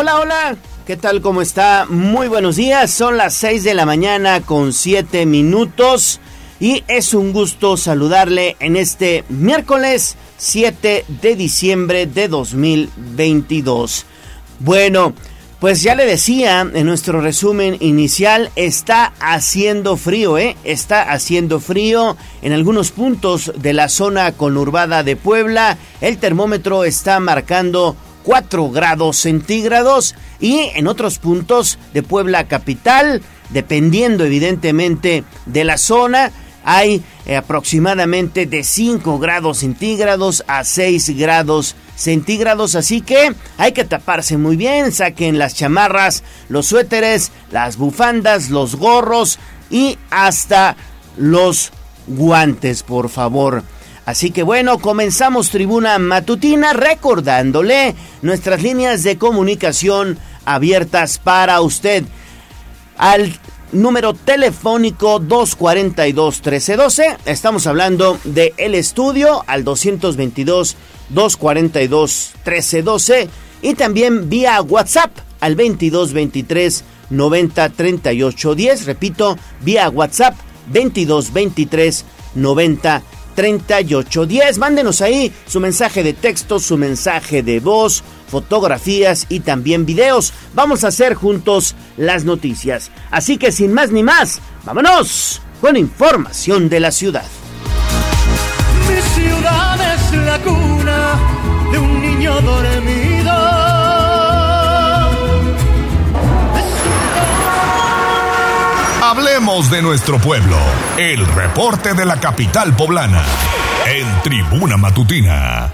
Hola, hola. ¿Qué tal? ¿Cómo está? Muy buenos días. Son las 6 de la mañana con 7 minutos. Y es un gusto saludarle en este miércoles 7 de diciembre de 2022. Bueno, pues ya le decía en nuestro resumen inicial, está haciendo frío, ¿eh? Está haciendo frío en algunos puntos de la zona conurbada de Puebla. El termómetro está marcando 4 grados centígrados y en otros puntos de Puebla capital, dependiendo evidentemente de la zona, hay eh, aproximadamente de 5 grados centígrados a 6 grados centígrados, así que hay que taparse muy bien, saquen las chamarras, los suéteres, las bufandas, los gorros y hasta los guantes, por favor. Así que bueno, comenzamos tribuna matutina recordándole nuestras líneas de comunicación abiertas para usted. Al número telefónico 242-1312. Estamos hablando de El Estudio al 222-242-1312. Y también vía WhatsApp al 2223 90 38 10. Repito, vía WhatsApp 2223 90 3810. Mándenos ahí su mensaje de texto, su mensaje de voz, fotografías y también videos. Vamos a hacer juntos las noticias. Así que sin más ni más, vámonos con información de la ciudad. Mi ciudad es la cuna de un niño dormido Hablemos de nuestro pueblo. El reporte de la capital poblana. En Tribuna Matutina.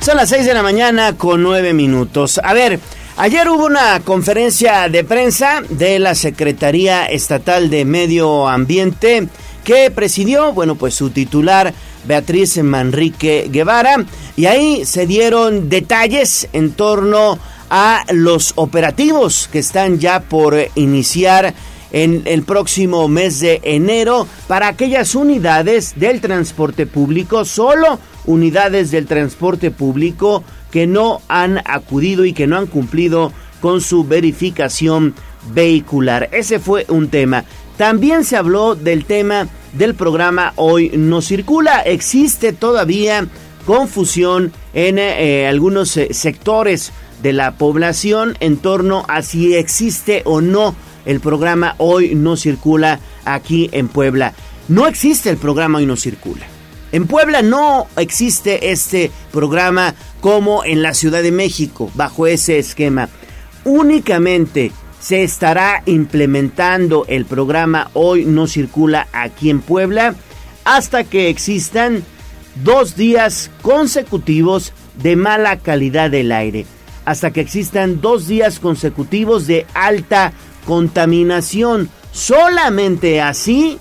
Son las 6 de la mañana con 9 minutos. A ver, ayer hubo una conferencia de prensa de la Secretaría Estatal de Medio Ambiente que presidió, bueno, pues su titular Beatriz Manrique Guevara y ahí se dieron detalles en torno a a los operativos que están ya por iniciar en el próximo mes de enero para aquellas unidades del transporte público, solo unidades del transporte público que no han acudido y que no han cumplido con su verificación vehicular. Ese fue un tema. También se habló del tema del programa Hoy no circula. Existe todavía confusión en eh, algunos eh, sectores de la población en torno a si existe o no el programa Hoy no circula aquí en Puebla. No existe el programa Hoy no circula. En Puebla no existe este programa como en la Ciudad de México, bajo ese esquema. Únicamente se estará implementando el programa Hoy no circula aquí en Puebla hasta que existan dos días consecutivos de mala calidad del aire hasta que existan dos días consecutivos de alta contaminación. Solamente así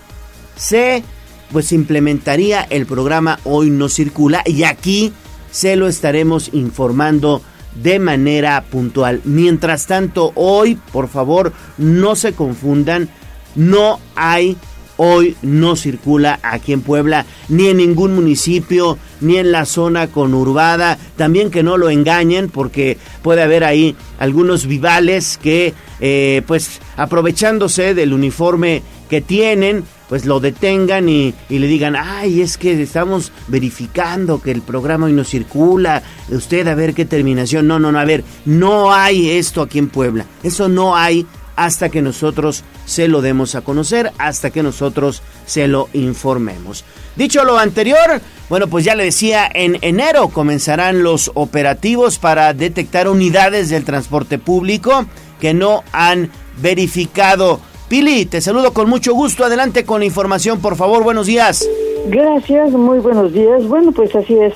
se pues implementaría el programa Hoy no circula y aquí se lo estaremos informando de manera puntual. Mientras tanto, hoy, por favor, no se confundan, no hay hoy no circula aquí en Puebla, ni en ningún municipio, ni en la zona conurbada. También que no lo engañen, porque puede haber ahí algunos vivales que, eh, pues, aprovechándose del uniforme que tienen, pues lo detengan y, y, le digan, ay, es que estamos verificando que el programa hoy no circula, usted a ver qué terminación. No, no, no, a ver, no hay esto aquí en Puebla. Eso no hay hasta que nosotros se lo demos a conocer, hasta que nosotros se lo informemos. Dicho lo anterior, bueno, pues ya le decía, en enero comenzarán los operativos para detectar unidades del transporte público que no han verificado. Pili, te saludo con mucho gusto. Adelante con la información, por favor. Buenos días. Gracias, muy buenos días. Bueno, pues así es.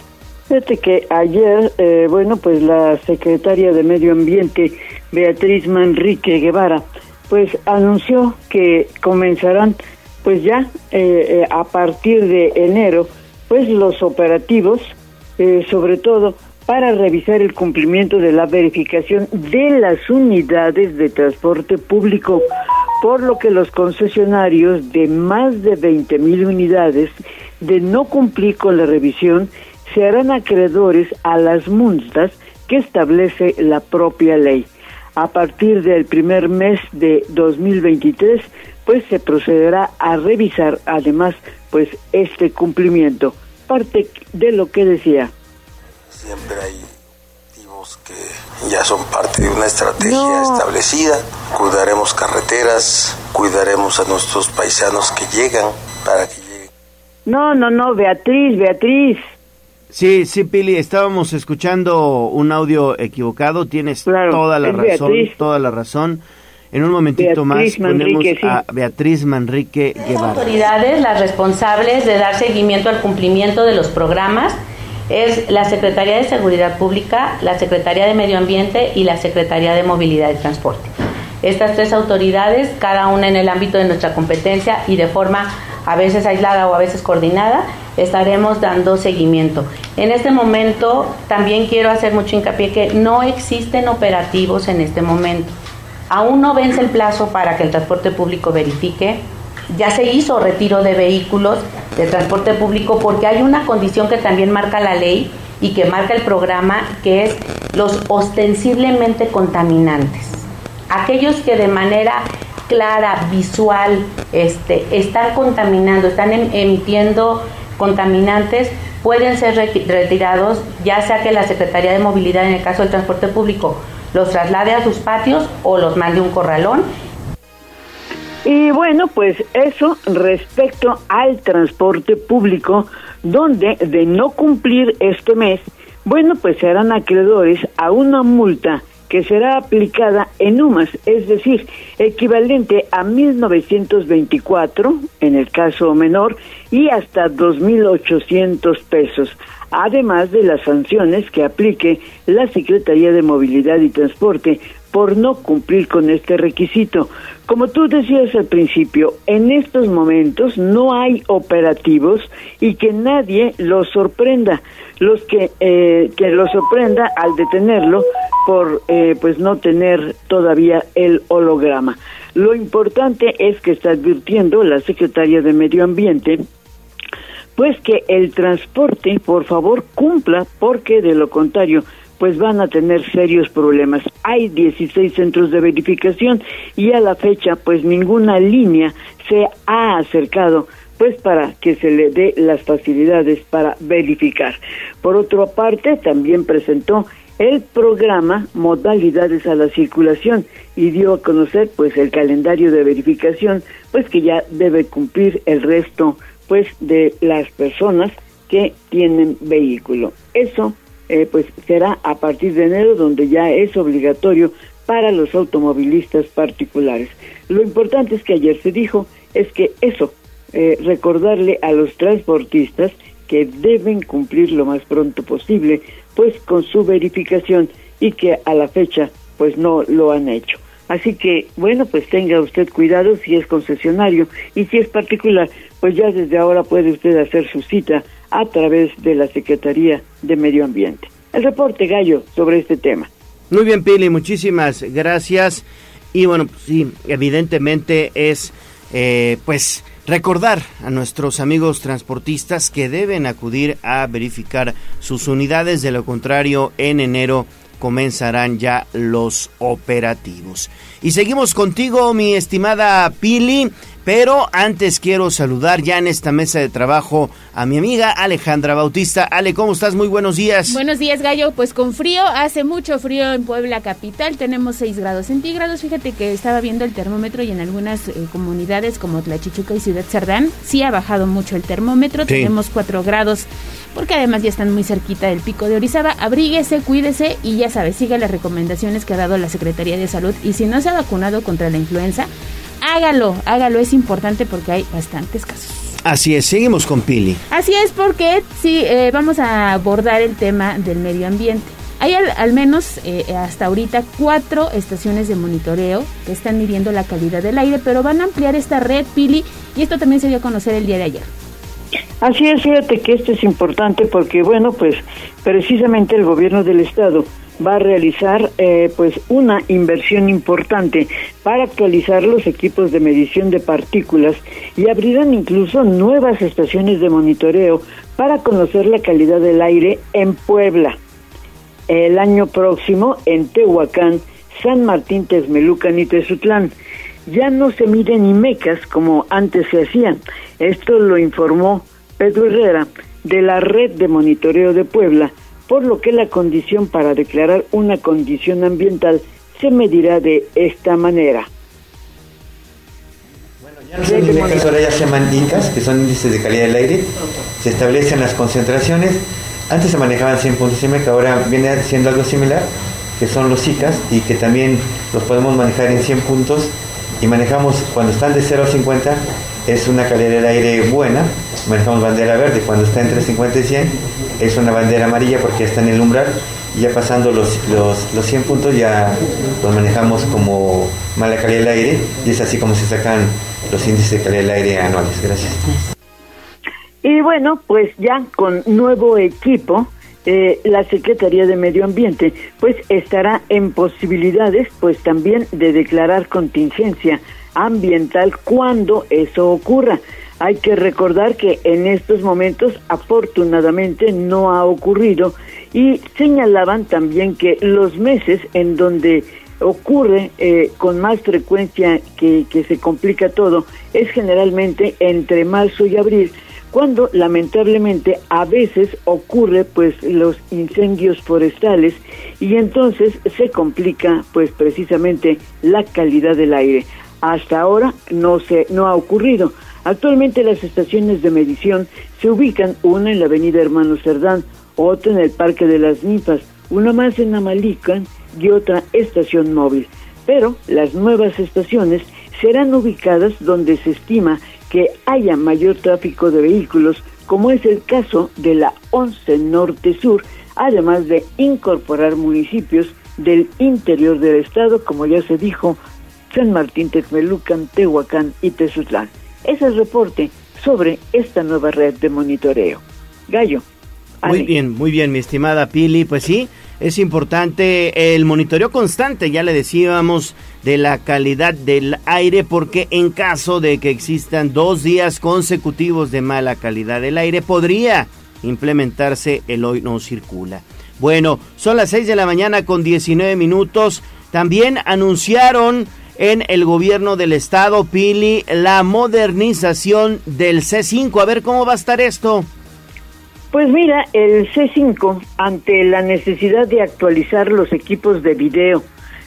Fíjate que ayer, eh, bueno, pues la secretaria de Medio Ambiente, Beatriz Manrique Guevara, pues anunció que comenzarán, pues ya eh, eh, a partir de enero, pues los operativos, sobre todo para revisar el cumplimiento de la verificación de las unidades de transporte público, por lo que los concesionarios de más de 20 mil unidades de no cumplir con la revisión se harán acreedores a las multas que establece la propia ley. A partir del primer mes de 2023, pues se procederá a revisar además pues este cumplimiento. Parte de lo que decía. Siempre hay activos que ya son parte de una estrategia establecida. Cuidaremos carreteras, cuidaremos a nuestros paisanos que llegan para que lleguen. No, no, no, Beatriz, Beatriz. Sí, sí, Pili, estábamos escuchando un audio equivocado, tienes toda la razón, toda la razón. En un momentito más ponemos a Beatriz Manrique Guevara. autoridades las responsables de dar seguimiento al cumplimiento de los programas es la Secretaría de Seguridad Pública, la Secretaría de Medio Ambiente y la Secretaría de Movilidad y Transporte. Estas tres autoridades, cada una en el ámbito de nuestra competencia y de forma a veces aislada o a veces coordinada, estaremos dando seguimiento. En este momento también quiero hacer mucho hincapié que no existen operativos en este momento. Aún no vence el plazo para que el transporte público verifique. Ya se hizo retiro de vehículos de transporte público porque hay una condición que también marca la ley y que marca el programa, que es los ostensiblemente contaminantes. Aquellos que de manera clara, visual, este, están contaminando, están em, emitiendo contaminantes, pueden ser retirados, ya sea que la Secretaría de Movilidad, en el caso del transporte público, los traslade a sus patios o los mande un corralón. Y bueno, pues eso respecto al transporte público, donde de no cumplir este mes, bueno, pues serán acreedores a una multa que será aplicada en UMAS, es decir, equivalente a 1.924 en el caso menor y hasta 2.800 pesos, además de las sanciones que aplique la Secretaría de Movilidad y Transporte por no cumplir con este requisito. Como tú decías al principio, en estos momentos no hay operativos y que nadie los sorprenda. Los que, eh, que los sorprenda al detenerlo por eh, pues no tener todavía el holograma. Lo importante es que está advirtiendo la Secretaría de Medio Ambiente pues que el transporte por favor cumpla porque de lo contrario pues van a tener serios problemas. Hay 16 centros de verificación y a la fecha pues ninguna línea se ha acercado pues para que se le dé las facilidades para verificar. Por otra parte, también presentó el programa Modalidades a la Circulación y dio a conocer pues el calendario de verificación pues que ya debe cumplir el resto pues de las personas que tienen vehículo. Eso eh, pues será a partir de enero donde ya es obligatorio para los automovilistas particulares. Lo importante es que ayer se dijo es que eso, eh, recordarle a los transportistas que deben cumplir lo más pronto posible pues con su verificación y que a la fecha pues no lo han hecho. Así que, bueno, pues tenga usted cuidado si es concesionario y si es particular, pues ya desde ahora puede usted hacer su cita a través de la Secretaría de Medio Ambiente. El reporte Gallo sobre este tema. Muy bien, Pili, muchísimas gracias. Y bueno, pues sí, evidentemente es, eh, pues, recordar a nuestros amigos transportistas que deben acudir a verificar sus unidades, de lo contrario, en enero comenzarán ya los operativos. Y seguimos contigo, mi estimada Pili. Pero antes quiero saludar ya en esta mesa de trabajo a mi amiga Alejandra Bautista. Ale, ¿cómo estás? Muy buenos días. Buenos días, Gallo. Pues con frío, hace mucho frío en Puebla capital. Tenemos 6 grados centígrados. Fíjate que estaba viendo el termómetro y en algunas eh, comunidades como Tlachichuca y Ciudad Cerdán sí ha bajado mucho el termómetro. Tenemos 4 grados porque además ya están muy cerquita del pico de Orizaba. Abríguese, cuídese y ya sabe, siga las recomendaciones que ha dado la Secretaría de Salud. Y si no se ha vacunado contra la influenza, hágalo, hágalo, es importante porque hay bastantes casos. Así es, seguimos con Pili. Así es, porque sí, eh, vamos a abordar el tema del medio ambiente. Hay al, menos eh, hasta ahorita cuatro estaciones de monitoreo que están midiendo la calidad del aire, pero van a ampliar esta red, Pili, y esto también se dio a conocer el día de ayer. Así es, fíjate que esto es importante porque, bueno, pues precisamente el gobierno del estado va a realizar eh, pues una inversión importante para actualizar los equipos de medición de partículas y abrirán incluso nuevas estaciones de monitoreo para conocer la calidad del aire en Puebla. el año próximo en Tehuacán, San Martín Texmelucan y Tezutlán. Ya no se miden ni mecas como antes se hacían. Esto lo informó Pedro Herrera de la red de monitoreo de Puebla, por lo que la condición para declarar una condición ambiental se medirá de esta manera. Bueno, ya no son IMECAS, ahora ya se llaman ICAS, que son índices de calidad del aire. Se establecen las concentraciones. Antes se manejaban 100 puntos IMECA, ahora viene siendo algo similar, que son los ICAS, y que también los podemos manejar en 100 puntos. Y manejamos, cuando están de 0 a 50, es una calidad del aire buena, manejamos bandera verde, cuando está entre 50 y 100 es una bandera amarilla porque está en el umbral y ya pasando los, los, los 100 puntos ya los manejamos como mala calidad del aire y es así como se sacan los índices de calidad del aire anuales. Gracias. Y bueno, pues ya con nuevo equipo, eh, la Secretaría de Medio Ambiente pues estará en posibilidades pues también de declarar contingencia ambiental cuando eso ocurra. Hay que recordar que en estos momentos afortunadamente no ha ocurrido y señalaban también que los meses en donde ocurre eh, con más frecuencia que, que se complica todo es generalmente entre marzo y abril cuando lamentablemente a veces ocurre pues los incendios forestales y entonces se complica pues precisamente la calidad del aire. Hasta ahora no se no ha ocurrido. Actualmente las estaciones de medición se ubican una en la Avenida Hermano Cerdán, otra en el Parque de las Ninfas, una más en Amalican y otra estación móvil. Pero las nuevas estaciones serán ubicadas donde se estima que haya mayor tráfico de vehículos, como es el caso de la 11 Norte Sur, además de incorporar municipios del interior del estado, como ya se dijo, San Martín, Texmelucan, Tehuacán y Tezutlán. Es el reporte sobre esta nueva red de monitoreo. Gallo. Muy bien, muy bien, mi estimada Pili. Pues sí, es importante el monitoreo constante, ya le decíamos, de la calidad del aire, porque en caso de que existan dos días consecutivos de mala calidad del aire, podría implementarse el hoy no circula. Bueno, son las 6 de la mañana con 19 minutos. También anunciaron en el gobierno del estado, Pili, la modernización del C5. A ver cómo va a estar esto. Pues mira, el C5, ante la necesidad de actualizar los equipos de video,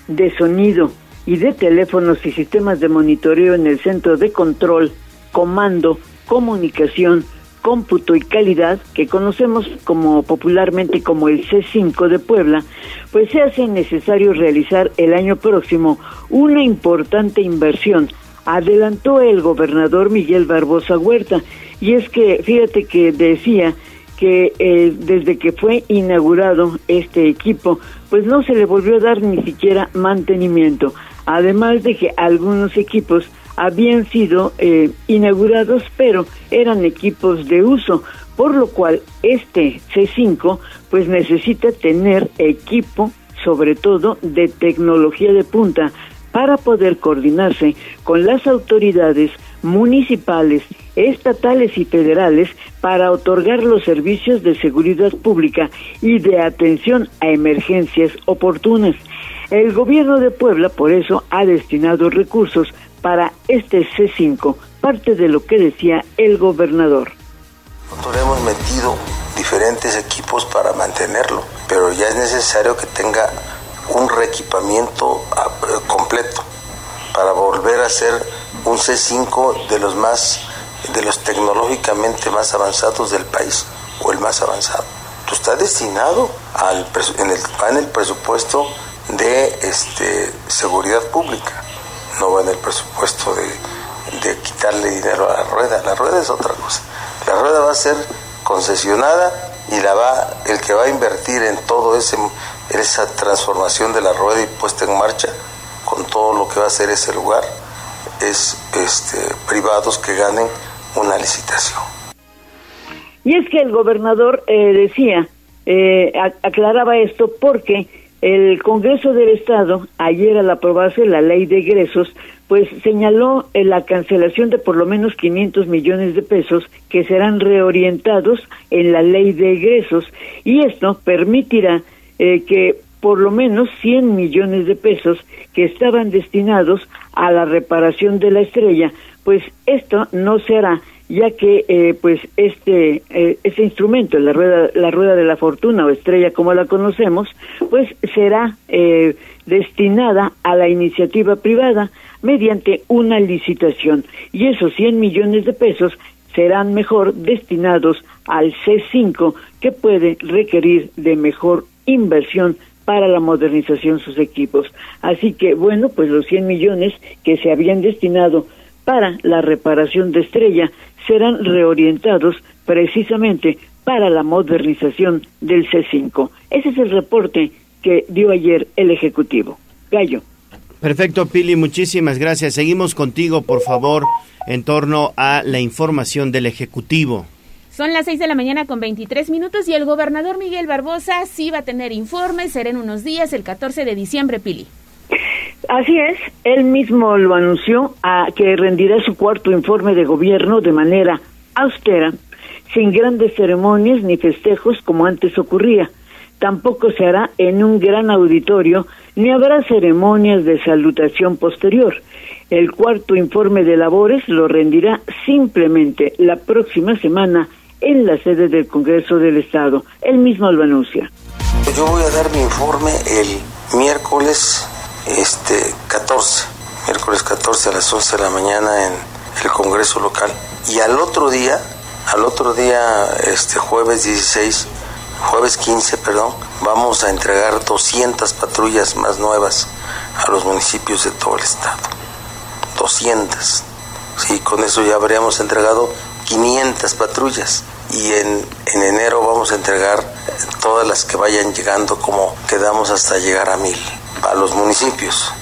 de sonido y de teléfonos y sistemas de monitoreo en el centro de control, comando, comunicación, cómputo y calidad, que conocemos como popularmente como el C5 de Puebla, pues se hace necesario realizar el año próximo una importante inversión, adelantó el gobernador Miguel Barbosa Huerta. Y es que, fíjate que decía que eh, desde que fue inaugurado este equipo, pues no se le volvió a dar ni siquiera mantenimiento. Además de que algunos equipos habían sido eh, inaugurados, pero eran equipos de uso, por lo cual este C5 pues necesita tener equipo, sobre todo de tecnología de punta, para poder coordinarse con las autoridades municipales, estatales y federales para otorgar los servicios de seguridad pública y de atención a emergencias oportunas. El gobierno de Puebla por eso ha destinado recursos para este C5, parte de lo que decía el gobernador. Nosotros hemos metido diferentes equipos para mantenerlo, pero ya es necesario que tenga un reequipamiento ah, completo para volver a ser un C5 de los más de los tecnológicamente más avanzados del país o el más avanzado. Tú estás destinado al en el, en el presupuesto de este, seguridad pública, no va en el presupuesto de, quitarle dinero a la rueda. La rueda es otra cosa. La rueda va a ser concesionada y la va el que va a invertir en todo ese esa transformación de la rueda y puesta en marcha con todo lo que va a ser ese lugar es este, privados que ganen una licitación. Y es que el gobernador eh, decía, eh, aclaraba esto porque el Congreso del Estado, ayer al aprobarse la ley de egresos, pues señaló eh, la cancelación de por lo menos 500 millones de pesos que serán reorientados en la ley de egresos. Y esto permitirá eh, que por lo menos 100 millones de pesos que estaban destinados a la reparación de la estrella, pues esto no se hará ya que eh, pues este eh, ese instrumento la rueda la rueda de la fortuna o estrella como la conocemos pues será eh, destinada a la iniciativa privada mediante una licitación y esos 100 millones de pesos serán mejor destinados al C5 que puede requerir de mejor inversión para la modernización de sus equipos. Así que, bueno, pues los 100 millones que se habían destinado para la reparación de Estrella serán reorientados precisamente para la modernización del C5. Ese es el reporte que dio ayer el Ejecutivo. Gallo. Perfecto, Pili, muchísimas gracias. Seguimos contigo, por favor, en torno a la información del Ejecutivo. Son las 6 de la mañana con 23 minutos y el gobernador Miguel Barbosa sí va a tener informes, será en unos días, el 14 de diciembre, Pili. Así es, él mismo lo anunció a que rendirá su cuarto informe de gobierno de manera austera, sin grandes ceremonias ni festejos como antes ocurría. Tampoco se hará en un gran auditorio ni habrá ceremonias de salutación posterior. El cuarto informe de labores lo rendirá simplemente la próxima semana en la sede del Congreso del Estado. Él mismo lo anuncia. Yo voy a dar mi informe el miércoles este 14, miércoles 14 a las 11 de la mañana en el Congreso local. Y al otro día, al otro día, este jueves 16, jueves 15, perdón, vamos a entregar 200 patrullas más nuevas a los municipios de todo el estado. 200. Sí, con eso ya habríamos entregado 500 patrullas y en, en enero vamos a entregar todas las que vayan llegando como quedamos hasta llegar a mil a los municipios.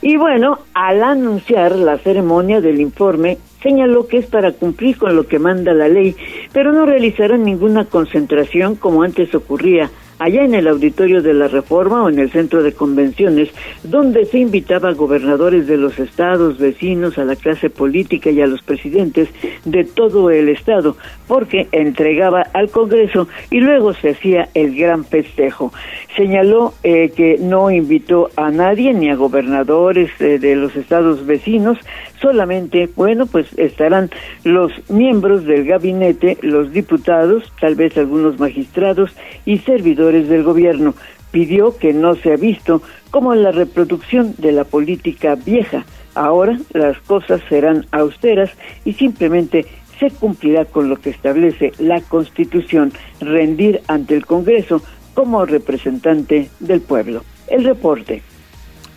Y bueno, al anunciar la ceremonia del informe, señaló que es para cumplir con lo que manda la ley, pero no realizarán ninguna concentración como antes ocurría allá en el auditorio de la Reforma o en el centro de convenciones, donde se invitaba a gobernadores de los estados vecinos, a la clase política y a los presidentes de todo el estado, porque entregaba al Congreso y luego se hacía el gran festejo. Señaló eh, que no invitó a nadie, ni a gobernadores eh, de los estados vecinos, solamente, bueno, pues estarán los miembros del gabinete, los diputados, tal vez algunos magistrados y servidores del gobierno. Pidió que no se ha visto como la reproducción de la política vieja. Ahora las cosas serán austeras y simplemente se cumplirá con lo que establece la Constitución, rendir ante el Congreso como representante del pueblo. El reporte.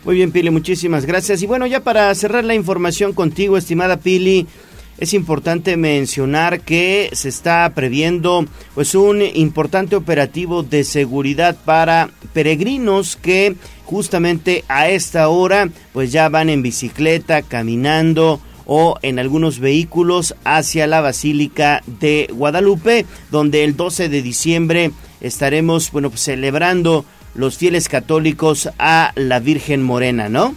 Muy bien, Pili, muchísimas gracias. Y bueno, ya para cerrar la información contigo, estimada Pili, es importante mencionar que se está previendo pues un importante operativo de seguridad para peregrinos que justamente a esta hora pues ya van en bicicleta, caminando o en algunos vehículos hacia la Basílica de Guadalupe, donde el 12 de diciembre estaremos bueno pues celebrando los fieles católicos a la Virgen Morena, ¿no?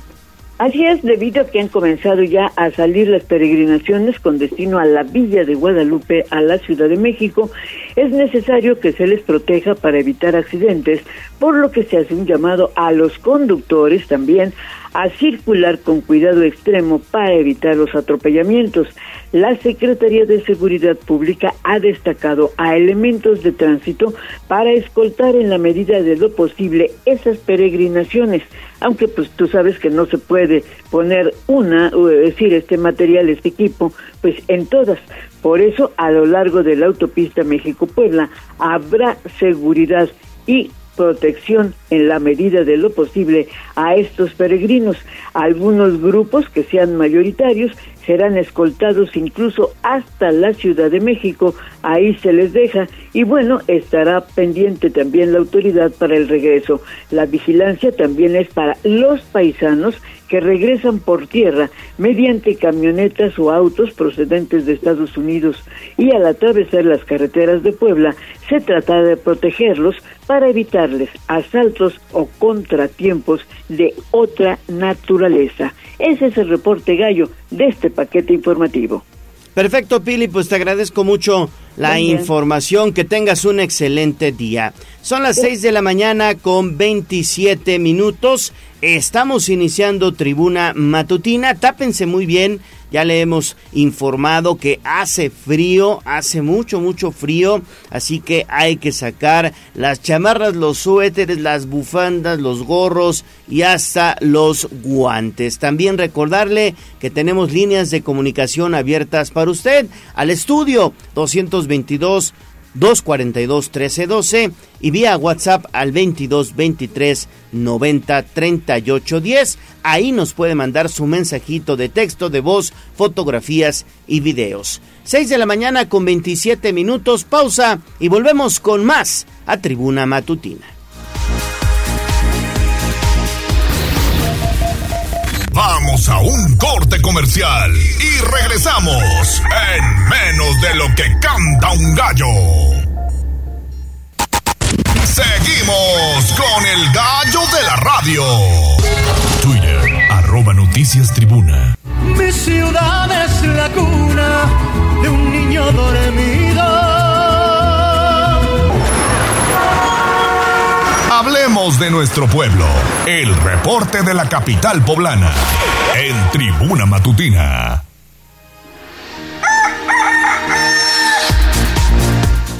Así es, debido a que han comenzado ya a salir las peregrinaciones con destino a la Villa de Guadalupe, a la Ciudad de México, es necesario que se les proteja para evitar accidentes, por lo que se hace un llamado a los conductores también a circular con cuidado extremo para evitar los atropellamientos. La Secretaría de Seguridad Pública ha destacado a elementos de tránsito para escoltar en la medida de lo posible esas peregrinaciones, aunque pues tú sabes que no se puede poner una, o decir, este material, este equipo, pues en todas. Por eso, a lo largo de la autopista México-Puebla habrá seguridad y protección en la medida de lo posible a estos peregrinos. Algunos grupos que sean mayoritarios serán escoltados incluso hasta la Ciudad de México, ahí se les deja y bueno, estará pendiente también la autoridad para el regreso. La vigilancia también es para los paisanos que regresan por tierra mediante camionetas o autos procedentes de Estados Unidos y al atravesar las carreteras de Puebla se trata de protegerlos para evitarles asaltos o contratiempos de otra naturaleza. Ese es el reporte gallo de este paquete informativo. Perfecto, Pili, pues te agradezco mucho la información. Que tengas un excelente día. Son las 6 de la mañana con 27 minutos. Estamos iniciando tribuna matutina. Tápense muy bien ya le hemos informado que hace frío, hace mucho, mucho frío, así que hay que sacar las chamarras, los suéteres, las bufandas, los gorros y hasta los guantes. También recordarle que tenemos líneas de comunicación abiertas para usted al estudio 222 242 1312 y vía WhatsApp al 22 23 90 38 10. Ahí nos puede mandar su mensajito de texto, de voz, fotografías y videos. 6 de la mañana con 27 minutos, pausa y volvemos con más a Tribuna Matutina. Vamos a un corte comercial y regresamos en menos de lo que canta un gallo. Seguimos con el gallo de la radio. Twitter, arroba noticias tribuna. Mi ciudad es la cuna de un niño dormido. Hablemos de nuestro pueblo. El reporte de la capital poblana. En Tribuna Matutina.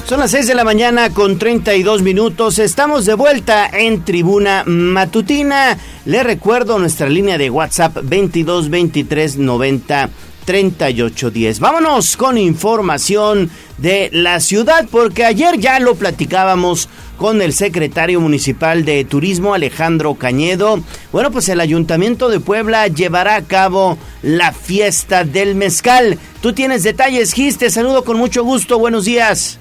Son las 6 de la mañana con 32 minutos. Estamos de vuelta en Tribuna Matutina. Le recuerdo nuestra línea de WhatsApp 22 23 90 38 10. Vámonos con información de la ciudad porque ayer ya lo platicábamos con el secretario municipal de Turismo Alejandro Cañedo. Bueno, pues el Ayuntamiento de Puebla llevará a cabo la fiesta del mezcal. Tú tienes detalles, Gis, te saludo con mucho gusto. Buenos días.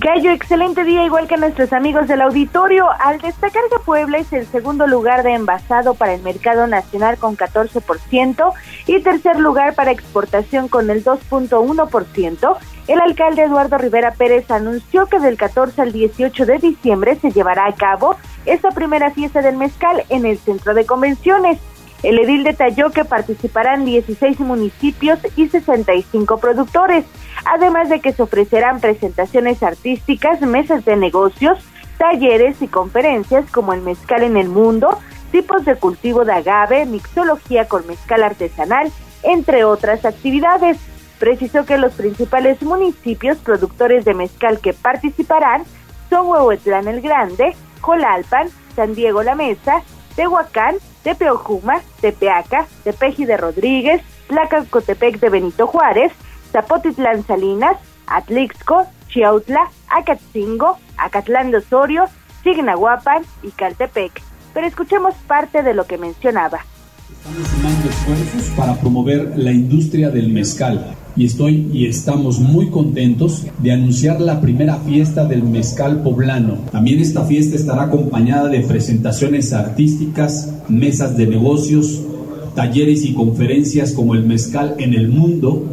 Gallo, excelente día, igual que nuestros amigos del auditorio. Al destacar que Puebla es el segundo lugar de envasado para el mercado nacional con 14% y tercer lugar para exportación con el 2.1%, el alcalde Eduardo Rivera Pérez anunció que del 14 al 18 de diciembre se llevará a cabo esta primera fiesta del mezcal en el centro de convenciones. El edil detalló que participarán 16 municipios y 65 productores, además de que se ofrecerán presentaciones artísticas, mesas de negocios, talleres y conferencias como el mezcal en el mundo, tipos de cultivo de agave, mixología con mezcal artesanal, entre otras actividades. Precisó que los principales municipios productores de mezcal que participarán son Huehuetlán el Grande, Jolalpan, San Diego la Mesa, Tehuacán, Tepeojuma, Tepeaca, Tepeji de Rodríguez, Tlacacotepec de Benito Juárez, Zapotitlán Salinas, Atlixco, Chiautla, Acatzingo, Acatlán de Osorio, Signahuapan y Caltepec. Pero escuchemos parte de lo que mencionaba. Estamos sumando esfuerzos para promover la industria del mezcal y estoy y estamos muy contentos de anunciar la primera fiesta del mezcal poblano. También esta fiesta estará acompañada de presentaciones artísticas, mesas de negocios, talleres y conferencias como el mezcal en el mundo,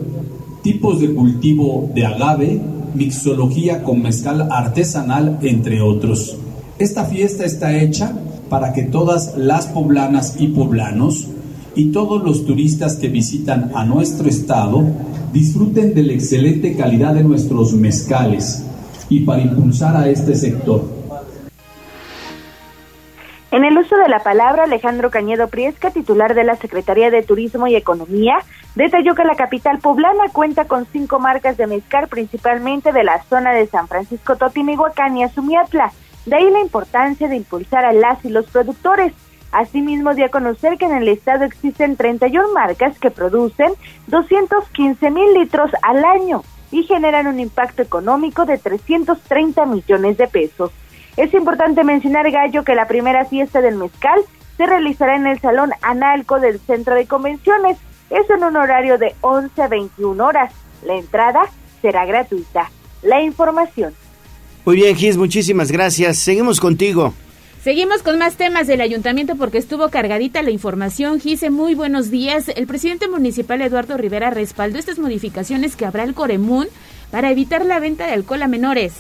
tipos de cultivo de agave, mixología con mezcal artesanal, entre otros. Esta fiesta está hecha para que todas las poblanas y poblanos y todos los turistas que visitan a nuestro estado disfruten de la excelente calidad de nuestros mezcales y para impulsar a este sector. En el uso de la palabra, Alejandro Cañedo Priesca, titular de la Secretaría de Turismo y Economía, detalló que la capital poblana cuenta con cinco marcas de mezcal, principalmente de la zona de San Francisco Totimihuacán y Azumiatla. De ahí la importancia de impulsar a las y los productores. Asimismo, dio a conocer que en el estado existen 31 marcas que producen 215 mil litros al año y generan un impacto económico de 330 millones de pesos. Es importante mencionar, Gallo, que la primera fiesta del mezcal se realizará en el Salón Analco del Centro de Convenciones. Es en un horario de 11 a 21 horas. La entrada será gratuita. La información. Muy bien, Gis, muchísimas gracias. Seguimos contigo. Seguimos con más temas del ayuntamiento porque estuvo cargadita la información. Gise, muy buenos días. El presidente municipal Eduardo Rivera respaldó estas modificaciones que habrá el Coremún para evitar la venta de alcohol a menores.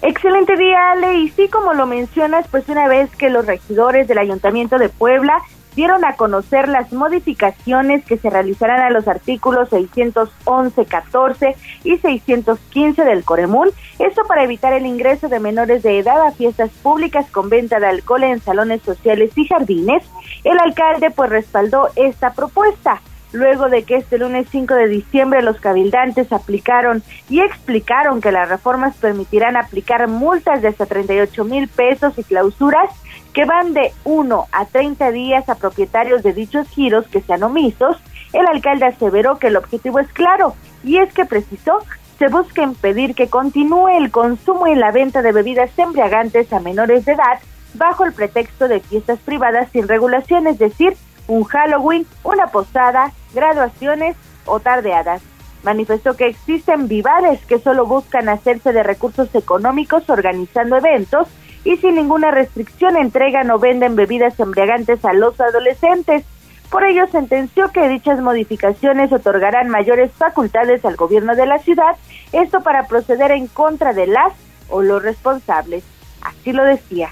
Excelente día, Ale. Y sí, como lo mencionas, pues una vez que los regidores del Ayuntamiento de Puebla dieron a conocer las modificaciones que se realizarán a los artículos 611, 14 y 615 del Coremún, esto para evitar el ingreso de menores de edad a fiestas públicas con venta de alcohol en salones sociales y jardines. El alcalde pues respaldó esta propuesta luego de que este lunes 5 de diciembre los cabildantes aplicaron y explicaron que las reformas permitirán aplicar multas de hasta 38 mil pesos y clausuras que van de 1 a 30 días a propietarios de dichos giros que sean omisos, el alcalde aseveró que el objetivo es claro y es que precisó se busca impedir que continúe el consumo y la venta de bebidas embriagantes a menores de edad bajo el pretexto de fiestas privadas sin regulación, es decir, un Halloween, una posada, graduaciones o tardeadas. Manifestó que existen vivales que solo buscan hacerse de recursos económicos organizando eventos y sin ninguna restricción entregan o venden bebidas embriagantes a los adolescentes. Por ello sentenció que dichas modificaciones otorgarán mayores facultades al gobierno de la ciudad, esto para proceder en contra de las o los responsables. Así lo decía.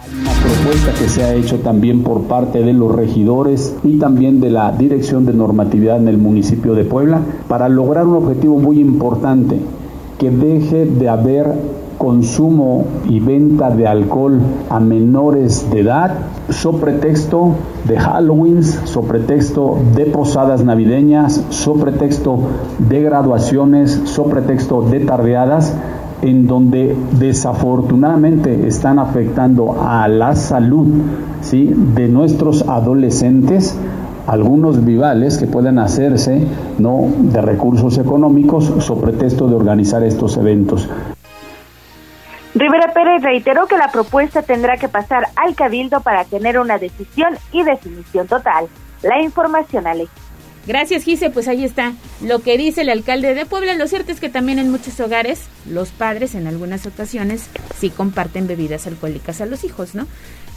Hay una propuesta que se ha hecho también por parte de los regidores y también de la Dirección de Normatividad en el municipio de Puebla para lograr un objetivo muy importante, que deje de haber consumo y venta de alcohol a menores de edad, so pretexto de Halloween, so pretexto de posadas navideñas, so pretexto de graduaciones, so pretexto de tardeadas, en donde desafortunadamente están afectando a la salud ¿sí? de nuestros adolescentes algunos vivales que pueden hacerse no de recursos económicos sobre pretexto de organizar estos eventos. Rivera Pérez reiteró que la propuesta tendrá que pasar al cabildo para tener una decisión y definición total. La información, Ale. Gracias, Gise. Pues ahí está lo que dice el alcalde de Puebla. Lo cierto es que también en muchos hogares los padres en algunas ocasiones sí comparten bebidas alcohólicas a los hijos, ¿no?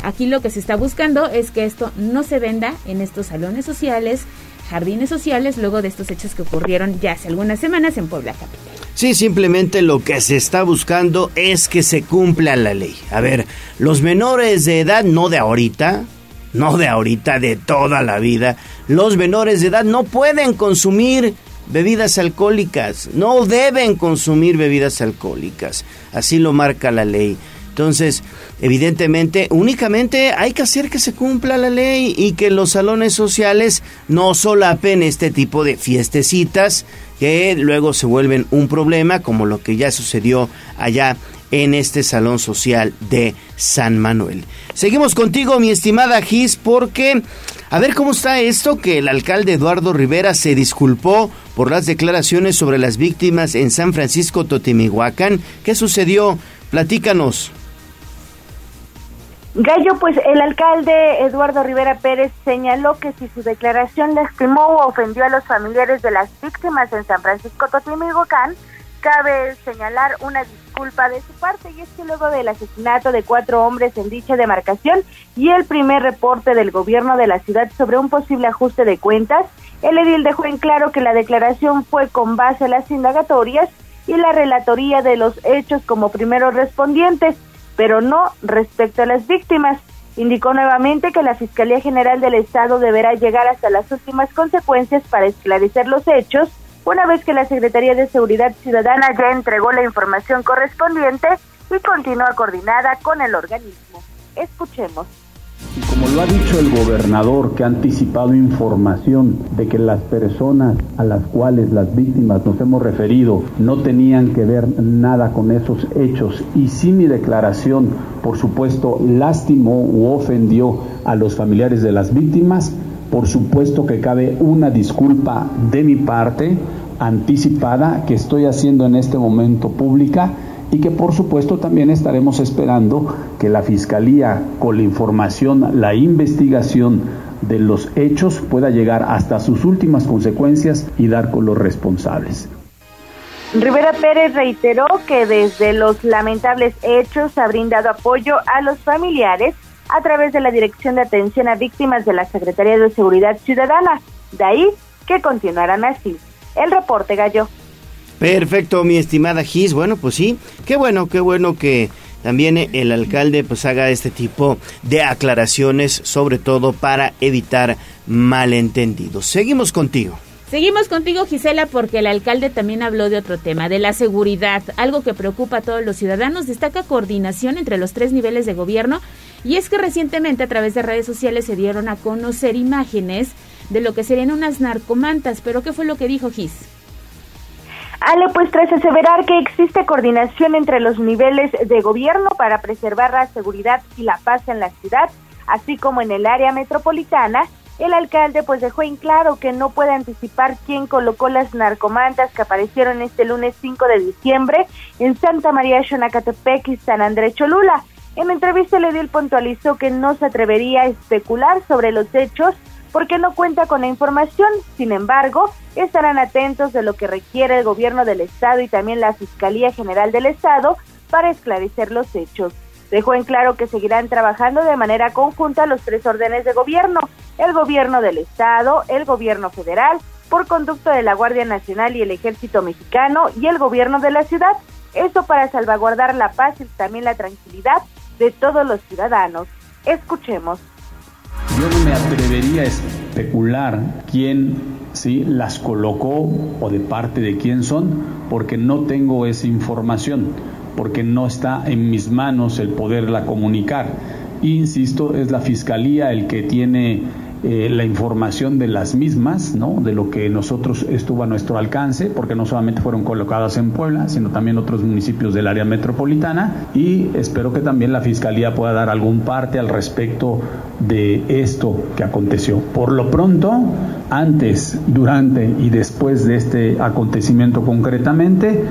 Aquí lo que se está buscando es que esto no se venda en estos salones sociales, jardines sociales, luego de estos hechos que ocurrieron ya hace algunas semanas en Puebla Capital. Sí, simplemente lo que se está buscando es que se cumpla la ley. A ver, los menores de edad, no de ahorita, no de ahorita, de toda la vida, los menores de edad no pueden consumir bebidas alcohólicas, no deben consumir bebidas alcohólicas, así lo marca la ley. Entonces, evidentemente, únicamente hay que hacer que se cumpla la ley y que los salones sociales no solapen este tipo de fiestecitas que luego se vuelven un problema, como lo que ya sucedió allá en este salón social de San Manuel. Seguimos contigo, mi estimada Gis, porque a ver cómo está esto que el alcalde Eduardo Rivera se disculpó por las declaraciones sobre las víctimas en San Francisco Totimihuacán. ¿Qué sucedió? Platícanos. Gallo, pues el alcalde Eduardo Rivera Pérez señaló que si su declaración lastimó o ofendió a los familiares de las víctimas en San Francisco Totimigocán, cabe señalar una disculpa de su parte y es que luego del asesinato de cuatro hombres en dicha demarcación y el primer reporte del gobierno de la ciudad sobre un posible ajuste de cuentas, el edil dejó en claro que la declaración fue con base a las indagatorias y la relatoría de los hechos como primeros respondientes pero no respecto a las víctimas. Indicó nuevamente que la Fiscalía General del Estado deberá llegar hasta las últimas consecuencias para esclarecer los hechos, una vez que la Secretaría de Seguridad Ciudadana ya entregó la información correspondiente y continúa coordinada con el organismo. Escuchemos. Y como lo ha dicho el gobernador que ha anticipado información de que las personas a las cuales las víctimas nos hemos referido no tenían que ver nada con esos hechos y si mi declaración, por supuesto, lastimó u ofendió a los familiares de las víctimas, por supuesto que cabe una disculpa de mi parte anticipada que estoy haciendo en este momento pública y que por supuesto también estaremos esperando que la Fiscalía con la información, la investigación de los hechos pueda llegar hasta sus últimas consecuencias y dar con los responsables. Rivera Pérez reiteró que desde los lamentables hechos ha brindado apoyo a los familiares a través de la Dirección de Atención a Víctimas de la Secretaría de Seguridad Ciudadana. De ahí que continuarán así. El reporte Gallo. Perfecto, mi estimada Gis. Bueno, pues sí, qué bueno, qué bueno que también el alcalde pues haga este tipo de aclaraciones, sobre todo para evitar malentendidos. Seguimos contigo. Seguimos contigo, Gisela, porque el alcalde también habló de otro tema, de la seguridad, algo que preocupa a todos los ciudadanos. Destaca coordinación entre los tres niveles de gobierno y es que recientemente a través de redes sociales se dieron a conocer imágenes de lo que serían unas narcomantas. Pero ¿qué fue lo que dijo Gis? Ale, pues tras aseverar que existe coordinación entre los niveles de gobierno para preservar la seguridad y la paz en la ciudad, así como en el área metropolitana, el alcalde pues dejó en claro que no puede anticipar quién colocó las narcomantas que aparecieron este lunes 5 de diciembre en Santa María Xonacatepec y San Andrés Cholula. En entrevista le dio el puntualizó que no se atrevería a especular sobre los hechos porque no cuenta con la información. Sin embargo, estarán atentos de lo que requiere el gobierno del estado y también la Fiscalía General del Estado para esclarecer los hechos. Dejó en claro que seguirán trabajando de manera conjunta los tres órdenes de gobierno, el gobierno del Estado, el gobierno federal, por conducto de la Guardia Nacional y el Ejército Mexicano y el gobierno de la ciudad. Esto para salvaguardar la paz y también la tranquilidad de todos los ciudadanos. Escuchemos. Yo no me atrevería a especular quién sí las colocó o de parte de quién son, porque no tengo esa información porque no está en mis manos el poderla comunicar. Insisto, es la Fiscalía el que tiene eh, la información de las mismas, ¿no? de lo que nosotros estuvo a nuestro alcance, porque no solamente fueron colocadas en Puebla, sino también otros municipios del área metropolitana, y espero que también la Fiscalía pueda dar algún parte al respecto de esto que aconteció. Por lo pronto, antes, durante y después de este acontecimiento concretamente,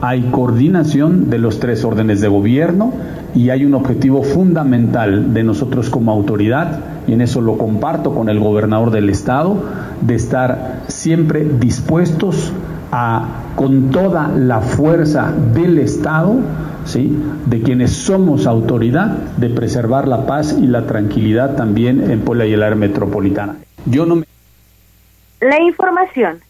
hay coordinación de los tres órdenes de gobierno y hay un objetivo fundamental de nosotros como autoridad, y en eso lo comparto con el gobernador del estado, de estar siempre dispuestos a, con toda la fuerza del Estado, ¿sí? de quienes somos autoridad, de preservar la paz y la tranquilidad también en Puebla y el área metropolitana. Yo no me... La información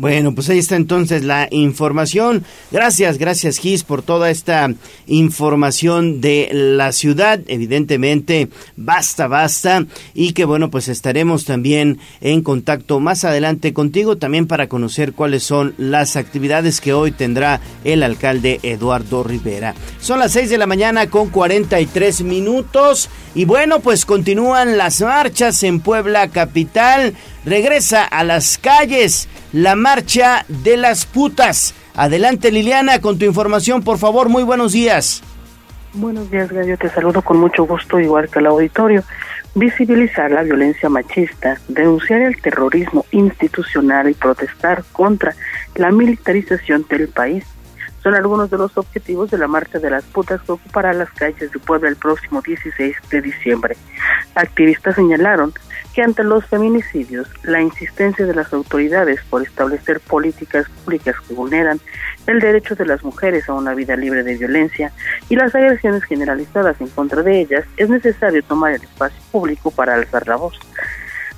bueno, pues ahí está entonces la información. Gracias, gracias Gis por toda esta información de la ciudad. Evidentemente, basta, basta. Y que bueno, pues estaremos también en contacto más adelante contigo también para conocer cuáles son las actividades que hoy tendrá el alcalde Eduardo Rivera. Son las 6 de la mañana con 43 minutos. Y bueno, pues continúan las marchas en Puebla Capital. Regresa a las calles la marcha de las putas. Adelante Liliana con tu información, por favor, muy buenos días. Buenos días, Gallo, te saludo con mucho gusto, igual que el auditorio. Visibilizar la violencia machista, denunciar el terrorismo institucional y protestar contra la militarización del país son algunos de los objetivos de la Marcha de las Putas que ocupará las calles de Puebla el próximo 16 de diciembre. Activistas señalaron que ante los feminicidios, la insistencia de las autoridades por establecer políticas públicas que vulneran el derecho de las mujeres a una vida libre de violencia y las agresiones generalizadas en contra de ellas, es necesario tomar el espacio público para alzar la voz.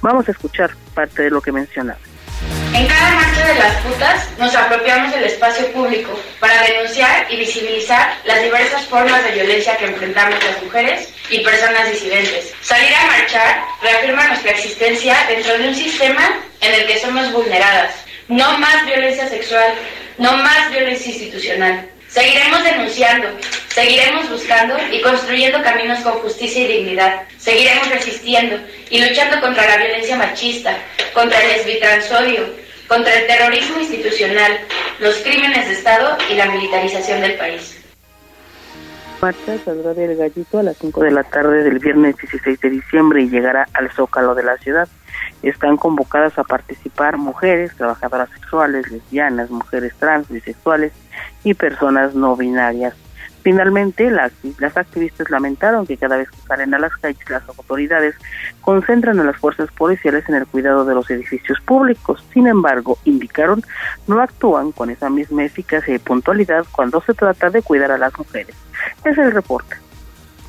Vamos a escuchar parte de lo que mencionaba. En cada marcha de las putas nos apropiamos del espacio público para denunciar y visibilizar las diversas formas de violencia que enfrentamos las mujeres y personas disidentes. Salir a marchar reafirma nuestra existencia dentro de un sistema en el que somos vulneradas. No más violencia sexual, no más violencia institucional. Seguiremos denunciando, seguiremos buscando y construyendo caminos con justicia y dignidad. Seguiremos resistiendo y luchando contra la violencia machista, contra el lesbitransodio, contra el terrorismo institucional, los crímenes de Estado y la militarización del país. Marcha saldrá del Gallito a las 5 de la tarde del viernes 16 de diciembre y llegará al Zócalo de la ciudad. Están convocadas a participar mujeres, trabajadoras sexuales, lesbianas, mujeres trans, bisexuales y personas no binarias. Finalmente, las activistas lamentaron que cada vez que salen a las calles las autoridades concentran a las fuerzas policiales en el cuidado de los edificios públicos. Sin embargo, indicaron no actúan con esa misma eficacia y puntualidad cuando se trata de cuidar a las mujeres. Es el reporte.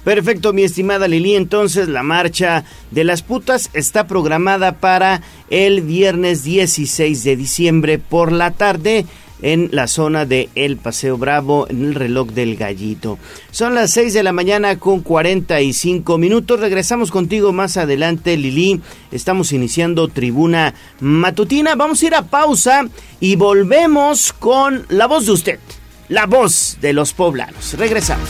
Perfecto, mi estimada Lili. Entonces, la marcha de las putas está programada para el viernes 16 de diciembre por la tarde en la zona de El Paseo Bravo, en el reloj del gallito. Son las 6 de la mañana con 45 minutos. Regresamos contigo más adelante, Lili. Estamos iniciando tribuna matutina. Vamos a ir a pausa y volvemos con la voz de usted, la voz de los poblanos. Regresamos.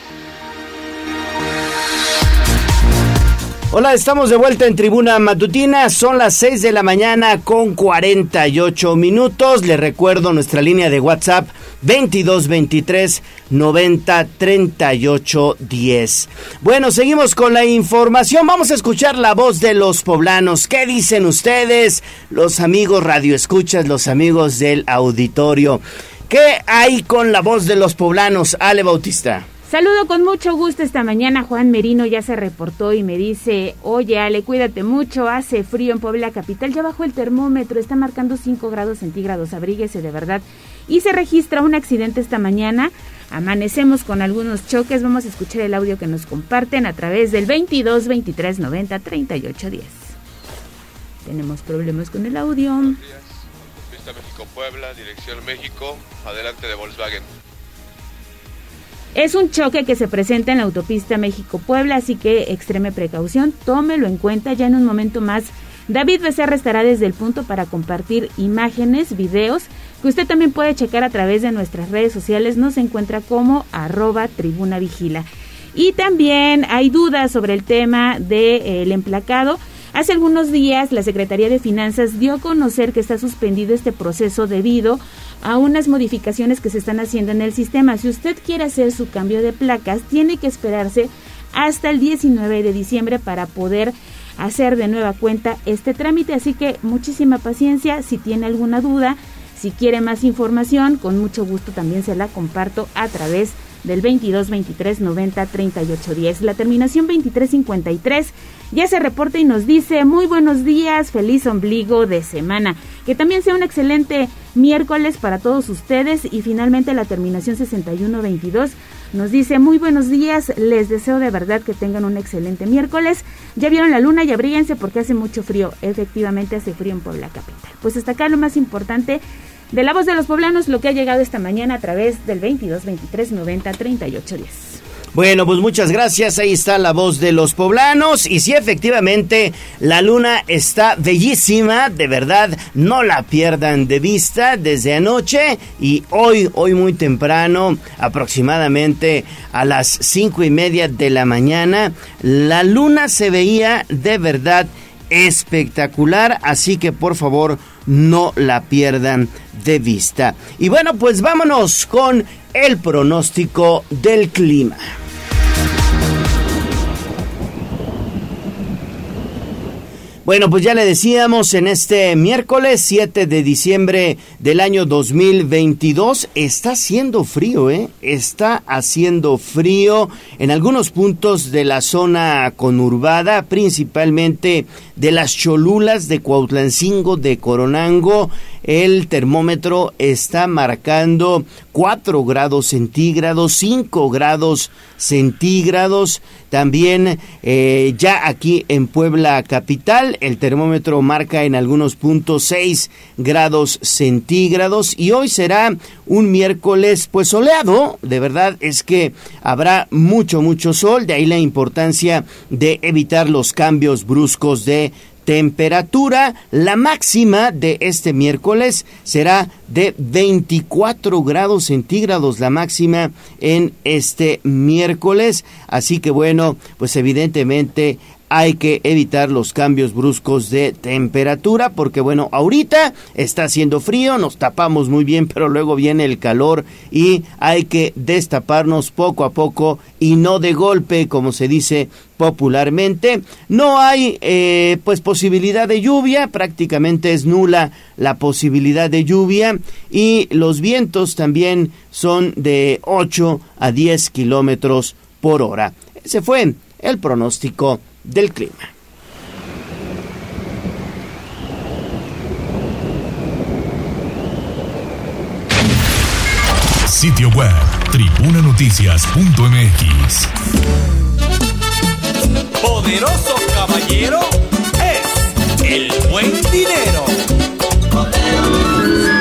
Hola, estamos de vuelta en Tribuna Matutina. Son las 6 de la mañana con 48 minutos. Les recuerdo nuestra línea de WhatsApp 22 23 90 38 10. Bueno, seguimos con la información. Vamos a escuchar la voz de los poblanos. ¿Qué dicen ustedes, los amigos radioescuchas, los amigos del auditorio? ¿Qué hay con la voz de los poblanos, Ale Bautista? Saludo con mucho gusto esta mañana. Juan Merino ya se reportó y me dice, oye Ale, cuídate mucho, hace frío en Puebla Capital, ya bajó el termómetro, está marcando 5 grados centígrados, abríguese de verdad. Y se registra un accidente esta mañana, amanecemos con algunos choques, vamos a escuchar el audio que nos comparten a través del 22 23 90 38 10. Tenemos problemas con el audio. Pista México-Puebla, dirección México, adelante de Volkswagen. Es un choque que se presenta en la autopista México-Puebla, así que extreme precaución, tómelo en cuenta ya en un momento más. David Becerra estará desde el punto para compartir imágenes, videos, que usted también puede checar a través de nuestras redes sociales. Nos encuentra como arroba tribuna vigila. Y también hay dudas sobre el tema del emplacado. Hace algunos días la Secretaría de Finanzas dio a conocer que está suspendido este proceso debido a unas modificaciones que se están haciendo en el sistema. Si usted quiere hacer su cambio de placas, tiene que esperarse hasta el 19 de diciembre para poder hacer de nueva cuenta este trámite. Así que muchísima paciencia. Si tiene alguna duda, si quiere más información, con mucho gusto también se la comparto a través del 22 23 90 38 10. La terminación 23 53 ya se reporta y nos dice muy buenos días, feliz ombligo de semana. Que también sea un excelente miércoles para todos ustedes y finalmente la terminación 61 22 nos dice muy buenos días, les deseo de verdad que tengan un excelente miércoles. Ya vieron la luna y abríguense porque hace mucho frío. Efectivamente hace frío en Puebla capital. Pues hasta acá lo más importante de la voz de los poblanos, lo que ha llegado esta mañana a través del 22 23 90 38 10. Bueno, pues muchas gracias. Ahí está la voz de los poblanos. Y sí, efectivamente, la luna está bellísima. De verdad, no la pierdan de vista desde anoche y hoy, hoy muy temprano, aproximadamente a las cinco y media de la mañana, la luna se veía de verdad espectacular. Así que por favor, no la pierdan de vista. Y bueno, pues vámonos con el pronóstico del clima. Bueno, pues ya le decíamos, en este miércoles 7 de diciembre del año 2022 está haciendo frío, ¿eh? Está haciendo frío en algunos puntos de la zona conurbada, principalmente de las Cholulas de Cuautlancingo, de Coronango. El termómetro está marcando 4 grados centígrados, 5 grados centígrados. También eh, ya aquí en Puebla capital el termómetro marca en algunos puntos 6 grados centígrados y hoy será un miércoles pues soleado. De verdad es que habrá mucho, mucho sol. De ahí la importancia de evitar los cambios bruscos de temperatura. La máxima de este miércoles será de 24 grados centígrados, la máxima en este miércoles. Así que bueno, pues evidentemente hay que evitar los cambios bruscos de temperatura porque bueno, ahorita está haciendo frío, nos tapamos muy bien, pero luego viene el calor y hay que destaparnos poco a poco y no de golpe, como se dice popularmente. No hay eh, pues posibilidad de lluvia, prácticamente es nula la posibilidad de lluvia y los vientos también son de 8 a 10 kilómetros por hora. Ese fue el pronóstico del clima. Sitio web tribunanoticias.mx. Poderoso caballero es el buen dinero.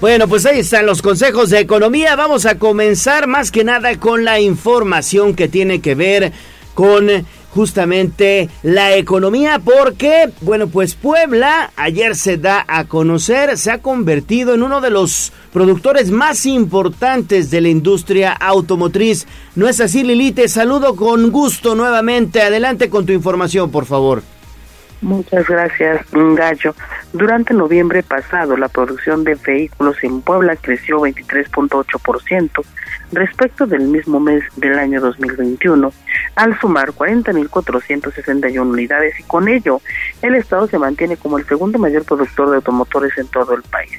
Bueno, pues ahí están los consejos de economía. Vamos a comenzar más que nada con la información que tiene que ver con justamente la economía porque, bueno, pues Puebla ayer se da a conocer, se ha convertido en uno de los productores más importantes de la industria automotriz. ¿No es así, Lili? Te saludo con gusto nuevamente. Adelante con tu información, por favor. Muchas gracias, Gallo. Durante noviembre pasado, la producción de vehículos en Puebla creció 23.8% respecto del mismo mes del año 2021, al sumar 40.461 unidades y con ello el Estado se mantiene como el segundo mayor productor de automotores en todo el país.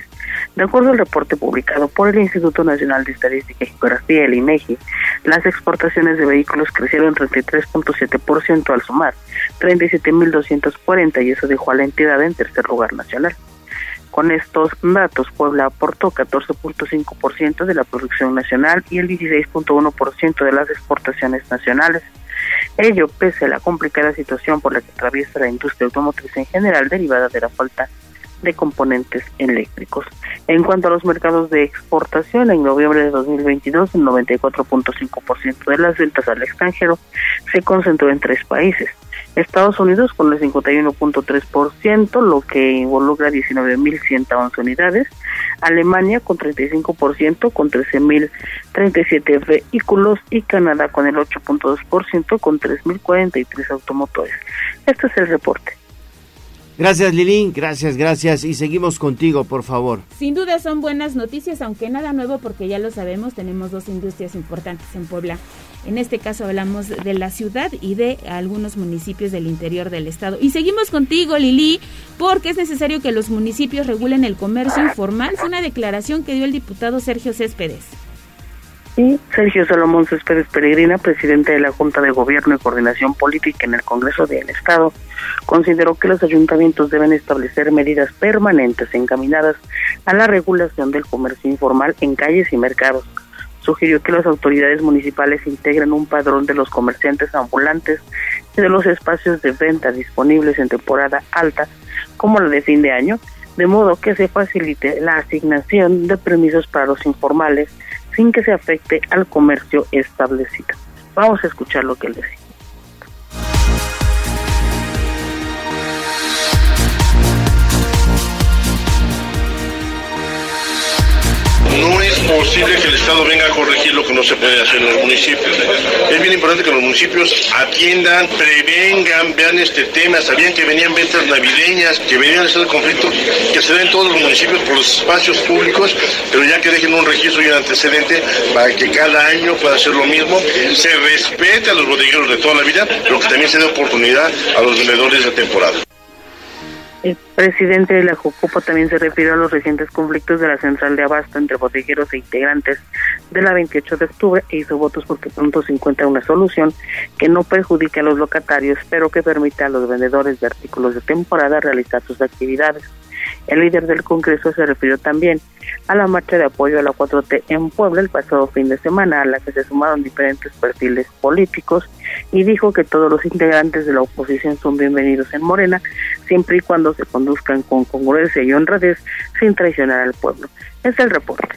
De acuerdo al reporte publicado por el Instituto Nacional de Estadística y Geografía, el INEGI, las exportaciones de vehículos crecieron 33.7% al sumar 37.240 y eso dejó a la entidad en tercer lugar nacional. Con estos datos, Puebla aportó 14.5% de la producción nacional y el 16.1% de las exportaciones nacionales. Ello pese a la complicada situación por la que atraviesa la industria automotriz en general derivada de la falta de componentes eléctricos. En cuanto a los mercados de exportación, en noviembre de 2022 el 94.5% de las ventas al extranjero se concentró en tres países. Estados Unidos con el 51.3%, lo que involucra 19.111 unidades. Alemania con 35% con 13.037 vehículos y Canadá con el 8.2% con 3.043 automotores. Este es el reporte. Gracias Lili, gracias, gracias y seguimos contigo, por favor. Sin duda son buenas noticias, aunque nada nuevo porque ya lo sabemos, tenemos dos industrias importantes en Puebla. En este caso hablamos de la ciudad y de algunos municipios del interior del estado. Y seguimos contigo, Lili, porque es necesario que los municipios regulen el comercio informal. Fue una declaración que dio el diputado Sergio Céspedes. Y Sergio Salomón Céspedes Peregrina, presidente de la Junta de Gobierno y Coordinación Política en el Congreso del Estado, consideró que los ayuntamientos deben establecer medidas permanentes encaminadas a la regulación del comercio informal en calles y mercados. Sugirió que las autoridades municipales integren un padrón de los comerciantes ambulantes y de los espacios de venta disponibles en temporada alta, como la de fin de año, de modo que se facilite la asignación de permisos para los informales sin que se afecte al comercio establecido. Vamos a escuchar lo que él decía. No es posible que el Estado venga a corregir lo que no se puede hacer en los municipios. Es bien importante que los municipios atiendan, prevengan, vean este tema. Sabían que venían ventas navideñas, que venían a ser el conflicto que se da en todos los municipios por los espacios públicos, pero ya que dejen un registro y un antecedente para que cada año pueda ser lo mismo, se respete a los bodegueros de toda la vida, pero que también se dé oportunidad a los vendedores de temporada. El presidente de la Jucopo también se refirió a los recientes conflictos de la central de abasto entre bodegueros e integrantes de la 28 de octubre e hizo votos porque pronto se encuentra una solución que no perjudique a los locatarios, pero que permita a los vendedores de artículos de temporada realizar sus actividades. El líder del Congreso se refirió también a la marcha de apoyo a la 4T en Puebla el pasado fin de semana, a la que se sumaron diferentes perfiles políticos y dijo que todos los integrantes de la oposición son bienvenidos en Morena, siempre y cuando se conduzcan con congruencia y honradez sin traicionar al pueblo. Es el reporte.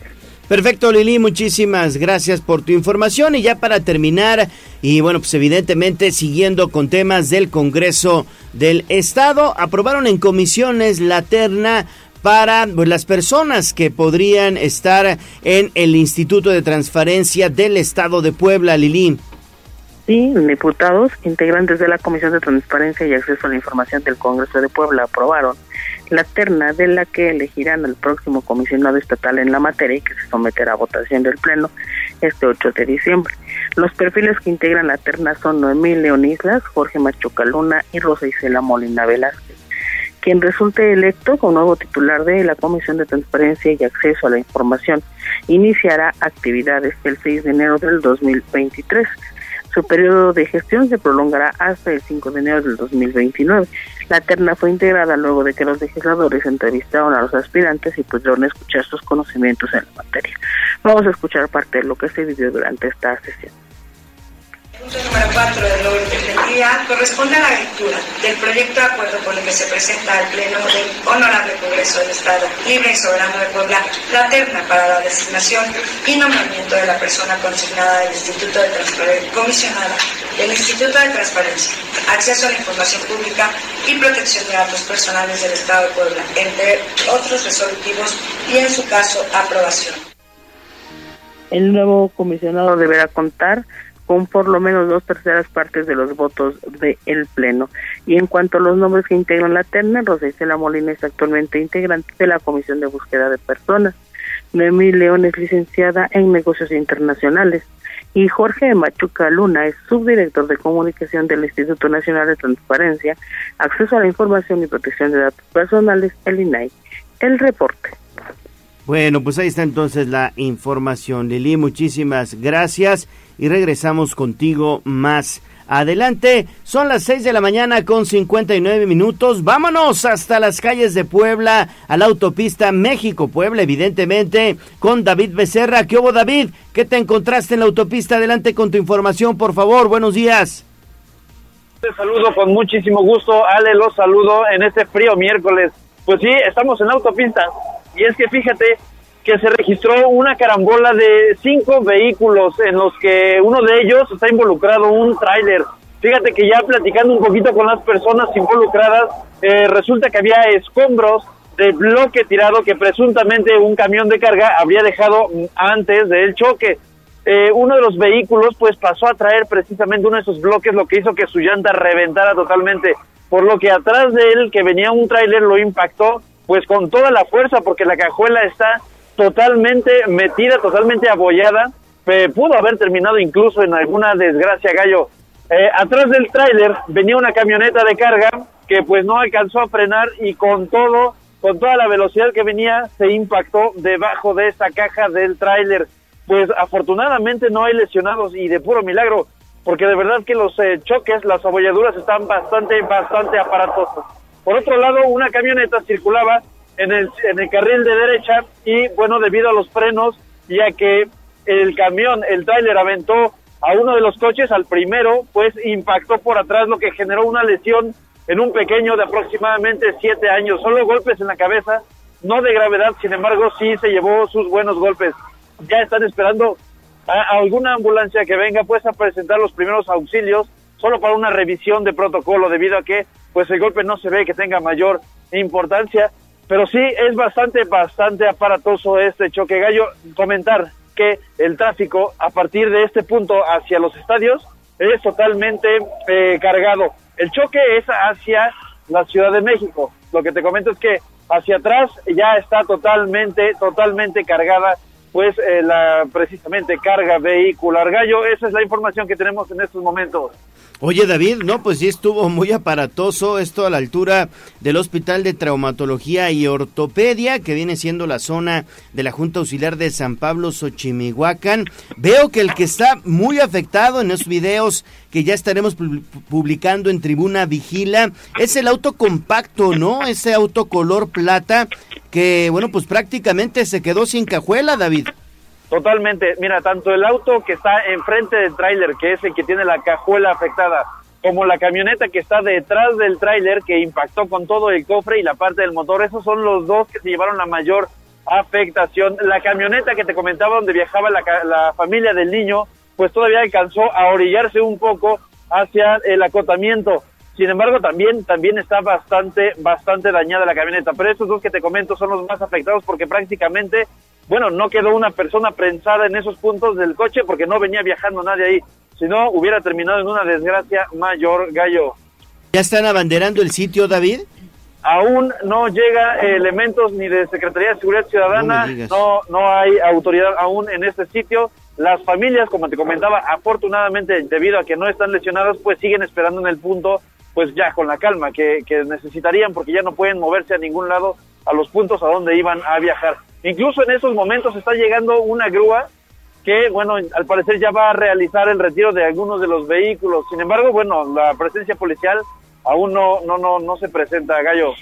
Perfecto, Lili, muchísimas gracias por tu información. Y ya para terminar, y bueno, pues evidentemente siguiendo con temas del Congreso del Estado, aprobaron en comisiones la terna para pues, las personas que podrían estar en el Instituto de Transparencia del Estado de Puebla, Lili. Sí, diputados, integrantes de la Comisión de Transparencia y Acceso a la Información del Congreso de Puebla aprobaron la terna de la que elegirán al próximo comisionado estatal en la materia y que se someterá a votación del Pleno este 8 de diciembre. Los perfiles que integran la terna son Noemí León Islas, Jorge Machuca Luna y Rosa Isela Molina Velázquez. Quien resulte electo como nuevo titular de la Comisión de Transparencia y Acceso a la Información iniciará actividades el 6 de enero del 2023. Su periodo de gestión se prolongará hasta el 5 de enero del 2029. La terna fue integrada luego de que los legisladores entrevistaron a los aspirantes y pudieron escuchar sus conocimientos en la materia. Vamos a escuchar parte de lo que se vivió durante esta sesión. Punto número 4 del orden del día corresponde a la lectura del proyecto de acuerdo por el que se presenta al Pleno del Honorable Congreso del Estado Libre y Soberano de Puebla la terna para la designación y nombramiento de la persona consignada del Instituto de Transparencia, comisionada del Instituto de Transparencia, Acceso a la Información Pública y Protección de Datos Personales del Estado de Puebla, entre otros resolutivos y en su caso aprobación. El nuevo comisionado deberá contar con por lo menos dos terceras partes de los votos del Pleno. Y en cuanto a los nombres que integran la terna, Rosa Isela Molina es actualmente integrante de la Comisión de Búsqueda de Personas. Noemí León es licenciada en Negocios Internacionales y Jorge Machuca Luna es subdirector de comunicación del Instituto Nacional de Transparencia, Acceso a la Información y Protección de Datos Personales, el INAI. El reporte. Bueno, pues ahí está entonces la información, Lili. Muchísimas gracias y regresamos contigo más adelante. Son las 6 de la mañana con 59 minutos. Vámonos hasta las calles de Puebla, a la autopista México-Puebla, evidentemente, con David Becerra. ¿Qué hubo, David? ¿Qué te encontraste en la autopista? Adelante con tu información, por favor. Buenos días. Te saludo con muchísimo gusto, Ale, los saludo en este frío miércoles. Pues sí, estamos en la autopista y es que fíjate que se registró una carambola de cinco vehículos en los que uno de ellos está involucrado un tráiler. Fíjate que ya platicando un poquito con las personas involucradas, eh, resulta que había escombros de bloque tirado que presuntamente un camión de carga habría dejado antes del choque. Eh, uno de los vehículos pues pasó a traer precisamente uno de esos bloques, lo que hizo que su llanta reventara totalmente, por lo que atrás de él, que venía un tráiler, lo impactó pues con toda la fuerza, porque la cajuela está totalmente metida, totalmente abollada, eh, pudo haber terminado incluso en alguna desgracia gallo. Eh, atrás del tráiler venía una camioneta de carga que pues no alcanzó a frenar y con todo, con toda la velocidad que venía, se impactó debajo de esta caja del tráiler. Pues afortunadamente no hay lesionados y de puro milagro, porque de verdad que los eh, choques, las abolladuras están bastante, bastante aparatosas. Por otro lado, una camioneta circulaba en el, en el carril de derecha y bueno, debido a los frenos, ya que el camión, el tráiler aventó a uno de los coches, al primero, pues impactó por atrás, lo que generó una lesión en un pequeño de aproximadamente siete años. Solo golpes en la cabeza, no de gravedad, sin embargo, sí se llevó sus buenos golpes. Ya están esperando a alguna ambulancia que venga pues a presentar los primeros auxilios solo para una revisión de protocolo debido a que pues el golpe no se ve que tenga mayor importancia pero sí es bastante, bastante aparatoso este choque gallo. Comentar que el tráfico a partir de este punto hacia los estadios es totalmente eh, cargado. El choque es hacia la Ciudad de México. Lo que te comento es que hacia atrás ya está totalmente, totalmente cargada, pues eh, la precisamente carga vehicular. Gallo, esa es la información que tenemos en estos momentos. Oye David, no, pues sí estuvo muy aparatoso esto a la altura del Hospital de Traumatología y Ortopedia, que viene siendo la zona de la Junta Auxiliar de San Pablo Xochimihuacán. Veo que el que está muy afectado en esos videos que ya estaremos publicando en Tribuna Vigila es el auto compacto, ¿no? Ese auto color plata que, bueno, pues prácticamente se quedó sin cajuela, David. Totalmente. Mira, tanto el auto que está enfrente del tráiler, que es el que tiene la cajuela afectada, como la camioneta que está detrás del tráiler que impactó con todo el cofre y la parte del motor, esos son los dos que se llevaron la mayor afectación. La camioneta que te comentaba donde viajaba la, la familia del niño, pues todavía alcanzó a orillarse un poco hacia el acotamiento. Sin embargo, también, también está bastante, bastante dañada la camioneta. Pero estos dos que te comento son los más afectados porque prácticamente, bueno, no quedó una persona prensada en esos puntos del coche porque no venía viajando nadie ahí. Si no, hubiera terminado en una desgracia mayor, Gallo. ¿Ya están abanderando el sitio, David? Aún no llega elementos ni de Secretaría de Seguridad Ciudadana, no, no hay autoridad aún en este sitio. Las familias, como te comentaba, afortunadamente, debido a que no están lesionadas, pues siguen esperando en el punto, pues ya con la calma que, que necesitarían, porque ya no pueden moverse a ningún lado a los puntos a donde iban a viajar. Incluso en esos momentos está llegando una grúa que, bueno, al parecer ya va a realizar el retiro de algunos de los vehículos. Sin embargo, bueno, la presencia policial aún no, no, no, no se presenta, Gallo.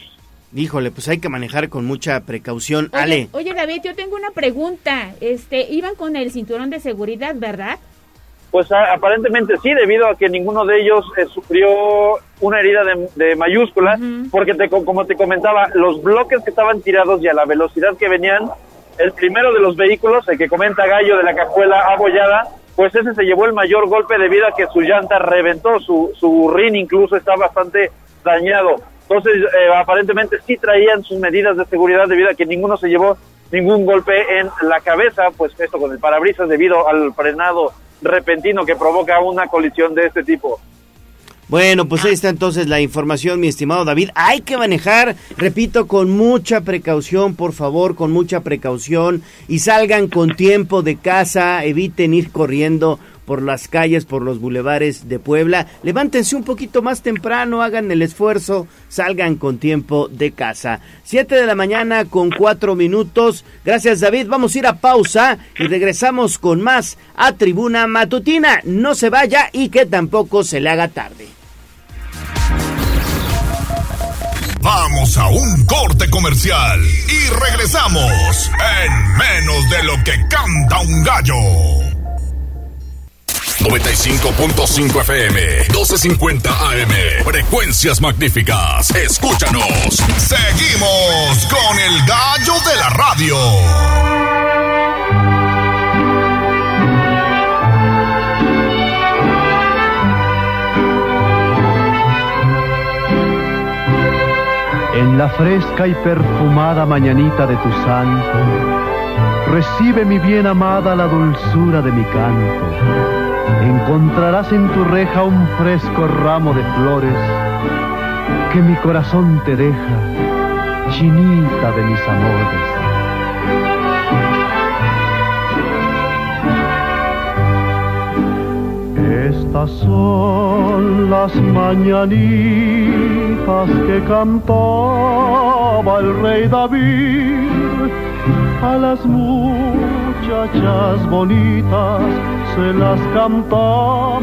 Híjole, pues hay que manejar con mucha precaución. Oye, Ale. Oye, David, yo tengo una pregunta. Este, iban con el cinturón de seguridad, ¿verdad? Pues a- aparentemente sí, debido a que ninguno de ellos eh, sufrió una herida de, de mayúscula, porque te, co- como te comentaba, los bloques que estaban tirados y a la velocidad que venían, el primero de los vehículos, el que comenta Gallo de la cajuela abollada, pues ese se llevó el mayor golpe debido a que su llanta reventó, su, su rin incluso está bastante dañado. Entonces, eh, aparentemente sí traían sus medidas de seguridad debido a que ninguno se llevó ningún golpe en la cabeza, pues esto con el parabrisas debido al frenado repentino que provoca una colisión de este tipo. Bueno, pues ahí está entonces la información, mi estimado David. Hay que manejar, repito, con mucha precaución, por favor, con mucha precaución y salgan con tiempo de casa, eviten ir corriendo por las calles, por los bulevares de Puebla. Levántense un poquito más temprano, hagan el esfuerzo, salgan con tiempo de casa. Siete de la mañana con cuatro minutos. Gracias David, vamos a ir a pausa y regresamos con más a Tribuna Matutina. No se vaya y que tampoco se le haga tarde. Vamos a un corte comercial y regresamos en menos de lo que canta un gallo. 95.5 FM, 1250 AM, frecuencias magníficas. Escúchanos. Seguimos con el gallo de la radio. En la fresca y perfumada mañanita de tu santo, recibe mi bien amada la dulzura de mi canto. Encontrarás en tu reja un fresco ramo de flores que mi corazón te deja, chinita de mis amores. Estas son las mañanitas que cantaba el rey David a las muchachas bonitas se las cantamos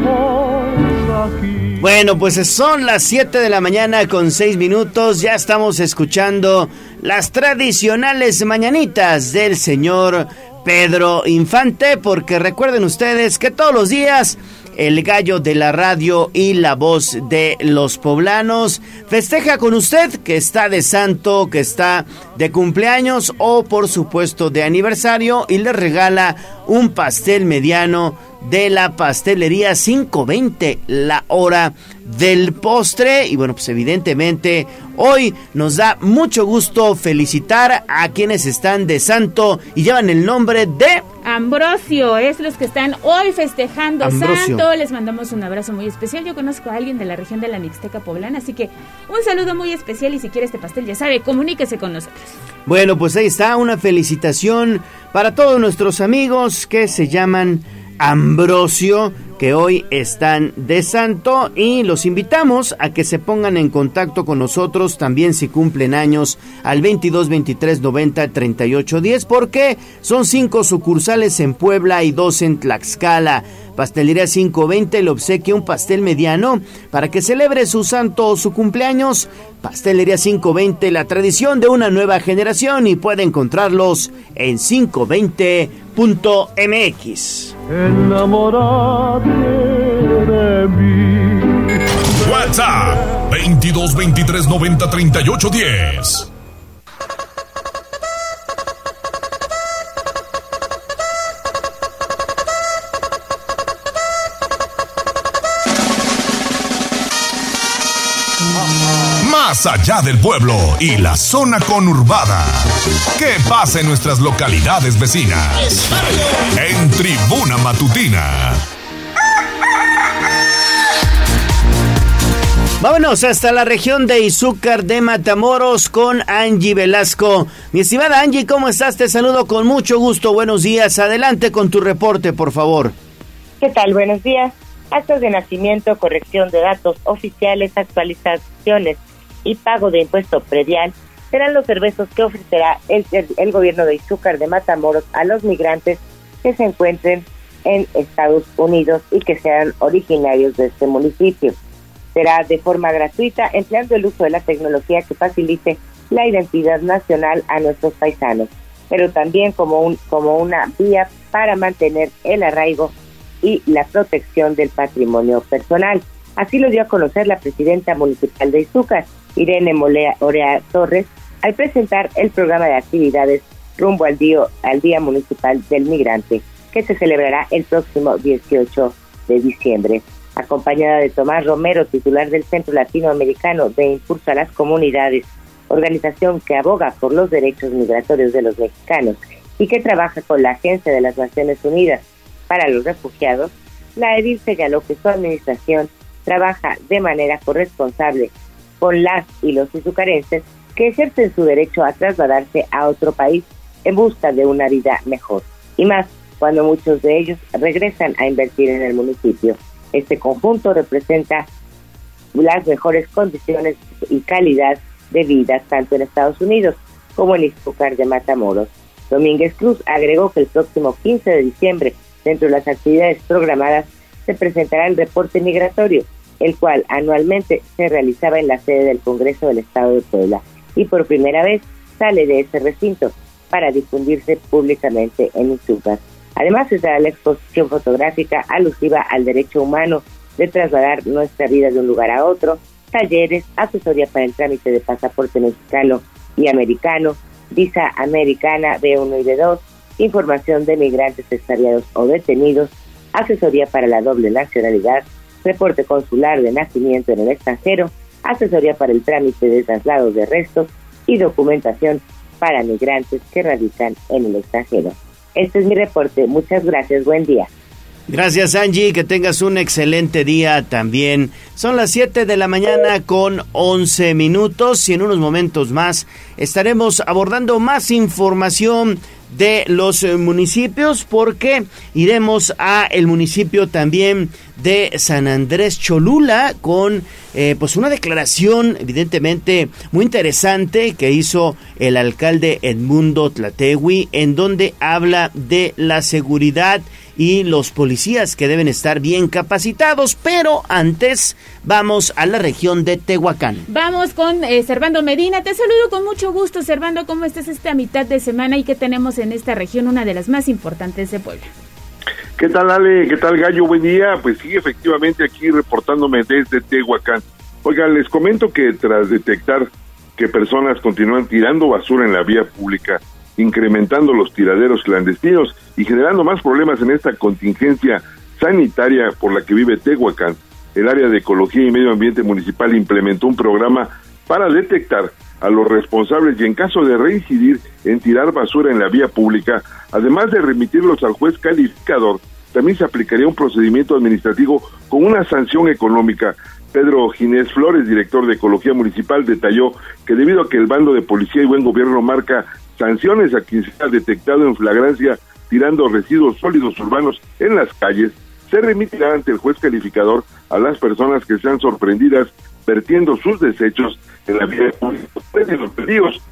aquí. Bueno, pues son las 7 de la mañana con 6 minutos. Ya estamos escuchando las tradicionales mañanitas del señor Pedro Infante, porque recuerden ustedes que todos los días el gallo de la radio y la voz de los poblanos. Festeja con usted que está de santo, que está de cumpleaños o por supuesto de aniversario y le regala un pastel mediano de la pastelería 520 la hora del postre y bueno pues evidentemente hoy nos da mucho gusto felicitar a quienes están de santo y llevan el nombre de Ambrosio es los que están hoy festejando Ambrosio. Santo. Les mandamos un abrazo muy especial. Yo conozco a alguien de la región de la Mixteca Poblana, así que un saludo muy especial y si quiere este pastel ya sabe, comuníquese con nosotros. Bueno, pues ahí está una felicitación para todos nuestros amigos que se llaman Ambrosio, que hoy están de santo y los invitamos a que se pongan en contacto con nosotros también si cumplen años al 22 23 90 38 10 porque son cinco sucursales en Puebla y dos en Tlaxcala. Pastelería 520 le obsequia un pastel mediano para que celebre su santo o su cumpleaños. Pastelería 520, la tradición de una nueva generación y puede encontrarlos en 520.mx. www.radiodeportes.mx. de mí. WhatsApp 22 23 90 38 10. Más allá del pueblo y la zona conurbada. ¿Qué pasa en nuestras localidades vecinas? En Tribuna Matutina. Vámonos hasta la región de Izúcar de Matamoros con Angie Velasco. Mi estimada Angie, ¿cómo estás? Te saludo con mucho gusto. Buenos días. Adelante con tu reporte, por favor. ¿Qué tal? Buenos días. Actos de nacimiento, corrección de datos oficiales, actualizaciones y pago de impuesto predial serán los servicios que ofrecerá el, el gobierno de Izúcar de Matamoros a los migrantes que se encuentren en Estados Unidos y que sean originarios de este municipio. Será de forma gratuita, empleando el uso de la tecnología que facilite la identidad nacional a nuestros paisanos, pero también como, un, como una vía para mantener el arraigo y la protección del patrimonio personal. Así lo dio a conocer la presidenta municipal de Izúcar, Irene Molea Orea Torres, al presentar el programa de actividades rumbo al día, al día Municipal del Migrante, que se celebrará el próximo 18 de diciembre. Acompañada de Tomás Romero, titular del Centro Latinoamericano de Impulso a las Comunidades, organización que aboga por los derechos migratorios de los mexicanos y que trabaja con la Agencia de las Naciones Unidas para los Refugiados, la edil señaló que su administración trabaja de manera corresponsable con las y los izucarenses que ejercen su derecho a trasladarse a otro país en busca de una vida mejor, y más cuando muchos de ellos regresan a invertir en el municipio. Este conjunto representa las mejores condiciones y calidad de vida tanto en Estados Unidos como en Izúcar de Matamoros. Domínguez Cruz agregó que el próximo 15 de diciembre, dentro de las actividades programadas, se presentará el reporte migratorio, el cual anualmente se realizaba en la sede del Congreso del Estado de Puebla y por primera vez sale de ese recinto para difundirse públicamente en Izúcar. Además, se dará la exposición fotográfica alusiva al derecho humano de trasladar nuestra vida de un lugar a otro, talleres, asesoría para el trámite de pasaporte mexicano y americano, visa americana B1 y B2, información de migrantes extraviados o detenidos, asesoría para la doble nacionalidad, reporte consular de nacimiento en el extranjero, asesoría para el trámite de traslados de restos y documentación para migrantes que radican en el extranjero. Este es mi reporte. Muchas gracias. Buen día. Gracias Angie, que tengas un excelente día también. Son las 7 de la mañana con 11 minutos y en unos momentos más estaremos abordando más información de los eh, municipios porque iremos a el municipio también de San Andrés Cholula con eh, pues una declaración evidentemente muy interesante que hizo el alcalde Edmundo Tlategui en donde habla de la seguridad y los policías que deben estar bien capacitados, pero antes vamos a la región de Tehuacán. Vamos con eh, Servando Medina, te saludo con mucho gusto Servando, ¿cómo estás esta mitad de semana y qué tenemos en esta región, una de las más importantes de Puebla? ¿Qué tal Ale? ¿Qué tal Gallo? Buen día. Pues sí, efectivamente aquí reportándome desde Tehuacán. Oigan, les comento que tras detectar que personas continúan tirando basura en la vía pública, incrementando los tiraderos clandestinos y generando más problemas en esta contingencia sanitaria por la que vive Tehuacán, el área de ecología y medio ambiente municipal implementó un programa para detectar a los responsables y en caso de reincidir en tirar basura en la vía pública, además de remitirlos al juez calificador, también se aplicaría un procedimiento administrativo con una sanción económica. Pedro Ginés Flores, director de Ecología Municipal, detalló que debido a que el bando de policía y buen gobierno marca sanciones a quien se ha detectado en flagrancia tirando residuos sólidos urbanos en las calles, se remitirá ante el juez calificador a las personas que sean sorprendidas vertiendo sus desechos en la vía pública los pedidos,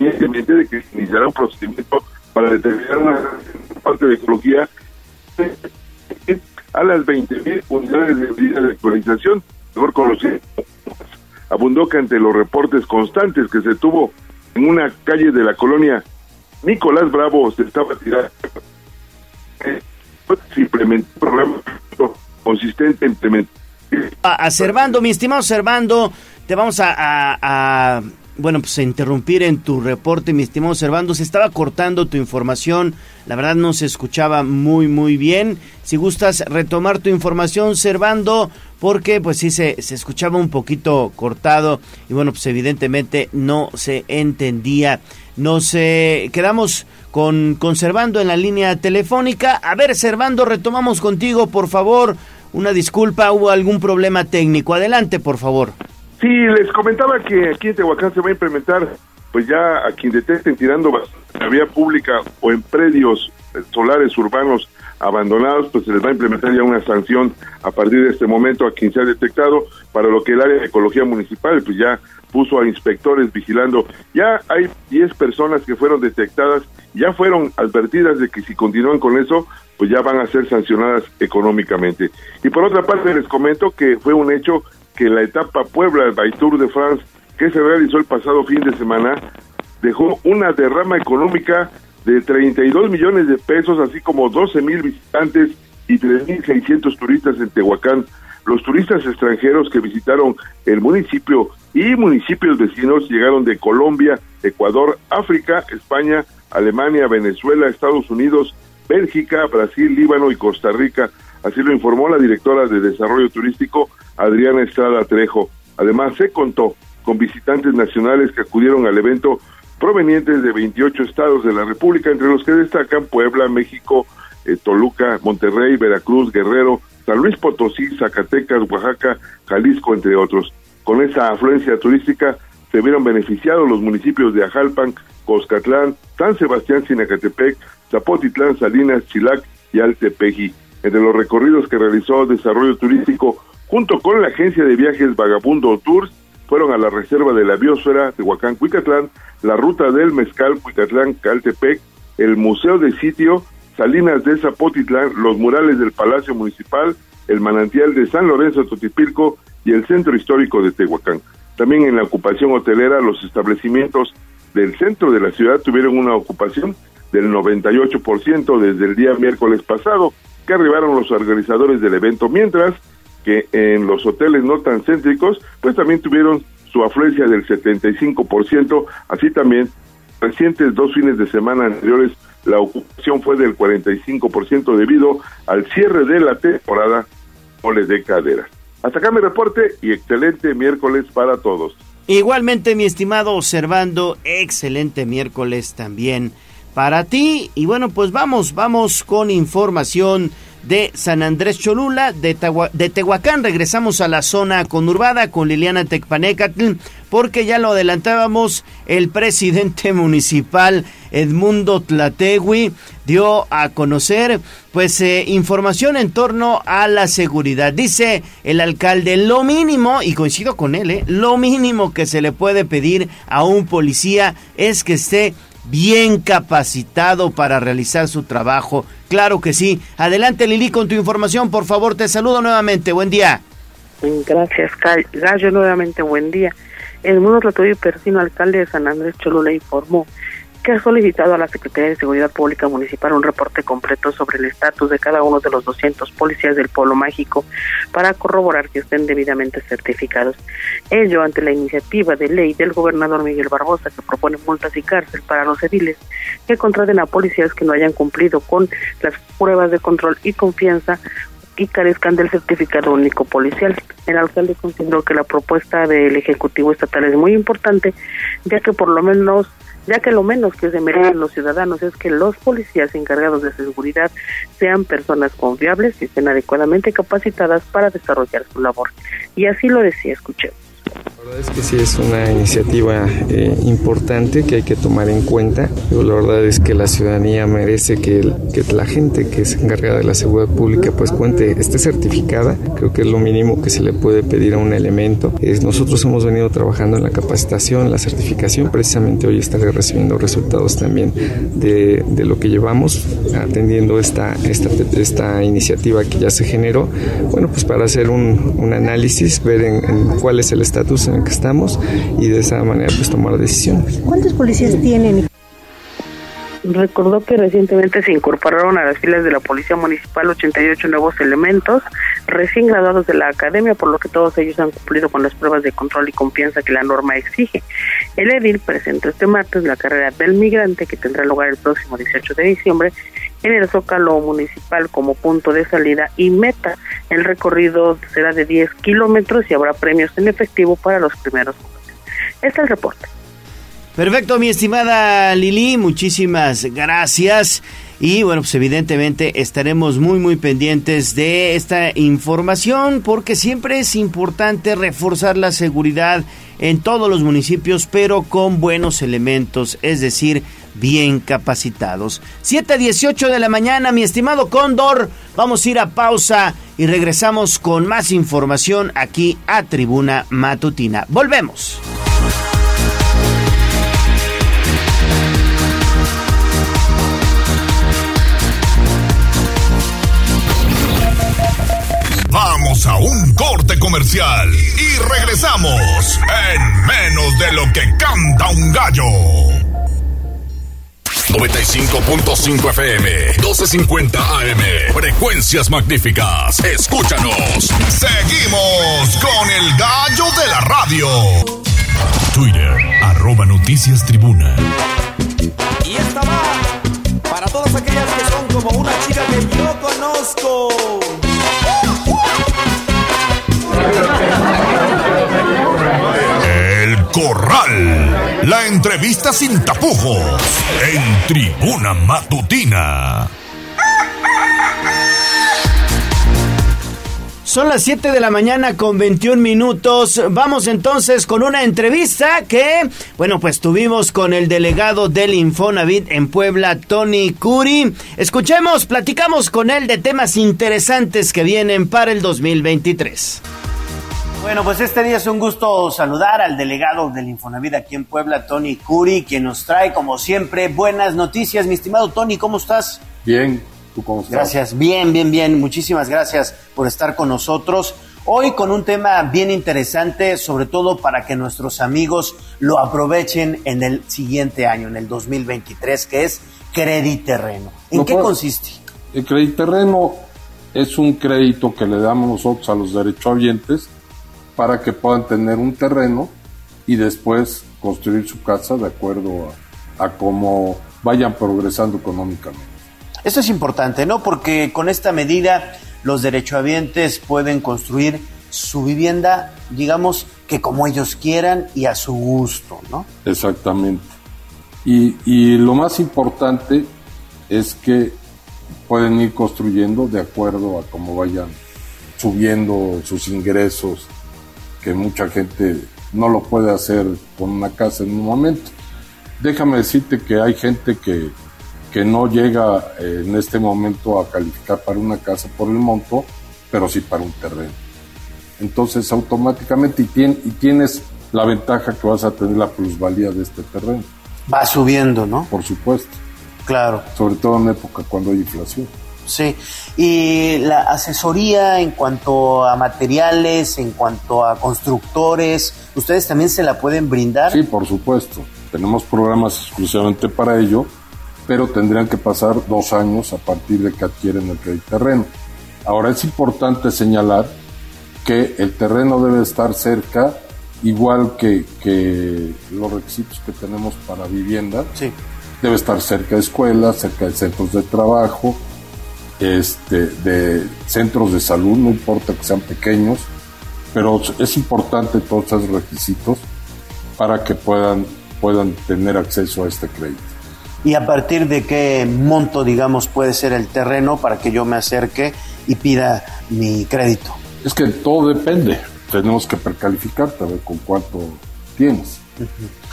independientemente de que se iniciará un procedimiento para determinar una parte de ecología a las 20.000 unidades de medida de actualización, mejor conocido. Abundó que ante los reportes constantes que se tuvo en una calle de la colonia Nicolás Bravo se estaba tirando. Se implementó un programa consistente en implementar a, a Servando, mi estimado Servando, te vamos a, a- a, bueno, pues interrumpir en tu reporte, mi estimado Servando. Se estaba cortando tu información, la verdad no se escuchaba muy, muy bien. Si gustas retomar tu información, Servando, porque pues sí se, se escuchaba un poquito cortado y bueno, pues evidentemente no se entendía. Nos quedamos con, con Servando en la línea telefónica. A ver, Servando, retomamos contigo, por favor. Una disculpa, hubo algún problema técnico. Adelante, por favor. Sí, les comentaba que aquí en Tehuacán se va a implementar, pues ya a quien detecten tirando la vía pública o en predios eh, solares urbanos abandonados, pues se les va a implementar ya una sanción a partir de este momento a quien se ha detectado, para lo que el área de ecología municipal, pues ya puso a inspectores vigilando. Ya hay 10 personas que fueron detectadas, ya fueron advertidas de que si continúan con eso, pues ya van a ser sancionadas económicamente. Y por otra parte les comento que fue un hecho que la etapa Puebla by Tour de France que se realizó el pasado fin de semana dejó una derrama económica de 32 millones de pesos, así como 12 mil visitantes y 3.600 turistas en Tehuacán. Los turistas extranjeros que visitaron el municipio y municipios vecinos llegaron de Colombia, Ecuador, África, España, Alemania, Venezuela, Estados Unidos, Bélgica, Brasil, Líbano y Costa Rica. Así lo informó la directora de Desarrollo Turístico, Adriana Estrada Trejo. Además, se contó con visitantes nacionales que acudieron al evento provenientes de 28 estados de la República, entre los que destacan Puebla, México, eh, Toluca, Monterrey, Veracruz, Guerrero, San Luis Potosí, Zacatecas, Oaxaca, Jalisco, entre otros. Con esa afluencia turística se vieron beneficiados los municipios de Ajalpan, Coscatlán, San Sebastián, Sinacatepec, Zapotitlán, Salinas, Chilac y Altepeji. Entre los recorridos que realizó Desarrollo Turístico junto con la agencia de viajes Vagabundo Tours, fueron a la reserva de la biosfera de Huacán, Cuicatlán, la ruta del Mezcal, Cuicatlán, Caltepec, el Museo de Sitio, Salinas de Zapotitlán, los murales del Palacio Municipal, el manantial de San Lorenzo Totipilco y el Centro Histórico de Tehuacán. También en la ocupación hotelera, los establecimientos del centro de la ciudad tuvieron una ocupación del 98% desde el día miércoles pasado, que arribaron los organizadores del evento, mientras que en los hoteles no tan céntricos, pues también tuvieron su afluencia del 75%, así también recientes dos fines de semana anteriores la ocupación fue del 45% debido al cierre de la temporada Ole de Cadera. Hasta acá mi reporte y excelente miércoles para todos. Igualmente, mi estimado observando, excelente miércoles también para ti. Y bueno, pues vamos, vamos con información de San Andrés Cholula, de, Tehua- de Tehuacán. Regresamos a la zona conurbada con Liliana Tecpanecatl, porque ya lo adelantábamos, el presidente municipal Edmundo Tlategui dio a conocer pues eh, información en torno a la seguridad. Dice el alcalde, lo mínimo, y coincido con él, eh, lo mínimo que se le puede pedir a un policía es que esté bien capacitado para realizar su trabajo. Claro que sí. Adelante Lili con tu información, por favor, te saludo nuevamente. Buen día. Gracias, Gallo. Nuevamente, buen día. El mundo Tlatoy Persino, alcalde de San Andrés Cholula, informó que ha solicitado a la Secretaría de Seguridad Pública Municipal un reporte completo sobre el estatus de cada uno de los 200 policías del Pueblo Mágico para corroborar que estén debidamente certificados. Ello ante la iniciativa de ley del gobernador Miguel Barbosa que propone multas y cárcel para los ediles que contraten a policías que no hayan cumplido con las pruebas de control y confianza y carezcan del certificado único policial. El alcalde consideró que la propuesta del Ejecutivo Estatal es muy importante, ya que por lo menos, ya que lo menos que se merecen los ciudadanos es que los policías encargados de seguridad sean personas confiables y estén adecuadamente capacitadas para desarrollar su labor. Y así lo decía, escuchemos. La verdad es que sí es una iniciativa eh, importante que hay que tomar en cuenta. Pero la verdad es que la ciudadanía merece que, el- que la gente que se encarga de la seguridad pública pues cuente, esté certificada. Creo que es lo mínimo que se le puede pedir a un elemento. Es, nosotros hemos venido trabajando en la capacitación, la certificación. Precisamente hoy estaré recibiendo resultados también de, de lo que llevamos atendiendo esta, esta, esta iniciativa que ya se generó. Bueno, pues para hacer un, un análisis, ver en, en cuál es el estatus en el que estamos y de esa manera pues tomar decisiones. ¿Cuántos policías tienen? recordó que recientemente se incorporaron a las filas de la Policía Municipal 88 nuevos elementos recién graduados de la academia, por lo que todos ellos han cumplido con las pruebas de control y confianza que la norma exige. El edil presentó este martes la carrera del migrante que tendrá lugar el próximo 18 de diciembre en el Zócalo Municipal como punto de salida y meta. El recorrido será de 10 kilómetros y habrá premios en efectivo para los primeros. Este es el reporte. Perfecto, mi estimada Lili, muchísimas gracias. Y bueno, pues evidentemente estaremos muy muy pendientes de esta información porque siempre es importante reforzar la seguridad en todos los municipios, pero con buenos elementos, es decir, bien capacitados. 7.18 de la mañana, mi estimado Cóndor, vamos a ir a pausa y regresamos con más información aquí a Tribuna Matutina. Volvemos. Vamos a un corte comercial y regresamos en menos de lo que canta un gallo. 95.5 FM, 12.50 AM, frecuencias magníficas. Escúchanos. Seguimos con el gallo de la radio. Twitter, arroba noticias tribuna. Y esta va para todas aquellas que son como una chica que yo conozco. Corral. La entrevista sin tapujos. En Tribuna Matutina. Son las 7 de la mañana con 21 minutos. Vamos entonces con una entrevista que, bueno, pues tuvimos con el delegado del Infonavit en Puebla, Tony Curi. Escuchemos, platicamos con él de temas interesantes que vienen para el 2023. Bueno, pues este día es un gusto saludar al delegado del Infonavit aquí en Puebla, Tony Curi, quien nos trae, como siempre, buenas noticias. Mi estimado Tony, ¿cómo estás? Bien, ¿tú cómo estás? Gracias, bien, bien, bien. Muchísimas gracias por estar con nosotros. Hoy con un tema bien interesante, sobre todo para que nuestros amigos lo aprovechen en el siguiente año, en el 2023, que es Crediterreno. ¿En No qué puedo- consiste? El crediterreno es un crédito que le damos nosotros a los derechohabientes para que puedan tener un terreno y después construir su casa de acuerdo a, a cómo vayan progresando económicamente. Esto es importante, ¿no? Porque con esta medida los derechohabientes pueden construir su vivienda, digamos, que como ellos quieran y a su gusto, ¿no? Exactamente. Y, y lo más importante es que pueden ir construyendo de acuerdo a cómo vayan subiendo sus ingresos, que mucha gente no lo puede hacer con una casa en un momento. Déjame decirte que hay gente que, que no llega eh, en este momento a calificar para una casa por el monto, pero sí para un terreno. Entonces automáticamente y, tien- y tienes la ventaja que vas a tener la plusvalía de este terreno. Va subiendo, ¿no? Por supuesto. Claro. Sobre todo en época cuando hay inflación. Sí. Y la asesoría en cuanto a materiales, en cuanto a constructores, ¿ustedes también se la pueden brindar? Sí, por supuesto. Tenemos programas exclusivamente para ello, pero tendrían que pasar dos años a partir de que adquieren el crédito terreno. Ahora es importante señalar que el terreno debe estar cerca, igual que, que los requisitos que tenemos para vivienda. Sí. Debe estar cerca de escuelas, cerca de centros de trabajo, este, de centros de salud, no importa que sean pequeños, pero es importante todos esos requisitos para que puedan, puedan tener acceso a este crédito. ¿Y a partir de qué monto, digamos, puede ser el terreno para que yo me acerque y pida mi crédito? Es que todo depende. Tenemos que precalificarte a ver con cuánto tienes.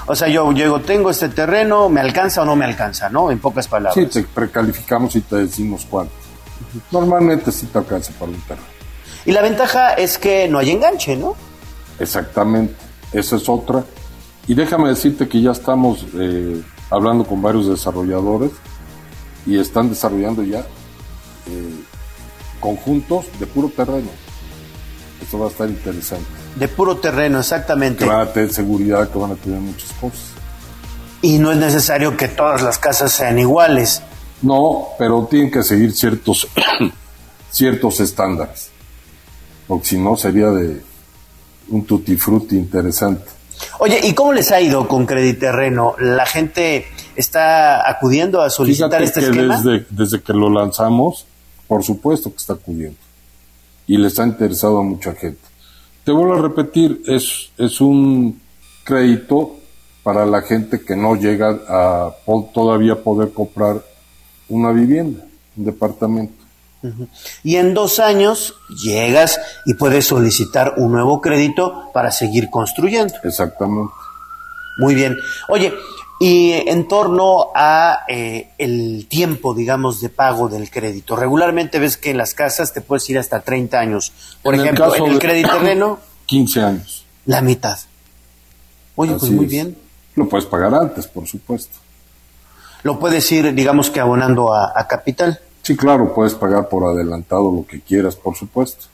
O sea, yo llego, tengo este terreno, ¿me alcanza o no me alcanza, no? En pocas palabras. Sí, te precalificamos y te decimos cuánto. Normalmente sí te alcanza para un terreno. Y la ventaja es que no hay enganche, ¿no? Exactamente, esa es otra. Y déjame decirte que ya estamos eh, hablando con varios desarrolladores y están desarrollando ya eh, conjuntos de puro terreno. Esto va a estar interesante. De puro terreno, exactamente. Que van a tener seguridad, que van a tener muchas cosas. Y no es necesario que todas las casas sean iguales. No, pero tienen que seguir ciertos, ciertos estándares. Porque si no sería de un tutti frutti interesante. Oye, ¿y cómo les ha ido con Crediterreno? ¿La gente está acudiendo a solicitar Fíjate este que esquema? Desde, desde que lo lanzamos, por supuesto que está acudiendo. Y les ha interesado a mucha gente. Te vuelvo a repetir, es, es un crédito para la gente que no llega a po- todavía poder comprar una vivienda, un departamento. Y en dos años llegas y puedes solicitar un nuevo crédito para seguir construyendo. Exactamente. Muy bien. Oye, y en torno a eh, el tiempo, digamos, de pago del crédito. Regularmente ves que en las casas te puedes ir hasta 30 años. Por En el ejemplo, caso en el crédito terreno, 15 años. la mitad. Oye, pues muy es. bien. Lo puedes pagar antes, por supuesto. Lo puedes ir, digamos que abonando a, a capital. Sí, claro, puedes pagar por adelantado lo que quieras, por supuesto.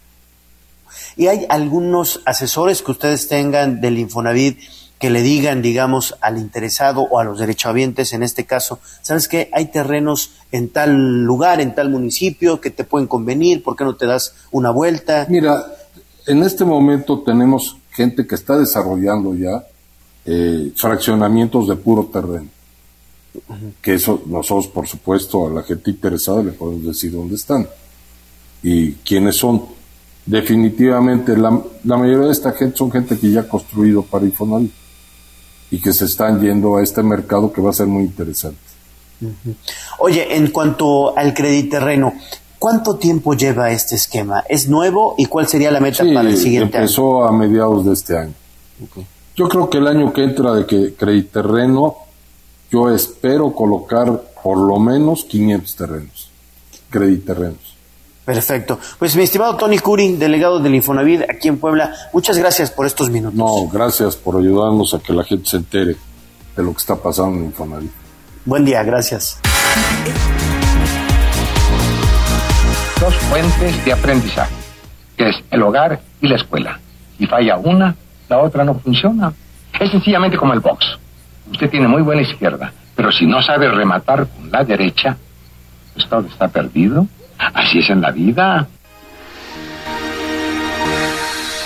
¿Y hay algunos asesores que ustedes tengan del Infonavit que le digan, digamos, al interesado o a los derechohabientes, en este caso, ¿sabes qué? Hay terrenos en tal lugar, en tal municipio que te pueden convenir, ¿por qué no te das una vuelta? Mira, en este momento tenemos gente que está desarrollando ya eh, fraccionamientos de puro terreno. Que eso nosotros, por supuesto, a la gente interesada le podemos decir dónde están y quiénes son. Definitivamente, la, la mayoría de esta gente son gente que ya ha construido para Infonavit y que se están yendo a este mercado que va a ser muy interesante. Oye, en cuanto al crediterreno, ¿cuánto tiempo lleva este esquema? ¿Es nuevo y cuál sería la meta para el siguiente año? empezó a mediados de este año. Yo creo que el año que entra de que Crediterreno, yo espero colocar por lo menos 500 terrenos, Crediterrenos. Perfecto. Pues mi estimado Tony Curi, delegado del Infonavit aquí en Puebla, muchas gracias por estos minutos. No, gracias por ayudarnos a que la gente se entere de lo que está pasando en Infonavit. Buen día, gracias. dos fuentes de aprendizaje, que es el hogar y la escuela. Si falla una, la otra no funciona. Es sencillamente como el box. Usted tiene muy buena izquierda, pero si no sabe rematar con la derecha, pues todo está perdido. Así es en la vida.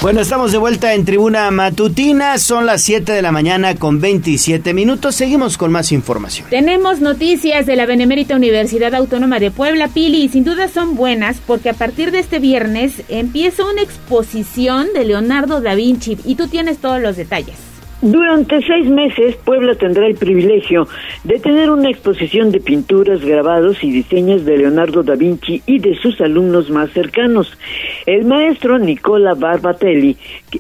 Bueno, estamos de vuelta en Tribuna Matutina, son las 7 de la mañana con 27 minutos, seguimos con más información. Tenemos noticias de la Benemérita Universidad Autónoma de Puebla, Pili, y sin duda son buenas porque a partir de este viernes empieza una exposición de Leonardo da Vinci y tú tienes todos los detalles. Durante seis meses, Puebla tendrá el privilegio de tener una exposición de pinturas, grabados y diseños de Leonardo da Vinci y de sus alumnos más cercanos. El maestro Nicola Barbatelli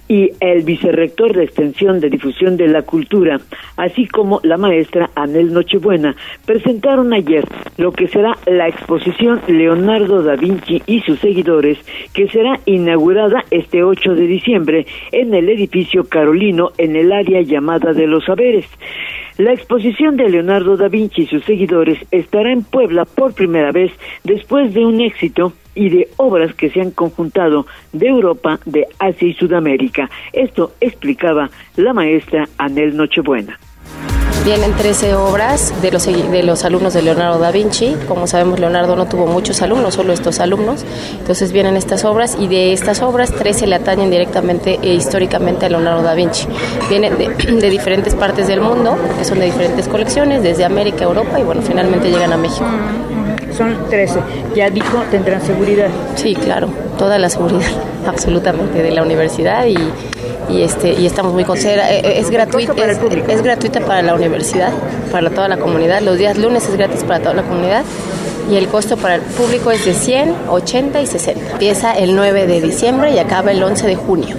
y el vicerrector de Extensión de Difusión de la Cultura, así como la maestra Anel Nochebuena, presentaron ayer lo que será la exposición Leonardo da Vinci y sus seguidores, que será inaugurada este 8 de diciembre en el edificio Carolino en el área llamada de los saberes. La exposición de Leonardo da Vinci y sus seguidores estará en Puebla por primera vez después de un éxito y de obras que se han conjuntado de Europa, de Asia y Sudamérica. Esto explicaba la maestra Anel Nochebuena. Vienen 13 obras de los, de los alumnos de Leonardo da Vinci. Como sabemos, Leonardo no tuvo muchos alumnos, solo estos alumnos. Entonces vienen estas obras y de estas obras 13 le atañen directamente e históricamente a Leonardo da Vinci. Vienen de, de diferentes partes del mundo, que son de diferentes colecciones, desde América, Europa y bueno, finalmente llegan a México. Son 13. Ya dijo, tendrán seguridad. Sí, claro, toda la seguridad, absolutamente, de la universidad y, y este y estamos muy contentos. Es, gratuita, es, es gratuita para la universidad, para toda la comunidad. Los días lunes es gratis para toda la comunidad y el costo para el público es de 100, 80 y 60. Empieza el 9 de diciembre y acaba el 11 de junio.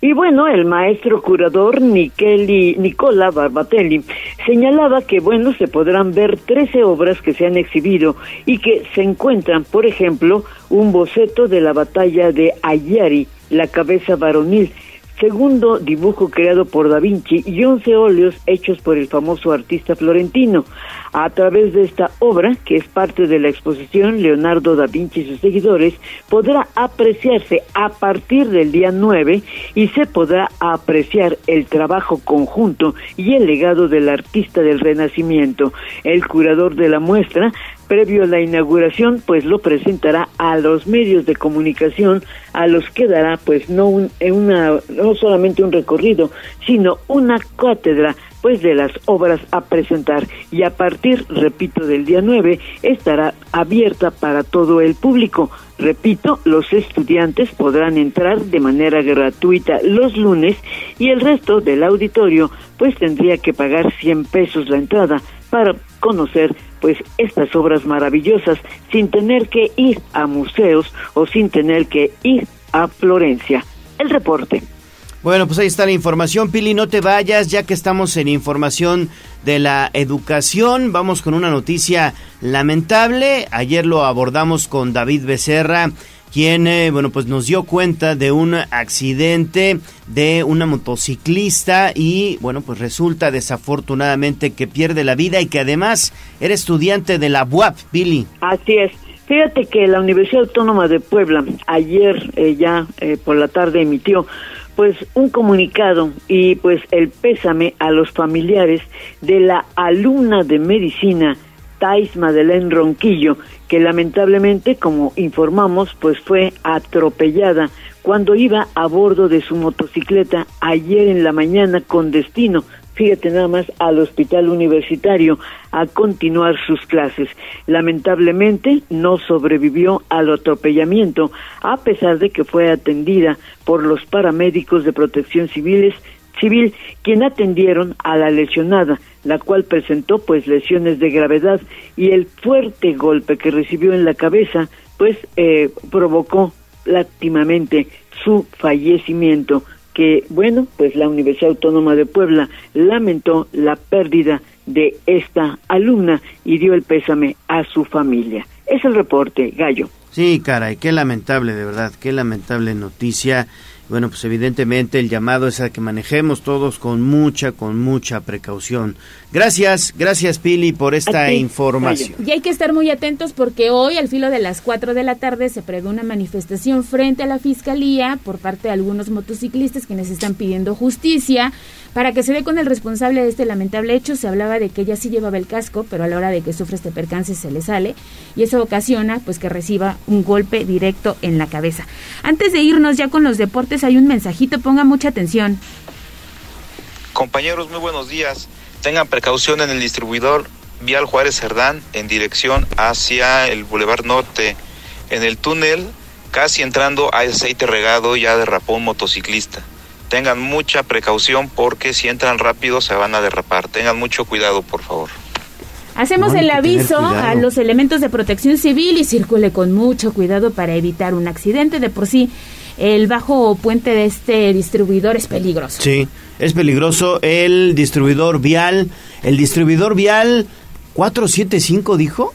Y bueno, el maestro curador Nicheli, Nicola Barbatelli señalaba que, bueno, se podrán ver 13 obras que se han exhibido y que se encuentran, por ejemplo, un boceto de la batalla de Ayari, la cabeza varonil, segundo dibujo creado por Da Vinci y 11 óleos hechos por el famoso artista florentino. A través de esta obra, que es parte de la exposición Leonardo da Vinci y sus seguidores, podrá apreciarse a partir del día 9 y se podrá apreciar el trabajo conjunto y el legado del artista del Renacimiento. El curador de la muestra previo a la inauguración, pues lo presentará a los medios de comunicación, a los que dará, pues no un, una, no solamente un recorrido, sino una cátedra pues de las obras a presentar y a partir, repito, del día 9 estará abierta para todo el público. Repito, los estudiantes podrán entrar de manera gratuita los lunes y el resto del auditorio pues tendría que pagar 100 pesos la entrada para conocer pues estas obras maravillosas sin tener que ir a museos o sin tener que ir a Florencia. El reporte. Bueno, pues ahí está la información. Pili, no te vayas, ya que estamos en información de la educación. Vamos con una noticia lamentable. Ayer lo abordamos con David Becerra, quien, eh, bueno, pues nos dio cuenta de un accidente de una motociclista y, bueno, pues resulta desafortunadamente que pierde la vida y que además era estudiante de la UAP, Pili. Así es. Fíjate que la Universidad Autónoma de Puebla ayer eh, ya eh, por la tarde emitió pues un comunicado y pues el pésame a los familiares de la alumna de medicina Thais Madeleine Ronquillo, que lamentablemente, como informamos, pues fue atropellada cuando iba a bordo de su motocicleta ayer en la mañana con destino fíjate nada más, al hospital universitario a continuar sus clases. Lamentablemente no sobrevivió al atropellamiento, a pesar de que fue atendida por los paramédicos de protección civiles civil quien atendieron a la lesionada, la cual presentó pues lesiones de gravedad y el fuerte golpe que recibió en la cabeza pues eh, provocó láctimamente su fallecimiento que, bueno, pues la Universidad Autónoma de Puebla lamentó la pérdida de esta alumna y dio el pésame a su familia. Es el reporte, Gallo. Sí, caray, qué lamentable, de verdad, qué lamentable noticia. Bueno, pues evidentemente el llamado es a que manejemos todos con mucha, con mucha precaución. Gracias, gracias Pili por esta información. Y hay que estar muy atentos porque hoy al filo de las 4 de la tarde se prevé una manifestación frente a la Fiscalía por parte de algunos motociclistas quienes están pidiendo justicia para que se dé con el responsable de este lamentable hecho. Se hablaba de que ella sí llevaba el casco, pero a la hora de que sufre este percance se le sale y eso ocasiona pues que reciba un golpe directo en la cabeza. Antes de irnos ya con los deportes hay un mensajito, ponga mucha atención. Compañeros, muy buenos días. Tengan precaución en el distribuidor Vial Juárez Cerdán en dirección hacia el Boulevard Norte. En el túnel, casi entrando, hay aceite regado, ya derrapó un motociclista. Tengan mucha precaución porque si entran rápido se van a derrapar. Tengan mucho cuidado, por favor. Hacemos el aviso a los elementos de protección civil y circule con mucho cuidado para evitar un accidente. De por sí, el bajo puente de este distribuidor es peligroso. Sí, es peligroso. El distribuidor vial, el distribuidor vial 475 dijo.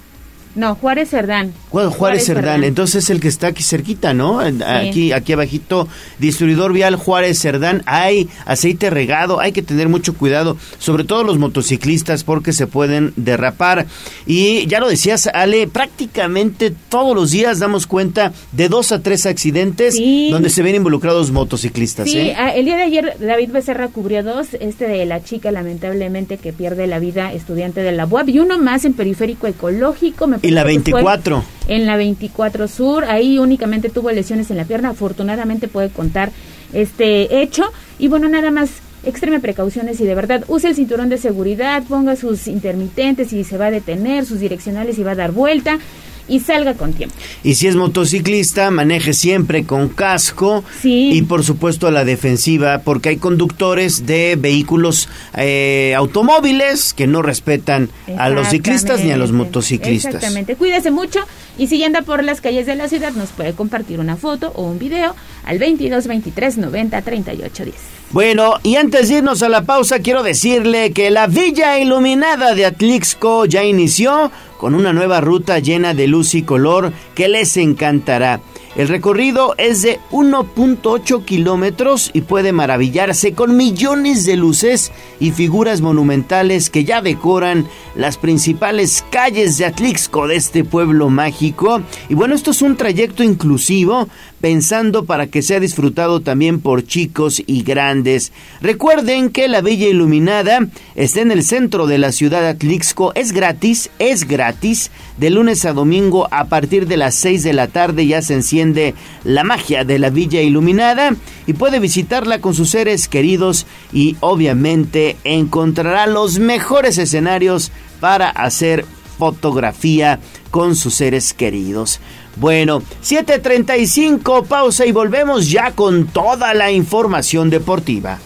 No, Juárez Cerdán. Juárez, Cerdán. Entonces el que está aquí cerquita, ¿no? Aquí, aquí abajito, distribuidor vial Juárez Cerdán. Hay aceite regado, hay que tener mucho cuidado, sobre todo los motociclistas, porque se pueden derrapar. Y ya lo decías, Ale, prácticamente todos los días damos cuenta de dos a tres accidentes donde se ven involucrados motociclistas. Sí, ¿eh? el día de ayer David Becerra cubrió dos, este de la chica lamentablemente que pierde la vida, estudiante de la UAB, y uno más en periférico ecológico. Me y la 24. En la 24 Sur, ahí únicamente tuvo lesiones en la pierna, afortunadamente puede contar este hecho. Y bueno, nada más extreme precauciones y de verdad use el cinturón de seguridad, ponga sus intermitentes y se va a detener, sus direccionales y va a dar vuelta y salga con tiempo. Y si es motociclista, maneje siempre con casco y por supuesto a la defensiva, porque hay conductores de vehículos eh, automóviles que no respetan a los ciclistas ni a los motociclistas. Exactamente, cuídese mucho y si por las calles de la ciudad nos puede compartir una foto o un video al 22 23 90 38 10. Bueno, y antes de irnos a la pausa, quiero decirle que la Villa Iluminada de Atlixco ya inició con una nueva ruta llena de luz y color que les encantará. El recorrido es de 1.8 kilómetros y puede maravillarse con millones de luces y figuras monumentales que ya decoran las principales calles de Atlixco de este pueblo mágico. Y bueno, esto es un trayecto inclusivo pensando para que sea disfrutado también por chicos y grandes. Recuerden que la Villa Iluminada está en el centro de la ciudad Atlixco, es gratis, es gratis, de lunes a domingo a partir de las 6 de la tarde ya se enciende la magia de la Villa Iluminada y puede visitarla con sus seres queridos y obviamente encontrará los mejores escenarios para hacer fotografía con sus seres queridos. Bueno, 7.35, pausa y volvemos ya con toda la información deportiva.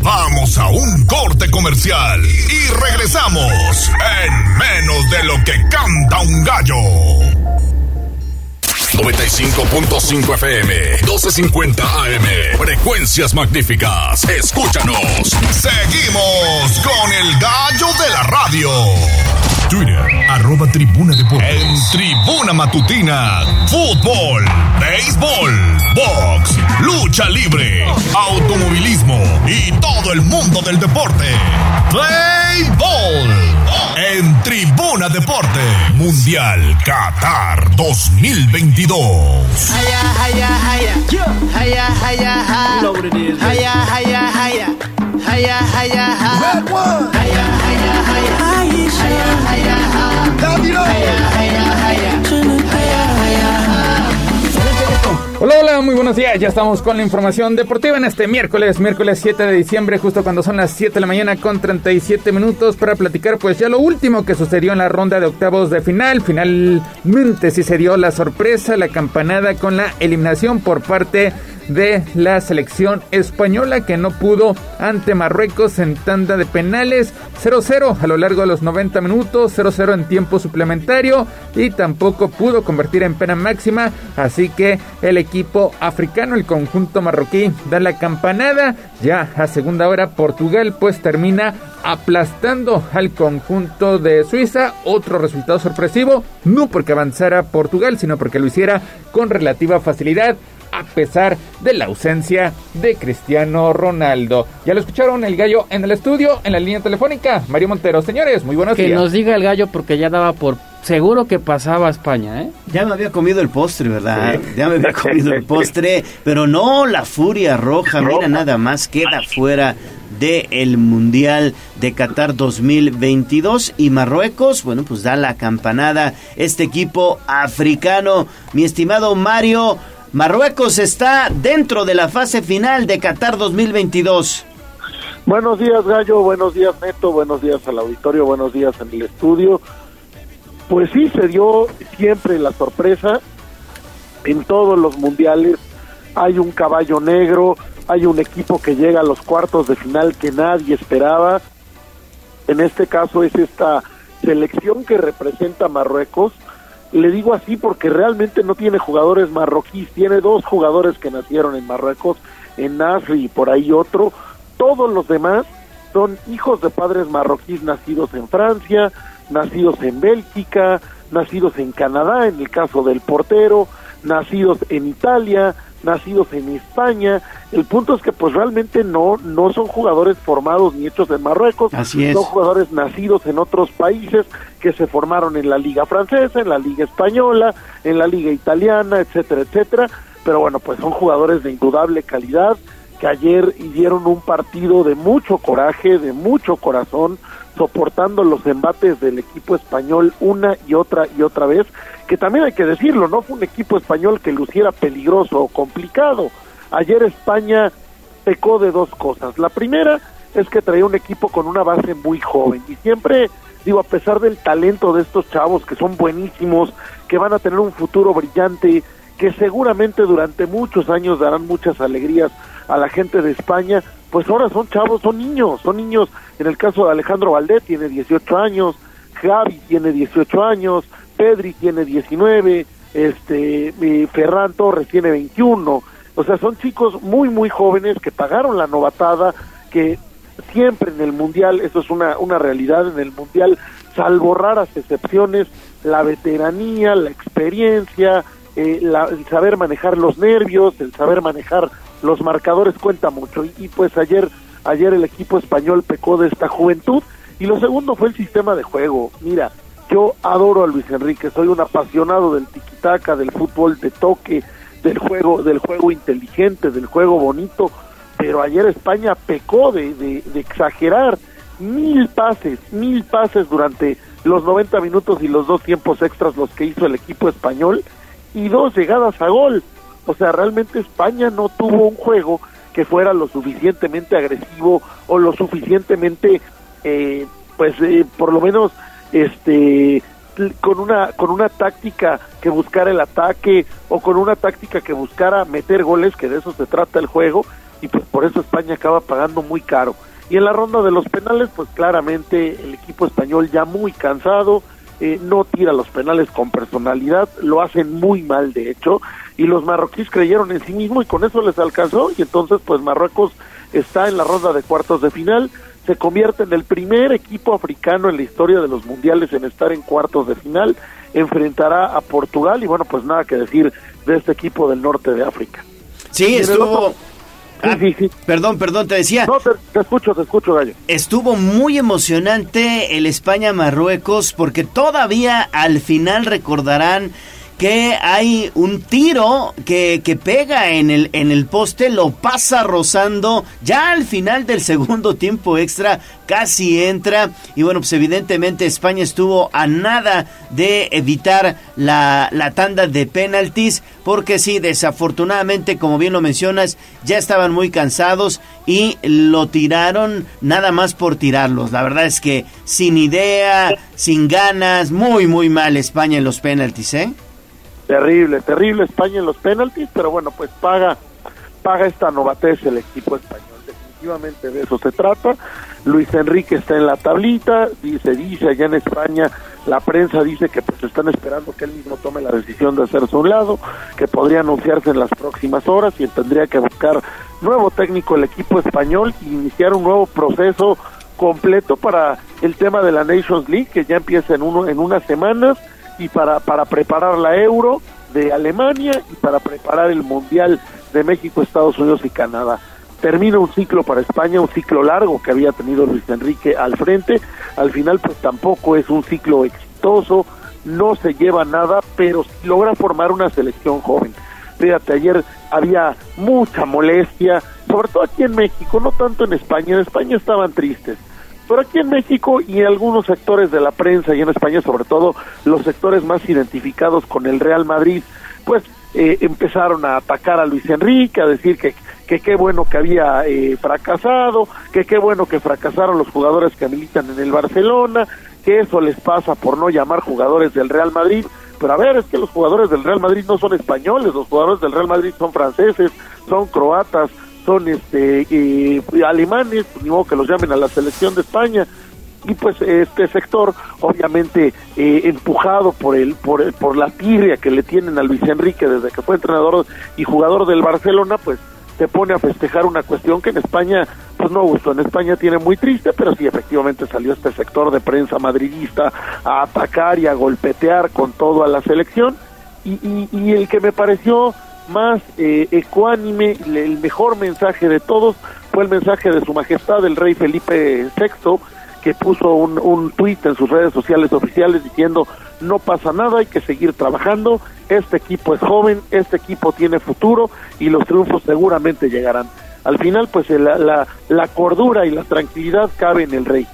Vamos a un corte comercial y regresamos en menos de lo que canta un gallo. 95.5 FM, 12.50 AM. Frecuencias magníficas. Escúchanos. Seguimos con el gallo de la radio. Twitter, arroba tribuna deportes. En tribuna matutina, fútbol, béisbol, box, lucha libre, automovilismo y todo el mundo del deporte. Play Ball. En Tribuna Deporte, Mundial Qatar 2022. Haya, haya, haya, Hola, hola, muy buenos días. Ya estamos con la información deportiva en este miércoles, miércoles 7 de diciembre, justo cuando son las 7 de la mañana con 37 minutos para platicar pues ya lo último que sucedió en la ronda de octavos de final. Finalmente sí se dio la sorpresa, la campanada con la eliminación por parte de la selección española que no pudo ante Marruecos en tanda de penales 0-0 a lo largo de los 90 minutos, 0-0 en tiempo suplementario y tampoco pudo convertir en pena máxima, así que el equipo africano, el conjunto marroquí da la campanada, ya a segunda hora Portugal pues termina aplastando al conjunto de Suiza. Otro resultado sorpresivo, no porque avanzara Portugal, sino porque lo hiciera con relativa facilidad a pesar de la ausencia de Cristiano Ronaldo. Ya lo escucharon el gallo en el estudio, en la línea telefónica. Mario Montero, señores, muy buenos que días. Que nos diga el gallo porque ya daba por seguro que pasaba a España, ¿eh? Ya me había comido el postre, ¿verdad? Ya me había comido el postre, pero no la furia roja, mira nada más, queda fuera del el Mundial de Qatar 2022 y Marruecos, bueno, pues da la campanada este equipo africano. Mi estimado Mario, Marruecos está dentro de la fase final de Qatar 2022. Buenos días, Gallo. Buenos días, Neto. Buenos días al auditorio. Buenos días en el estudio. Pues sí, se dio siempre la sorpresa. En todos los mundiales hay un caballo negro, hay un equipo que llega a los cuartos de final que nadie esperaba. En este caso es esta selección que representa Marruecos. Le digo así porque realmente no tiene jugadores marroquíes, tiene dos jugadores que nacieron en Marruecos, en Nasri y por ahí otro. Todos los demás son hijos de padres marroquíes nacidos en Francia, nacidos en Bélgica, nacidos en Canadá, en el caso del portero, nacidos en Italia, nacidos en España. El punto es que pues realmente no no son jugadores formados ni hechos en Marruecos, Así es. son jugadores nacidos en otros países que se formaron en la liga francesa, en la liga española, en la liga italiana, etcétera, etcétera. Pero bueno, pues son jugadores de indudable calidad ayer dieron un partido de mucho coraje, de mucho corazón, soportando los embates del equipo español una y otra y otra vez, que también hay que decirlo, no fue un equipo español que luciera peligroso o complicado. Ayer España pecó de dos cosas. La primera es que traía un equipo con una base muy joven y siempre digo, a pesar del talento de estos chavos que son buenísimos, que van a tener un futuro brillante, que seguramente durante muchos años darán muchas alegrías a la gente de España, pues ahora son chavos, son niños, son niños. En el caso de Alejandro Valdés tiene 18 años, Javi tiene 18 años, Pedri tiene 19, este, Ferran Torres tiene 21. O sea, son chicos muy, muy jóvenes que pagaron la novatada, que siempre en el Mundial, eso es una, una realidad, en el Mundial, salvo raras excepciones, la veteranía, la experiencia, eh, la- el saber manejar los nervios, el saber manejar los marcadores cuenta mucho. Y, y, pues ayer, ayer el equipo español pecó de esta juventud. Y lo segundo fue el sistema de juego. Mira, yo adoro a Luis Enrique, soy un apasionado del tiquitaca, del fútbol de toque, del juego, del juego inteligente, del juego bonito, pero ayer España pecó de, de- de exagerar mil pases, mil pases durante los 90 minutos y los dos tiempos extras los que hizo el equipo español y dos llegadas a gol. O sea, realmente España no tuvo un juego que fuera lo suficientemente agresivo o lo suficientemente, eh, pues, eh, por lo menos, este, con una con una táctica que buscara el ataque o con una táctica que buscara meter goles, que de eso se trata el juego y pues por eso España acaba pagando muy caro. Y en la ronda de los penales, pues claramente el equipo español ya muy cansado, eh, no tira los penales con personalidad, lo hacen muy mal de hecho, y los marroquíes creyeron en sí mismo y con eso les alcanzó, y entonces pues Marruecos está en la ronda de cuartos de final, se convierte en el primer equipo africano en la historia de los mundiales en estar en cuartos de final, enfrentará a Portugal y bueno, pues nada que decir de este equipo del norte de África. Sí, estuvo... Ah, Perdón, perdón, te decía. No, te, te escucho, te escucho, Gallo. Estuvo muy emocionante el España-Marruecos porque todavía al final recordarán que hay un tiro que, que pega en el, en el poste, lo pasa rozando, ya al final del segundo tiempo extra casi entra y bueno, pues evidentemente España estuvo a nada de evitar la, la tanda de penaltis porque sí, desafortunadamente, como bien lo mencionas, ya estaban muy cansados y lo tiraron nada más por tirarlos. La verdad es que sin idea, sin ganas, muy, muy mal España en los penaltis, ¿eh? Terrible, terrible España en los penaltis, pero bueno, pues paga, paga esta novatez el equipo español. Definitivamente de eso se trata. Luis Enrique está en la tablita, dice, dice allá en España, la prensa dice que pues están esperando que él mismo tome la decisión de hacerse a un lado, que podría anunciarse en las próximas horas y tendría que buscar nuevo técnico el equipo español y iniciar un nuevo proceso completo para el tema de la Nations League que ya empieza en uno en unas semanas y para para preparar la Euro de Alemania y para preparar el Mundial de México, Estados Unidos y Canadá. Termina un ciclo para España, un ciclo largo que había tenido Luis Enrique al frente. Al final, pues tampoco es un ciclo exitoso, no se lleva nada, pero logra formar una selección joven. Fíjate, ayer había mucha molestia, sobre todo aquí en México, no tanto en España. En España estaban tristes. Pero aquí en México y en algunos sectores de la prensa y en España, sobre todo los sectores más identificados con el Real Madrid, pues eh, empezaron a atacar a Luis Enrique, a decir que que qué bueno que había eh, fracasado, que qué bueno que fracasaron los jugadores que militan en el Barcelona, que eso les pasa por no llamar jugadores del Real Madrid. Pero a ver, es que los jugadores del Real Madrid no son españoles, los jugadores del Real Madrid son franceses, son croatas, son este alemanes, ni modo que los llamen a la selección de España. Y pues este sector obviamente eh, empujado por el por el- por la tirria que le tienen a Luis Enrique desde que fue entrenador y jugador del Barcelona pues se pone a festejar una cuestión que en España pues no gustó. En España tiene muy triste pero sí efectivamente salió este sector de prensa madridista a atacar y a golpetear con todo a la selección. Y, y, y el que me pareció más eh, ecuánime, el mejor mensaje de todos fue el mensaje de su majestad el rey Felipe VI que puso un, un tuit en sus redes sociales oficiales diciendo no pasa nada, hay que seguir trabajando, este equipo es joven, este equipo tiene futuro y los triunfos seguramente llegarán. Al final, pues la, la, la cordura y la tranquilidad cabe en el rey.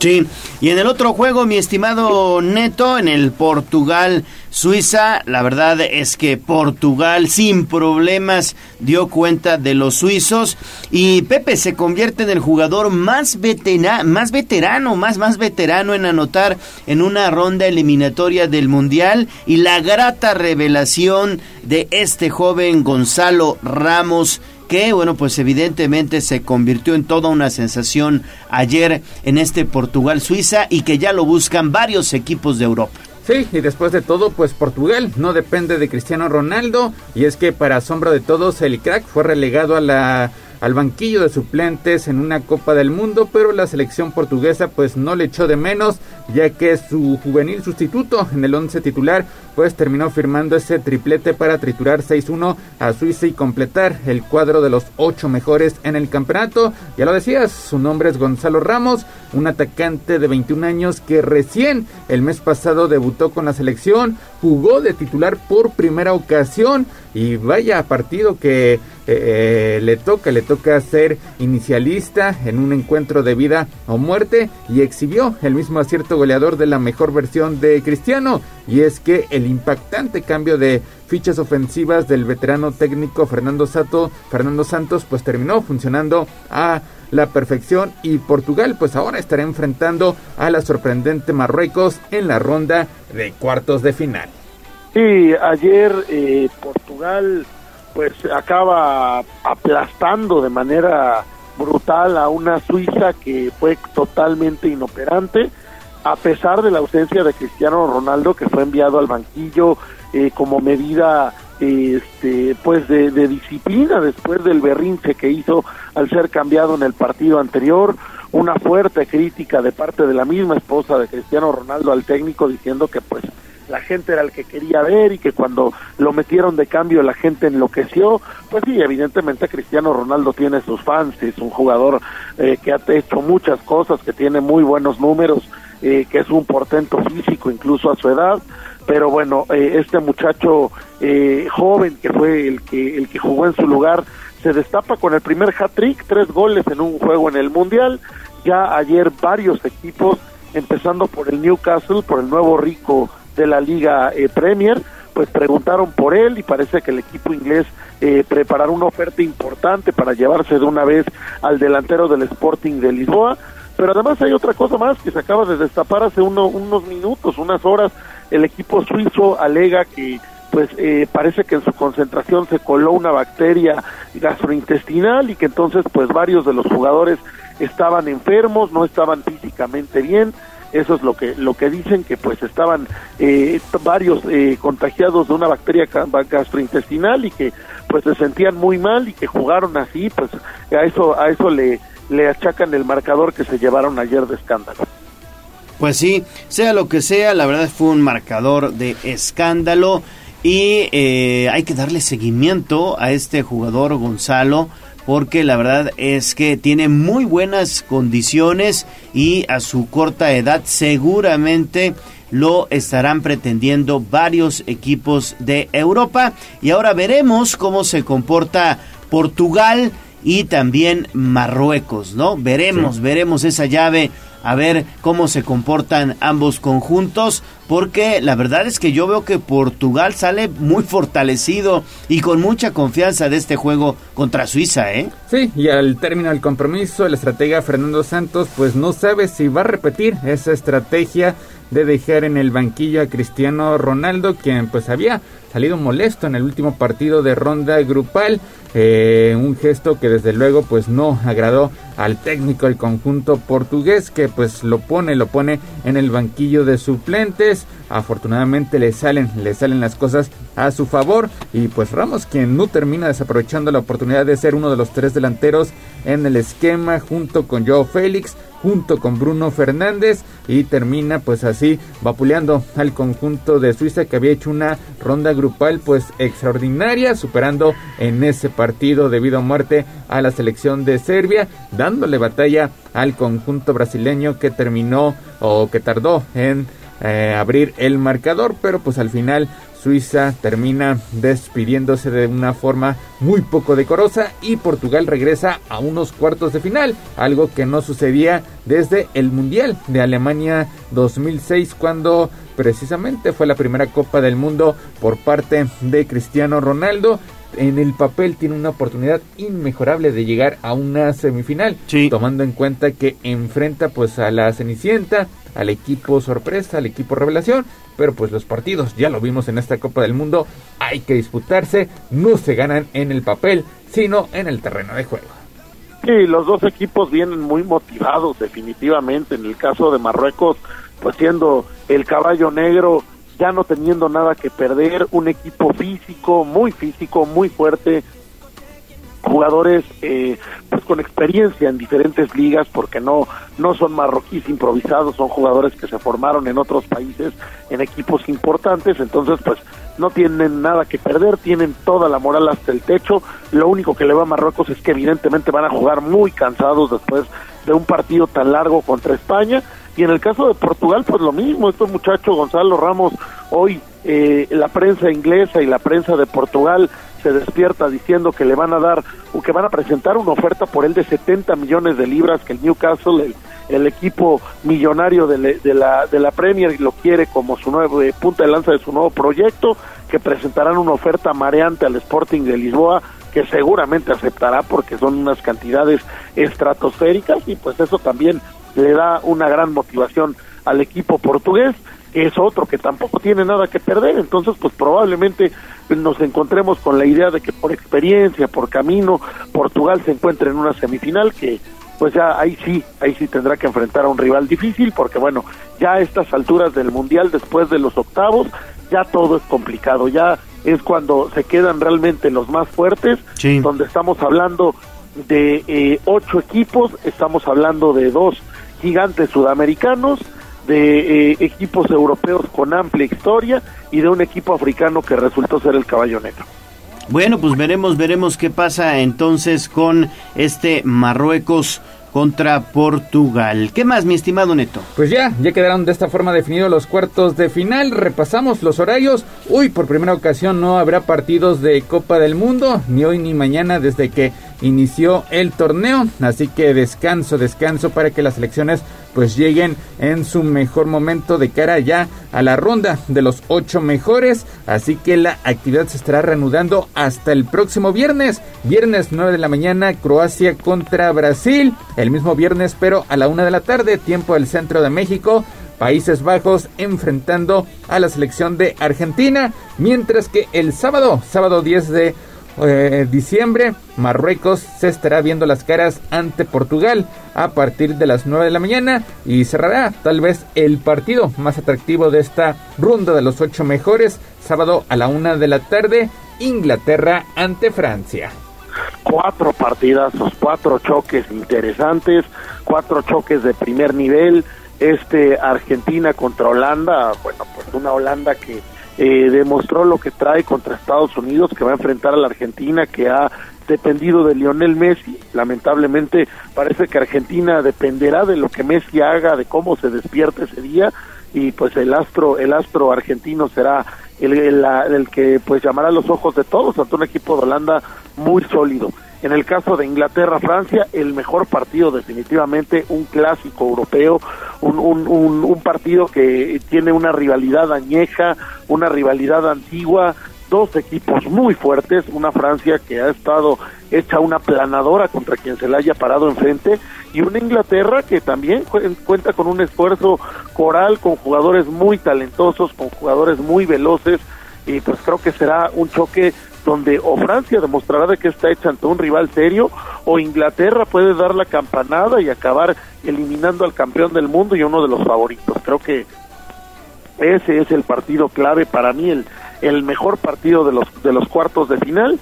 Sí, y en el otro juego, mi estimado Neto, en el Portugal-Suiza, la verdad es que Portugal sin problemas dio cuenta de los suizos y Pepe se convierte en el jugador más, más veterano, más, más veterano en anotar en una ronda eliminatoria del Mundial y la grata revelación de este joven Gonzalo Ramos que bueno pues evidentemente se convirtió en toda una sensación ayer en este Portugal Suiza y que ya lo buscan varios equipos de Europa. Sí, y después de todo, pues Portugal no depende de Cristiano Ronaldo. Y es que para asombro de todos, el crack fue relegado a la al banquillo de suplentes en una Copa del Mundo, pero la selección portuguesa pues no le echó de menos, ya que su juvenil sustituto en el once titular pues terminó firmando ese triplete para triturar 6-1 a Suiza y completar el cuadro de los ocho mejores en el campeonato. Ya lo decías, su nombre es Gonzalo Ramos, un atacante de 21 años que recién el mes pasado debutó con la selección, jugó de titular por primera ocasión. Y vaya partido que eh, eh, le toca, le toca ser inicialista en un encuentro de vida o muerte. Y exhibió el mismo acierto goleador de la mejor versión de Cristiano. Y es que el impactante cambio de fichas ofensivas del veterano técnico Fernando Sato, Fernando Santos pues terminó funcionando a la perfección y Portugal pues ahora estará enfrentando a la sorprendente Marruecos en la ronda de cuartos de final. Sí, ayer eh, Portugal pues acaba aplastando de manera brutal a una Suiza que fue totalmente inoperante a pesar de la ausencia de Cristiano Ronaldo que fue enviado al banquillo eh, como medida este pues de, disciplina después del berrinche que hizo al ser cambiado en el partido anterior una fuerte crítica de parte de la misma esposa de Cristiano Ronaldo al técnico diciendo que pues la gente era el que quería ver y que cuando lo metieron de cambio la gente enloqueció, pues sí, evidentemente Cristiano Ronaldo tiene sus fans, es un jugador eh, que ha hecho muchas cosas, que tiene muy buenos números, eh, que es un portento físico incluso a su edad, pero bueno, eh, este muchacho eh, joven que fue el que, el que jugó en su lugar se destapa con el primer hat-trick, tres goles en un juego en el Mundial, ya ayer varios equipos, empezando por el Newcastle, por el nuevo rico de la Liga Premier, pues preguntaron por él y parece que el equipo inglés eh, preparará una oferta importante para llevarse de una vez al delantero del Sporting de Lisboa pero además hay otra cosa más que se acaba de destapar hace unos minutos, unas horas. El equipo suizo alega que pues eh, parece que en su concentración se coló una bacteria gastrointestinal y que entonces pues varios de los jugadores estaban enfermos, no estaban físicamente bien. Eso es lo que lo que dicen que pues estaban eh, varios eh, contagiados de una bacteria gastrointestinal y que pues se sentían muy mal y que jugaron así, pues a eso a eso le le achacan el marcador que se llevaron ayer de escándalo. Pues sí, sea lo que sea, la verdad fue un marcador de escándalo y eh, hay que darle seguimiento a este jugador Gonzalo porque la verdad es que tiene muy buenas condiciones y a su corta edad seguramente lo estarán pretendiendo varios equipos de Europa y ahora veremos cómo se comporta Portugal y también Marruecos, ¿no? Veremos, veremos esa llave, a ver cómo se comportan ambos conjuntos, porque la verdad es que yo veo que Portugal sale muy fortalecido y con mucha confianza de este juego contra Suiza, ¿eh? Sí, y al término del compromiso, el estratega Fernando Santos pues no sabe si va a repetir esa estrategia de dejar en el banquillo a Cristiano Ronaldo, quien pues había salido molesto en el último partido de ronda grupal. Eh, un gesto que desde luego pues no agradó al técnico del conjunto portugués que pues lo pone, lo pone en el banquillo de suplentes. Afortunadamente le salen, le salen las cosas a su favor y pues Ramos quien no termina desaprovechando la oportunidad de ser uno de los tres delanteros en el esquema junto con Joe Félix junto con Bruno Fernández y termina pues así vapuleando al conjunto de Suiza que había hecho una ronda grupal pues extraordinaria superando en ese partido debido a muerte a la selección de Serbia dándole batalla al conjunto brasileño que terminó o que tardó en eh, abrir el marcador pero pues al final Suiza termina despidiéndose de una forma muy poco decorosa y Portugal regresa a unos cuartos de final, algo que no sucedía desde el Mundial de Alemania 2006 cuando precisamente fue la primera Copa del Mundo por parte de Cristiano Ronaldo en el papel tiene una oportunidad inmejorable de llegar a una semifinal, tomando en cuenta que enfrenta pues a la Cenicienta, al equipo sorpresa, al equipo revelación, pero pues los partidos, ya lo vimos en esta Copa del Mundo, hay que disputarse, no se ganan en el papel, sino en el terreno de juego. Sí, los dos equipos vienen muy motivados definitivamente, en el caso de Marruecos, pues siendo el caballo negro ya no teniendo nada que perder, un equipo físico, muy físico, muy fuerte, jugadores eh, pues con experiencia en diferentes ligas porque no no son marroquíes improvisados son jugadores que se formaron en otros países en equipos importantes entonces pues no tienen nada que perder tienen toda la moral hasta el techo. Lo único que le va a Marruecos es que evidentemente van a jugar muy cansados después de un partido tan largo contra España y en el caso de Portugal pues lo mismo estos muchachos Gonzalo Ramos hoy eh, la prensa inglesa y la prensa de Portugal se despierta diciendo que le van a dar o que van a presentar una oferta por él de 70 millones de libras que el Newcastle, el, equipo millonario de, de la, de la Premier, lo quiere como su nuevo eh, punta de lanza de su nuevo proyecto, que presentarán una oferta mareante al Sporting de Lisboa que seguramente aceptará porque son unas cantidades estratosféricas y pues eso también le da una gran motivación al equipo portugués que es otro que tampoco tiene nada que perder, entonces pues probablemente nos encontremos con la idea de que por experiencia, por camino, Portugal se encuentre en una semifinal que pues ya ahí sí, ahí sí tendrá que enfrentar a un rival difícil porque bueno, ya a estas alturas del Mundial después de los octavos, ya todo es complicado, ya es cuando se quedan realmente los más fuertes, donde estamos hablando de eh, ocho equipos, estamos hablando de dos gigantes sudamericanos, de eh, equipos europeos con amplia historia y de un equipo africano que resultó ser el caballo negro. Bueno, pues veremos, veremos qué pasa entonces con este Marruecos contra Portugal. ¿Qué más, mi estimado Neto? Pues ya, ya quedaron de esta forma definidos los cuartos de final. Repasamos los horarios. Uy, por primera ocasión no habrá partidos de Copa del Mundo, ni hoy ni mañana desde que inició el torneo. Así que descanso, descanso para que las selecciones pues lleguen en su mejor momento de cara ya a la ronda de los ocho mejores. Así que la actividad se estará reanudando hasta el próximo viernes. Viernes 9 de la mañana, Croacia contra Brasil. El mismo viernes, pero a la una de la tarde, tiempo del centro de México. Países Bajos enfrentando a la selección de Argentina. Mientras que el sábado, sábado 10 de eh, diciembre, Marruecos se estará viendo las caras ante Portugal a partir de las 9 de la mañana y cerrará tal vez el partido más atractivo de esta ronda de los ocho mejores, sábado a la una de la tarde, Inglaterra ante Francia. Cuatro partidazos, cuatro choques interesantes, cuatro choques de primer nivel. Este Argentina contra Holanda, bueno, pues una Holanda que eh, demostró lo que trae contra Estados Unidos, que va a enfrentar a la Argentina, que ha dependido de Lionel Messi. Lamentablemente parece que Argentina dependerá de lo que Messi haga, de cómo se despierte ese día y pues el astro el astro argentino será el, el, el que pues llamará los ojos de todos ante un equipo de Holanda muy sólido. En el caso de Inglaterra-Francia, el mejor partido definitivamente, un clásico europeo, un, un, partido que tiene una rivalidad añeja, una rivalidad antigua, dos equipos muy fuertes, una Francia que ha estado hecha una planadora contra quien se le haya parado enfrente y una Inglaterra que también cu- cuenta con un esfuerzo coral, con jugadores muy talentosos, con jugadores muy veloces y pues creo que será un choque donde o Francia demostrará de que está hecha ante un rival serio o Inglaterra puede dar la campanada y acabar eliminando al campeón del mundo y uno de los favoritos. Creo que ese es el partido clave para mí, el, el mejor partido de los, de los cuartos de final.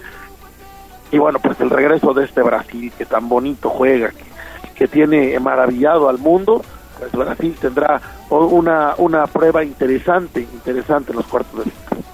Y bueno, pues el regreso de este Brasil que tan bonito juega, que, tiene maravillado al mundo, pues Brasil tendrá una, una prueba interesante, interesante en los cuartos de final.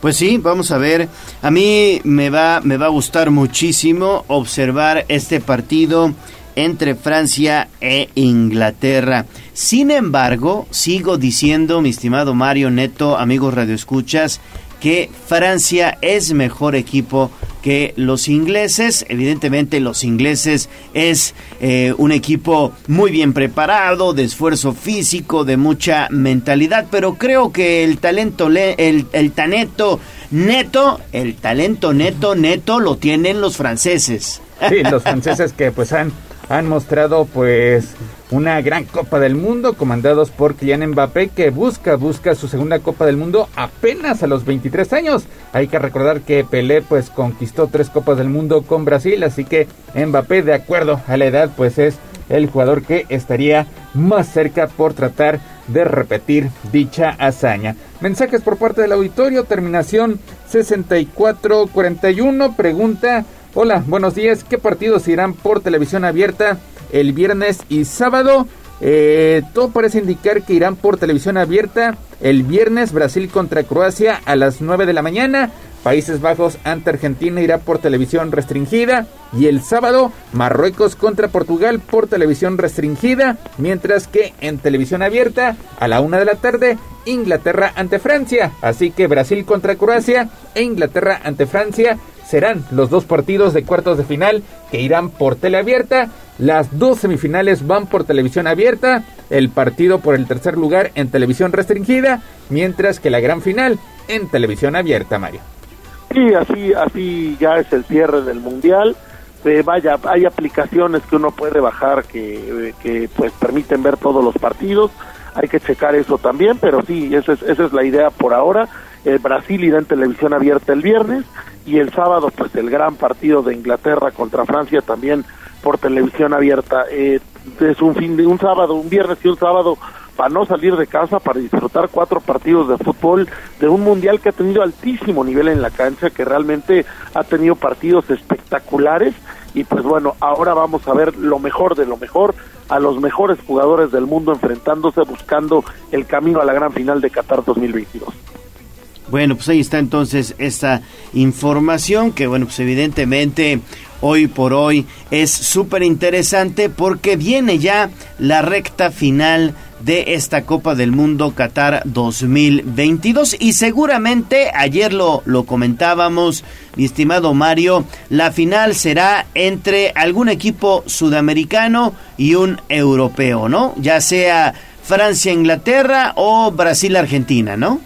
Pues sí, vamos a ver. A mí me va, me va a gustar muchísimo observar este partido entre Francia e Inglaterra. Sin embargo, sigo diciendo, mi estimado Mario Neto, amigos radioescuchas, que Francia es mejor equipo que los ingleses. Evidentemente los ingleses es eh, un equipo muy bien preparado, de esfuerzo físico, de mucha mentalidad, pero creo que el talento, le- el, el taneto neto, el talento neto, neto lo tienen los franceses. Sí, los franceses que pues han, han mostrado pues una gran Copa del Mundo comandados por Kylian Mbappé que busca, busca su segunda Copa del Mundo apenas a los 23 años. Hay que recordar que Pelé pues conquistó tres Copas del Mundo con Brasil, así que Mbappé de acuerdo a la edad pues es el jugador que estaría más cerca por tratar de repetir dicha hazaña. Mensajes por parte del auditorio, terminación 6441, pregunta Hola, buenos días. ¿Qué partidos irán por televisión abierta el viernes y sábado? Eh, todo parece indicar que irán por televisión abierta el viernes Brasil contra Croacia a las 9 de la mañana. Países Bajos ante Argentina irá por televisión restringida. Y el sábado Marruecos contra Portugal por televisión restringida. Mientras que en televisión abierta a la 1 de la tarde Inglaterra ante Francia. Así que Brasil contra Croacia e Inglaterra ante Francia serán los dos partidos de cuartos de final que irán por teleabierta. Las dos semifinales van por televisión abierta, el partido por el tercer lugar en televisión restringida, mientras que la gran final en televisión abierta, Mario. Sí, así, así ya es el cierre del mundial. Eh, vaya, hay aplicaciones que uno puede bajar que, que pues permiten ver todos los partidos. Hay que checar eso también, pero sí, esa es, esa es la idea por ahora. Eh, Brasil irá en televisión abierta el viernes y el sábado pues el gran partido de Inglaterra contra Francia también por televisión abierta. Eh, es un fin de un sábado, un viernes y un sábado para no salir de casa, para disfrutar cuatro partidos de fútbol de un mundial que ha tenido altísimo nivel en la cancha, que realmente ha tenido partidos espectaculares y pues bueno, ahora vamos a ver lo mejor de lo mejor, a los mejores jugadores del mundo enfrentándose, buscando el camino a la gran final de Qatar 2022. Bueno, pues ahí está entonces esta información que, bueno, pues evidentemente hoy por hoy es súper interesante porque viene ya la recta final de esta Copa del Mundo Qatar 2022 y seguramente ayer lo, lo comentábamos, mi estimado Mario, la final será entre algún equipo sudamericano y un europeo, ¿no? Ya sea Francia-Inglaterra o Brasil-Argentina, ¿no?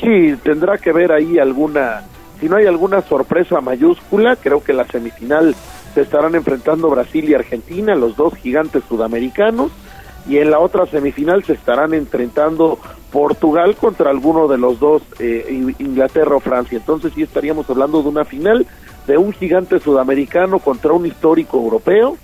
Sí, tendrá que ver ahí alguna, si no hay alguna sorpresa mayúscula, creo que la semifinal se estarán enfrentando Brasil y Argentina, los dos gigantes sudamericanos, y en la otra semifinal se estarán enfrentando Portugal contra alguno de los dos, eh, Inglaterra o Francia. Entonces sí estaríamos hablando de una final de un gigante sudamericano contra un histórico europeo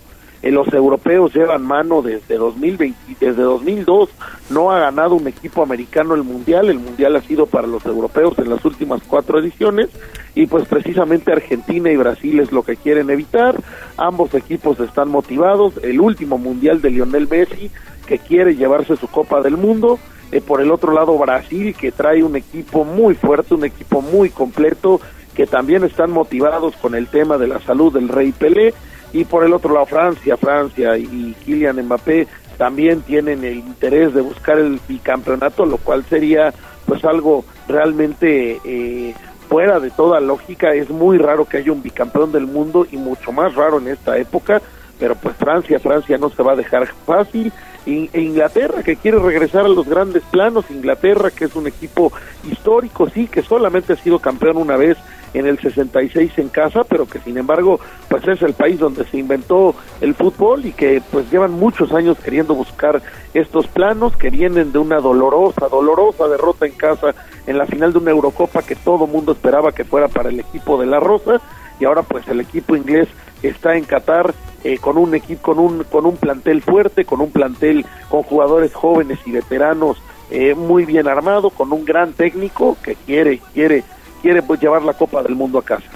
eh, los europeos llevan mano desde 2020, desde 2002 no ha ganado un equipo americano el mundial, el mundial ha sido para los europeos en las últimas cuatro ediciones. Y pues precisamente Argentina y Brasil es lo que quieren evitar, ambos equipos están motivados, el último mundial de Lionel Messi que quiere llevarse su Copa del Mundo, eh, por el otro lado Brasil que trae un equipo muy fuerte, un equipo muy completo, que también están motivados con el tema de la salud del Rey Pelé y por el otro lado Francia, Francia y Kylian Mbappé también tienen el interés de buscar el bicampeonato, lo cual sería pues algo realmente eh, fuera de toda lógica. Es muy raro que haya un bicampeón del mundo y mucho más raro en esta época, pero pues Francia, Francia no se va a dejar fácil. E Inglaterra que quiere regresar a los grandes planos, Inglaterra que es un equipo histórico, sí, que solamente ha sido campeón una vez en el 66 en casa, pero que sin embargo pues es el país donde se inventó el fútbol y que pues llevan muchos años queriendo buscar estos planos que vienen de una dolorosa, dolorosa derrota en casa en la final de una Eurocopa que todo mundo esperaba que fuera para el equipo de la Rosa y ahora pues el equipo inglés está en Qatar eh, con un equipo con un con un plantel fuerte, con un plantel con jugadores jóvenes y veteranos eh, muy bien armado, con un gran técnico que quiere quiere quiere pues, llevar la Copa del Mundo a casa.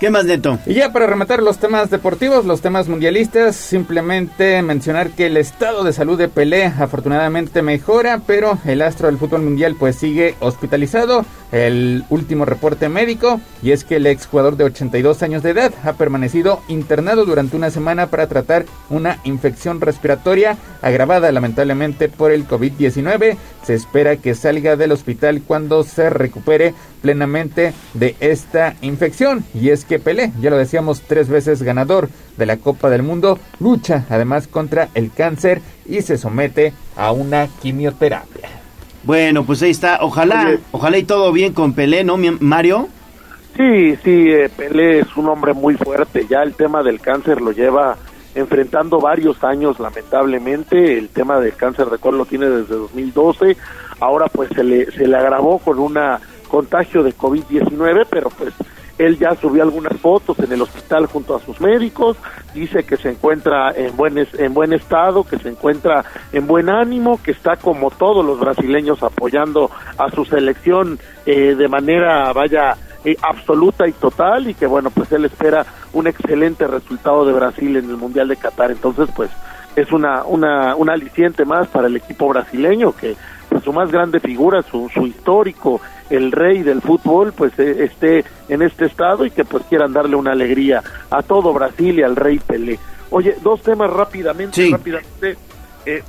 ¿Qué más, Neto? Y ya para rematar los temas deportivos, los temas mundialistas, simplemente mencionar que el estado de salud de Pelé afortunadamente mejora, pero el astro del fútbol mundial pues sigue hospitalizado. El último reporte médico, y es que el exjugador de 82 años de edad ha permanecido internado durante una semana para tratar una infección respiratoria agravada lamentablemente por el COVID-19. Se espera que salga del hospital cuando se recupere plenamente de esta infección. Y es que Pelé, ya lo decíamos, tres veces ganador de la Copa del Mundo, lucha además contra el cáncer y se somete a una quimioterapia. Bueno, pues ahí está. Ojalá, ojalá y todo bien con Pelé, ¿no, Mario? Sí, sí, eh, Pelé es un hombre muy fuerte. Ya el tema del cáncer lo lleva enfrentando varios años, lamentablemente. El tema del cáncer de colon lo tiene desde 2012. Ahora pues se le, se le agravó con una contagio de COVID-19, pero pues él ya subió algunas fotos en el hospital junto a sus médicos, dice que se encuentra en buen, en buen estado, que se encuentra en buen ánimo, que está como todos los brasileños apoyando a su selección eh, de manera, vaya, eh, absoluta y total y que bueno, pues él espera un excelente resultado de Brasil en el Mundial de Qatar. Entonces, pues es una, una, un aliciente más para el equipo brasileño que su más grande figura, su, su histórico, el rey del fútbol, pues eh, esté en este estado y que pues quieran darle una alegría a todo Brasil y al rey Pelé. Oye, dos temas rápidamente, rápidamente. Eh,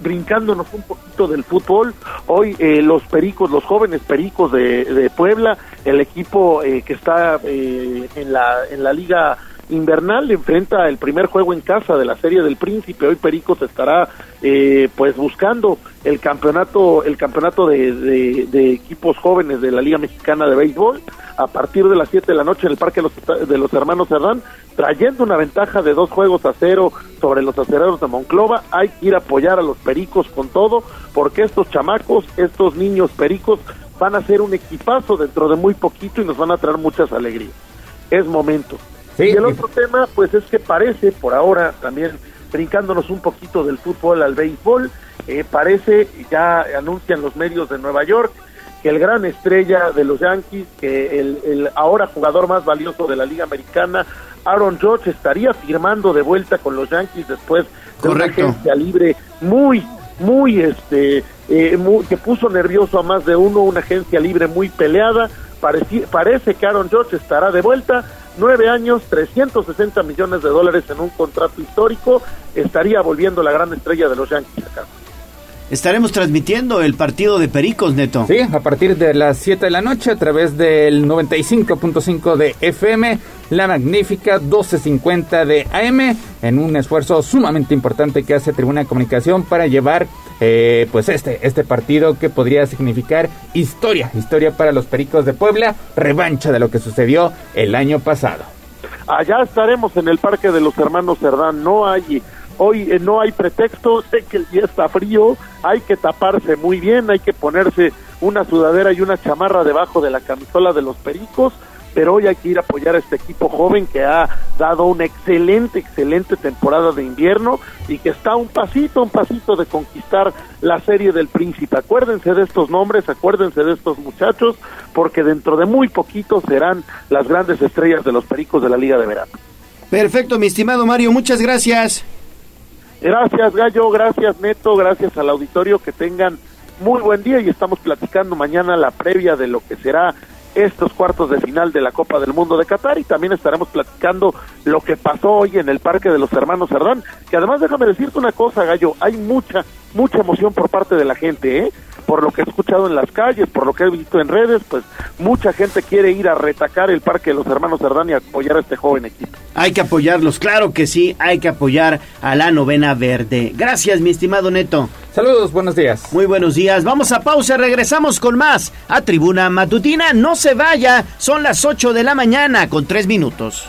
brincándonos un poquito del fútbol, hoy eh, los pericos, los jóvenes pericos de, de Puebla, el equipo eh, que está eh, en, la, en la liga invernal enfrenta el primer juego en casa de la serie del príncipe. Hoy Pericos estará eh, pues buscando el campeonato el campeonato de, equipos jóvenes de la liga mexicana de béisbol. A partir de las 7 de la noche en el parque de los, de los hermanos Cerdán trayendo una ventaja de dos juegos a cero sobre los acereros de Monclova. Hay que ir a apoyar a los pericos con todo porque estos chamacos estos niños pericos van a ser un equipazo dentro de muy poquito y nos van a traer muchas alegrías. Es momento Sí, y el otro tema, pues es que parece, por ahora, también brincándonos un poquito del fútbol al béisbol, eh, parece, ya anuncian los medios de Nueva York, que el gran estrella de los Yankees, que el, el ahora jugador más valioso de la Liga Americana, Aaron George, estaría firmando de vuelta con los Yankees después de Correcto. una agencia libre muy, muy, este, eh, muy- que puso nervioso a más de uno, una agencia libre muy peleada. Pareci- parece que Aaron George estará de vuelta. Nueve años, 360 millones de dólares en un contrato histórico. Estaría volviendo la gran estrella de los Yankees acá. Estaremos transmitiendo el partido de Pericos, Neto. Sí, a partir de las 7 de la noche a través del 95.5 de FM, la magnífica 1250 de AM, en un esfuerzo sumamente importante que hace Tribuna de Comunicación para llevar eh, pues este, este partido que podría significar historia, historia para los Pericos de Puebla, revancha de lo que sucedió el año pasado. Allá estaremos en el Parque de los Hermanos Cerdán. No hay hoy eh, no hay pretexto. Sé que el día está frío. Hay que taparse muy bien. Hay que ponerse una sudadera y una chamarra debajo de la camisola de los Pericos. Pero hoy hay que ir a apoyar a este equipo joven que ha dado una excelente, excelente temporada de invierno y que está un pasito, un pasito de conquistar la serie del príncipe. Acuérdense de estos nombres, acuérdense de estos muchachos, porque dentro de muy poquito serán las grandes estrellas de los pericos de la Liga de Verano. Perfecto, mi estimado Mario, muchas gracias. Gracias, Gallo, gracias, Neto, gracias al auditorio, que tengan muy buen día y estamos platicando mañana la previa de lo que será estos cuartos de final de la Copa del Mundo de Qatar y también estaremos platicando lo que pasó hoy en el Parque de los Hermanos Cerdán, que además déjame decirte una cosa, Gallo, hay mucha, mucha emoción por parte de la gente, ¿eh? Por lo que he escuchado en las calles, por lo que he visto en redes, pues mucha gente quiere ir a retacar el Parque de los Hermanos Cerdán y apoyar a este joven equipo. Hay que apoyarlos, claro que sí, hay que apoyar a la novena verde. Gracias, mi estimado Neto. Saludos, buenos días. Muy buenos días. Vamos a pausa, regresamos con más a Tribuna Matutina. No se vaya, son las 8 de la mañana con 3 minutos.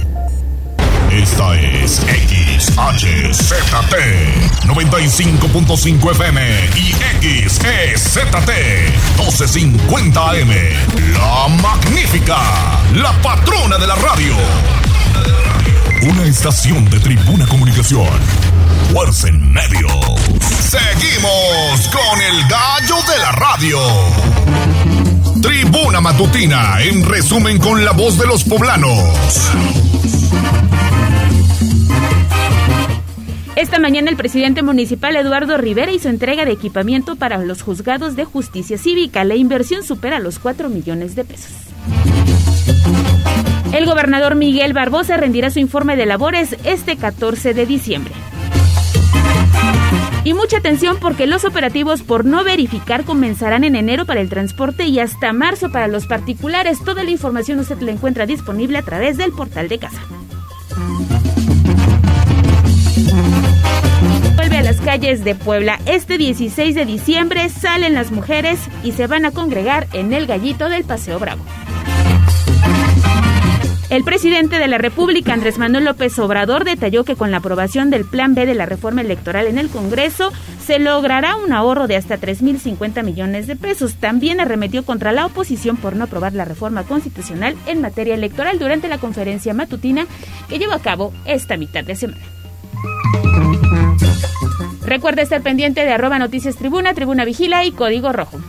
Esta es XHZT 95.5 FM y XEZT 1250 AM. La magnífica, la patrona de la radio. Una estación de Tribuna Comunicación. Fuerza en medio. Seguimos con el gallo de la radio. Tribuna Matutina, en resumen con la voz de los poblanos. Esta mañana el presidente municipal Eduardo Rivera hizo entrega de equipamiento para los juzgados de justicia cívica. La inversión supera los 4 millones de pesos. El gobernador Miguel Barbosa rendirá su informe de labores este 14 de diciembre. Y mucha atención porque los operativos por no verificar comenzarán en enero para el transporte y hasta marzo para los particulares. Toda la información usted la encuentra disponible a través del portal de casa. Las calles. de Puebla. Este 16 de diciembre salen las mujeres y se van a congregar en el gallito del Paseo Bravo. El presidente de la República, Andrés Manuel López Obrador, detalló que con la aprobación del Plan B de la reforma electoral en el Congreso se logrará un ahorro de hasta 3.050 millones de pesos. También arremetió contra la oposición por no aprobar la reforma constitucional en materia electoral durante la conferencia matutina que llevó a cabo esta mitad de semana. Recuerda estar pendiente de arroba noticias tribuna, tribuna vigila y código rojo.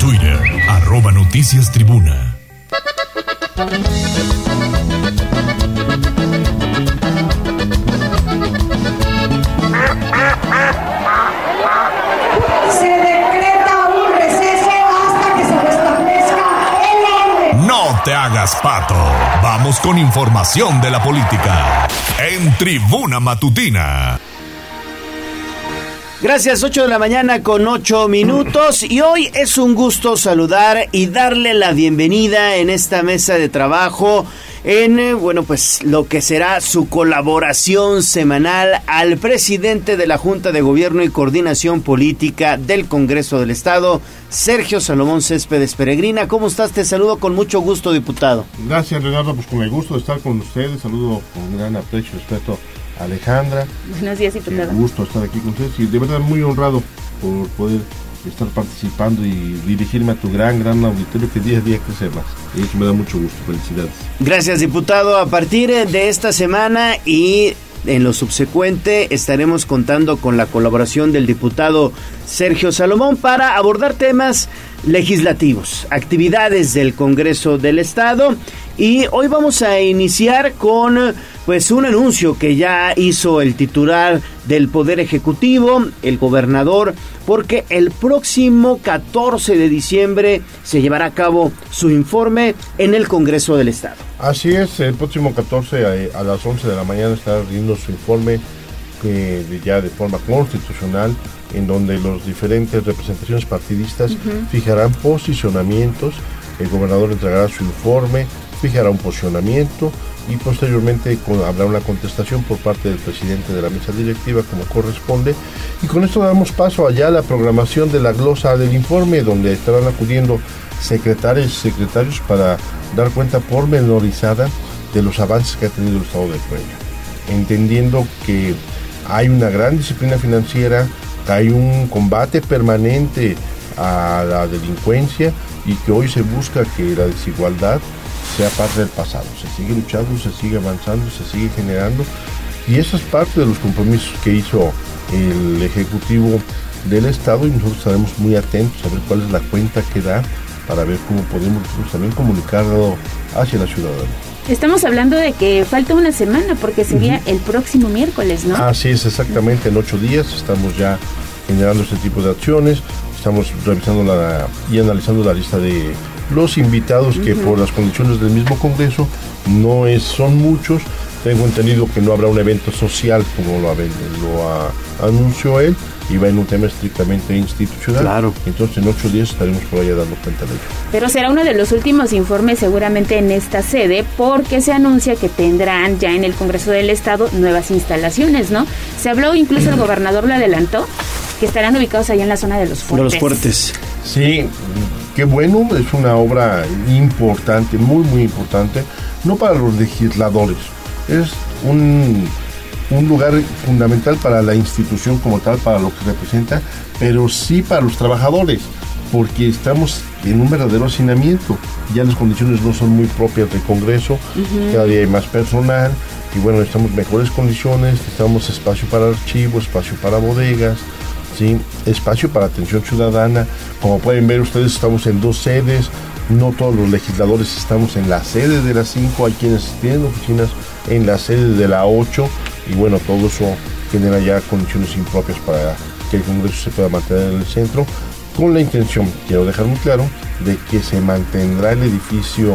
Twitter, arroba noticias tribuna. Se decreta un receso hasta que se restablezca el orden. No te hagas pato. Con información de la política. En Tribuna Matutina. Gracias, 8 de la mañana con 8 minutos y hoy es un gusto saludar y darle la bienvenida en esta mesa de trabajo en, eh, bueno, pues lo que será su colaboración semanal al presidente de la Junta de Gobierno y Coordinación Política del Congreso del Estado, Sergio Salomón Céspedes Peregrina. ¿Cómo estás? Te saludo con mucho gusto, diputado. Gracias, Leonardo. Pues con el gusto de estar con ustedes. Saludo con gran aprecio y respeto Alejandra. Buenos días, diputado. Un gusto estar aquí con ustedes y de verdad muy honrado por poder estar participando y dirigirme a tu gran, gran auditorio que día a día crece más. Y eso me da mucho gusto. Felicidades. Gracias, diputado. A partir de esta semana y en lo subsecuente estaremos contando con la colaboración del diputado Sergio Salomón para abordar temas legislativos, actividades del Congreso del Estado y hoy vamos a iniciar con pues un anuncio que ya hizo el titular del Poder Ejecutivo, el gobernador, porque el próximo 14 de diciembre se llevará a cabo su informe en el Congreso del Estado. Así es, el próximo 14 a, a las 11 de la mañana estará rindiendo su informe eh, ya de forma constitucional, en donde los diferentes representaciones partidistas fijarán posicionamientos, el gobernador entregará su informe, fijará un posicionamiento y posteriormente habrá una contestación por parte del presidente de la mesa directiva como corresponde. Y con esto damos paso allá a la programación de la glosa del informe donde estarán acudiendo secretarios secretarios para dar cuenta pormenorizada de los avances que ha tenido el Estado de Puebla entendiendo que hay una gran disciplina financiera, hay un combate permanente a la delincuencia y que hoy se busca que la desigualdad sea parte del pasado. Se sigue luchando, se sigue avanzando, se sigue generando y eso es parte de los compromisos que hizo el Ejecutivo del Estado y nosotros estaremos muy atentos a ver cuál es la cuenta que da para ver cómo podemos nosotros también comunicarlo hacia la ciudadanía. Estamos hablando de que falta una semana porque sería el próximo miércoles, ¿no? Así es, exactamente, en ocho días estamos ya generando este tipo de acciones, estamos revisando la, y analizando la lista de los invitados que por las condiciones del mismo Congreso no es, son muchos. Tengo entendido que no habrá un evento social como lo, anunció él y va en un tema estrictamente institucional. Claro. Entonces en ocho días estaremos por allá dando cuenta de ello. Pero será uno de los últimos informes seguramente en esta sede porque se anuncia que tendrán ya en el Congreso del Estado nuevas instalaciones, ¿no? Se habló, incluso el gobernador lo adelantó, que estarán ubicados allá en la zona de los fuertes. Sí, qué bueno, es una obra importante, muy, muy importante, no para los legisladores, es un, un lugar fundamental para la institución como tal, para lo que representa, pero sí para los trabajadores, porque estamos en un verdadero hacinamiento, ya las condiciones no son muy propias del Congreso, cada día hay más personal, y bueno, necesitamos mejores condiciones, necesitamos espacio para archivos, espacio para bodegas, ¿sí? espacio para atención ciudadana. Como pueden ver ustedes, estamos en dos sedes. No todos los legisladores estamos en la sede de las 5. Hay quienes tienen oficinas en la sede de la 8. Y bueno, todo eso genera ya condiciones impropias para que el Congreso se pueda mantener en el centro. Con la intención, quiero dejar muy claro, de que se mantendrá el edificio,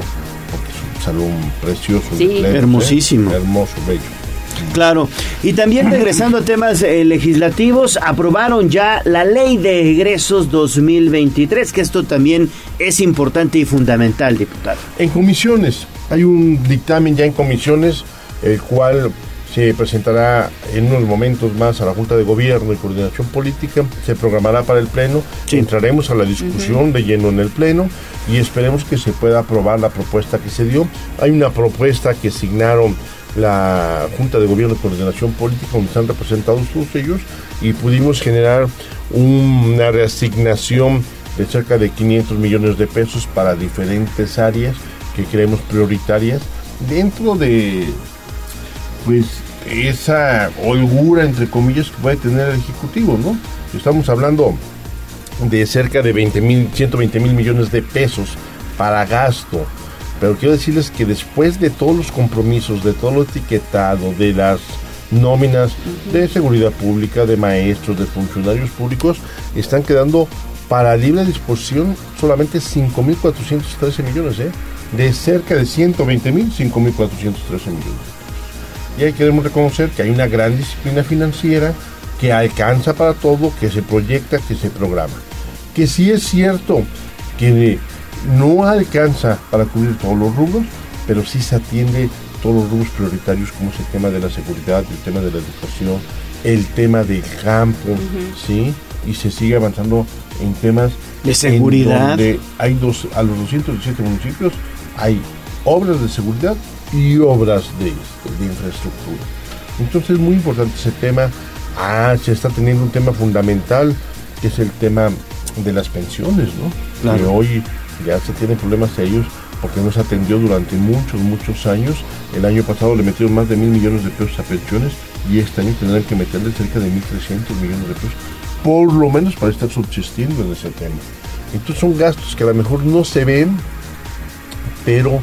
porque es un salón precioso. Sí. ¿eh? Hermosísimo. Hermoso, bello. Claro, y también regresando a temas eh, legislativos, aprobaron ya la ley de egresos 2023, que esto también es importante y fundamental, diputado. En comisiones, hay un dictamen ya en comisiones, el cual se presentará en unos momentos más a la Junta de Gobierno y Coordinación Política, se programará para el Pleno, entraremos a la discusión de lleno en el Pleno y esperemos que se pueda aprobar la propuesta que se dio. Hay una propuesta que asignaron la Junta de Gobierno y Coordinación Política, donde están representados todos ellos, y pudimos generar una reasignación de cerca de 500 millones de pesos para diferentes áreas que creemos prioritarias dentro de pues esa holgura entre comillas que puede tener el ejecutivo, ¿no? Estamos hablando de cerca de 20 mil, 120 mil millones de pesos para gasto. Pero quiero decirles que después de todos los compromisos, de todo lo etiquetado, de las nóminas de seguridad pública, de maestros, de funcionarios públicos, están quedando para libre disposición solamente 5.413 millones, ¿eh? de cerca de 120 mil, 5.413 millones. Y ahí queremos reconocer que hay una gran disciplina financiera que alcanza para todo, que se proyecta, que se programa. Que sí es cierto que no alcanza para cubrir todos los rubros, pero sí se atiende todos los rubros prioritarios como es el tema de la seguridad, el tema de la educación, el tema del campo, ¿sí? Y se sigue avanzando en temas de seguridad. donde hay dos, a los 217 municipios hay obras de seguridad y obras de, de infraestructura. Entonces es muy importante ese tema. Ah, se está teniendo un tema fundamental, que es el tema de las pensiones, ¿no? Claro. Que hoy ya se tienen problemas ellos porque no se atendió durante muchos, muchos años. El año pasado le metieron más de mil millones de pesos a pensiones y este año tendrán que meterle cerca de 1.300 millones de pesos, por lo menos para estar subsistiendo en ese tema. Entonces son gastos que a lo mejor no se ven, pero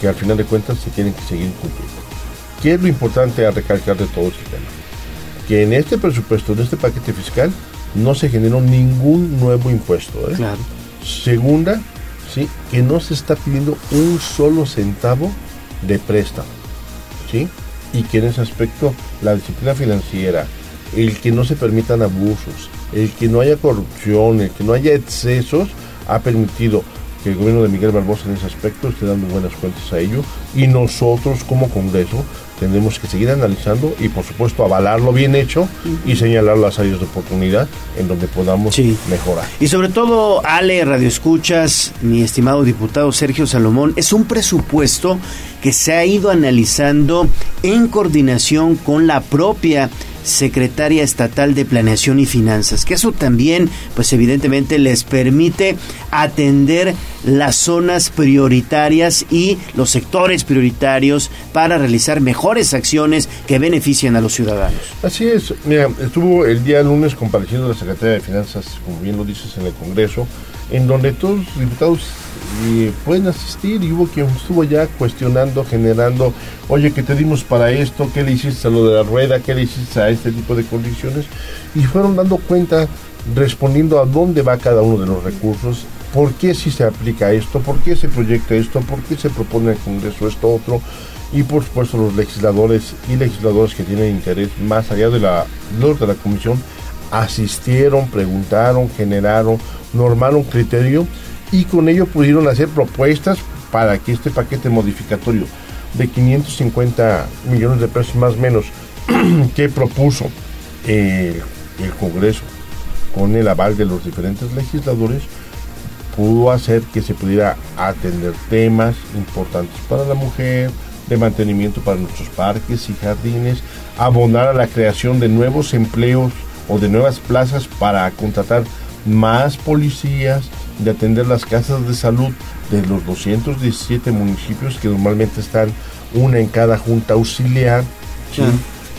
que al final de cuentas se tienen que seguir cumpliendo. ¿Qué es lo importante a recalcar de todo este tema? Que en este presupuesto, en este paquete fiscal, no se generó ningún nuevo impuesto. ¿eh? Claro. Segunda, que no se está pidiendo un solo centavo de préstamo. ¿sí? Y que en ese aspecto la disciplina financiera, el que no se permitan abusos, el que no haya corrupción, el que no haya excesos, ha permitido que el gobierno de Miguel Barbosa en ese aspecto esté dando buenas cuentas a ello y nosotros como Congreso tendremos que seguir analizando y por supuesto avalarlo bien hecho y señalar las áreas de oportunidad en donde podamos mejorar. Y sobre todo, Ale, Radio Escuchas, mi estimado diputado Sergio Salomón, es un presupuesto que se ha ido analizando en coordinación con la propia secretaria estatal de Planeación y Finanzas, que eso también, pues evidentemente les permite atender las zonas prioritarias y los sectores prioritarios para realizar mejores acciones que beneficien a los ciudadanos. Así es, mira, estuvo el día lunes compareciendo la secretaria de Finanzas, como bien lo dices, en el Congreso, en donde todos los diputados eh, pueden asistir y hubo quien estuvo ya cuestionando, generando, oye, ¿qué te dimos para esto? ¿Qué le hiciste a lo de la rueda? ¿Qué le hiciste a este tipo de condiciones? Y fueron dando cuenta, respondiendo a dónde va cada uno de los recursos, por qué si se aplica esto, por qué se proyecta esto, por qué se propone al Congreso esto otro. Y por supuesto los legisladores y legisladores que tienen interés más allá de la, de la comisión asistieron, preguntaron, generaron, normaron criterio y con ello pudieron hacer propuestas para que este paquete modificatorio de 550 millones de pesos más o menos que propuso eh, el Congreso con el aval de los diferentes legisladores pudo hacer que se pudiera atender temas importantes para la mujer, de mantenimiento para nuestros parques y jardines, abonar a la creación de nuevos empleos o de nuevas plazas para contratar más policías, de atender las casas de salud de los 217 municipios que normalmente están una en cada junta auxiliar, ¿sí?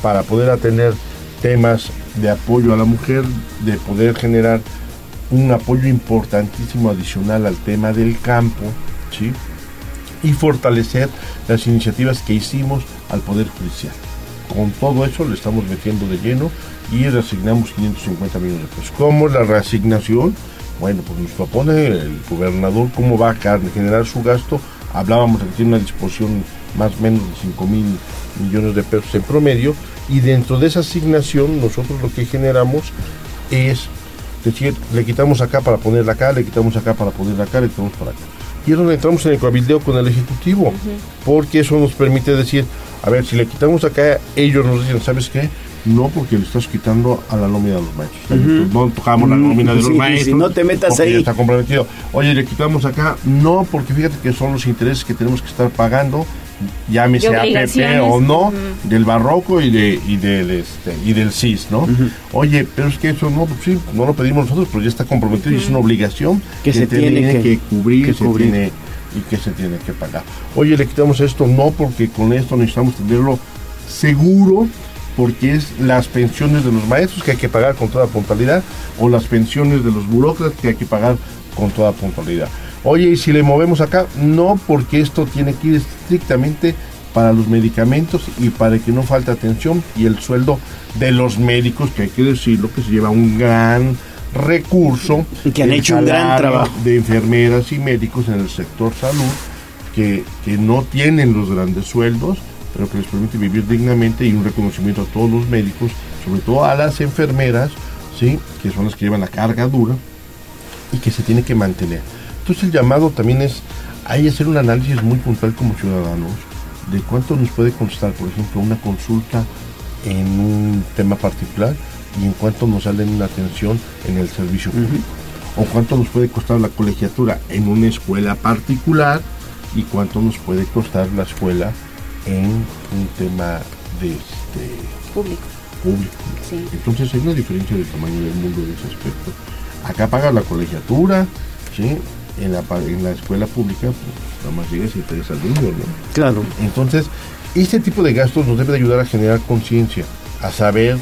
para poder atender temas de apoyo a la mujer, de poder generar un apoyo importantísimo adicional al tema del campo, ¿sí? y fortalecer las iniciativas que hicimos al Poder Judicial. Con todo eso le estamos metiendo de lleno y reasignamos 550 millones de pesos. ¿Cómo la reasignación? Bueno, pues nos propone el gobernador cómo va a generar su gasto. Hablábamos de que tiene una disposición más o menos de 5 mil millones de pesos en promedio y dentro de esa asignación nosotros lo que generamos es decir, le quitamos acá para ponerla acá, le quitamos acá para ponerla acá, le quitamos para acá. Y es donde entramos en el cabildeo con el Ejecutivo, porque eso nos permite decir, A ver, si le quitamos acá, ellos nos dicen, ¿sabes qué? No, porque le estás quitando a la nómina de los maestros. No tocamos la nómina de los sí, sí, maestros. no te metas ahí. ya está comprometido. Oye, le quitamos acá. No, porque fíjate que son los intereses que tenemos que estar pagando, llámese APP o no, del barroco y de y del este y del CIS, ¿no? Oye, pero es que eso no, pues sí, no lo pedimos nosotros, pero ya está comprometido y es una obligación Que se tiene que- cubrir, que se cubrir. tiene y que se tiene que pagar. Oye, le quitamos esto, no, porque con esto necesitamos tenerlo seguro, porque es las pensiones de los maestros que hay que pagar con toda puntualidad, o las pensiones de los burócratas que hay que pagar con toda puntualidad. Oye, y si le movemos acá, no, porque esto tiene que ir estrictamente para los medicamentos y para que no falte atención y el sueldo de los médicos, que hay que decirlo, que se lleva un gran recurso. Que han hecho un gran trabajo. De enfermeras y médicos en el sector salud, que, que no tienen los grandes sueldos, pero que les permite vivir dignamente y un reconocimiento a todos los médicos, sobre todo a las enfermeras, ¿sí? que son las que llevan la carga dura y que se tiene que mantener. Entonces el llamado también es, hay que hacer un análisis muy puntual como ciudadanos de cuánto nos puede costar, por ejemplo, una consulta en un tema particular y en cuánto nos sale una atención en el servicio público. O cuánto nos puede costar la colegiatura en una escuela particular y cuánto nos puede costar la escuela en un tema de este Público. público. Sí. Entonces hay una diferencia del tamaño del mundo en ese aspecto. Acá pagas la colegiatura, ¿sí? En la, en la escuela pública, pues nada más llegas y te des al niño, ¿no? Claro. Entonces, este tipo de gastos nos debe de ayudar a generar conciencia, a saber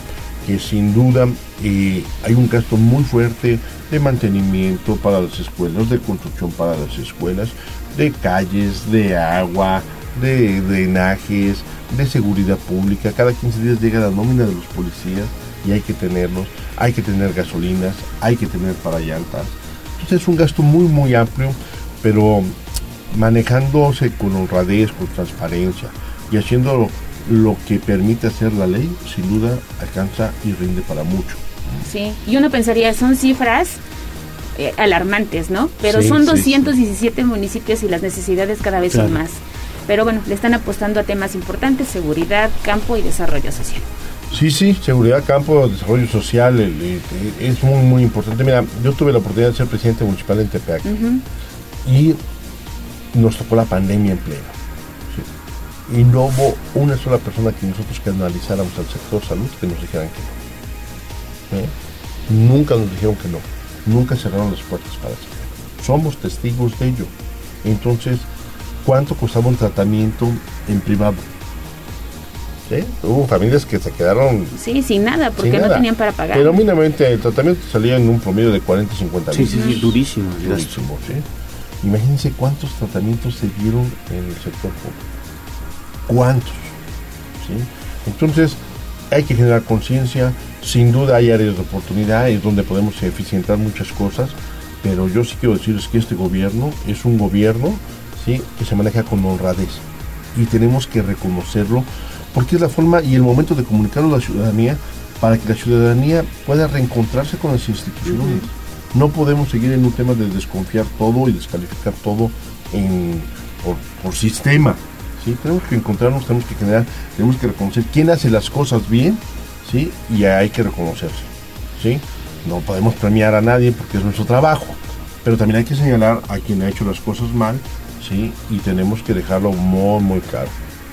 que sin duda eh, hay un gasto muy fuerte de mantenimiento para las escuelas, de construcción para las escuelas, de calles, de agua, de drenajes, de seguridad pública. Cada 15 días llega la nómina de los policías y hay que tenerlos, hay que tener gasolinas, hay que tener para llantas. Entonces es un gasto muy, muy amplio, pero manejándose con honradez, con transparencia y haciendo lo, que permite hacer la ley, sin duda alcanza y rinde para mucho. Sí, y uno pensaría, son cifras eh, alarmantes, ¿no? Pero Sí, son sí, 217 municipios y las necesidades cada vez son más. Pero bueno, le están apostando a temas importantes, seguridad, campo y desarrollo social. Sí, sí, seguridad, campo, desarrollo social, el- el- es muy, muy importante. Mira, yo tuve la oportunidad de ser presidente municipal en Tepeac y nos tocó la pandemia en pleno. ¿sí? Y no hubo una sola persona que nosotros que analizáramos al sector salud que nos dijeran que no. ¿eh? Nunca nos dijeron que no. Nunca cerraron las puertas para eso. Somos testigos de ello. Entonces, ¿cuánto costaba un tratamiento en privado? ¿Sí? Hubo familias que se quedaron Sí, sin nada, porque sin no tenían para pagar. Pero mínimamente el tratamiento salía en un promedio de 40 50 Sí, mil. sí, sí, durísimo el gasto. Durísimo, sí. Imagínense cuántos tratamientos se dieron en el sector público. ¿Cuántos? ¿Sí? Entonces, hay que generar conciencia. Sin duda hay áreas de oportunidad, es donde podemos eficientar muchas cosas. Pero yo sí quiero decirles que este gobierno es un gobierno ¿sí? que se maneja con honradez. Y tenemos que reconocerlo porque es la forma y el momento de comunicarlo a la ciudadanía para que la ciudadanía pueda reencontrarse con las instituciones. No podemos seguir en un tema de desconfiar todo y descalificar todo en, por, por sistema. ¿sí? Tenemos que encontrarnos, tenemos que generar, tenemos que reconocer quién hace las cosas bien ¿sí? y hay que reconocerse. ¿sí? No podemos premiar a nadie porque es nuestro trabajo, pero también hay que señalar a quien ha hecho las cosas mal ¿sí? y tenemos que dejarlo muy, muy claro.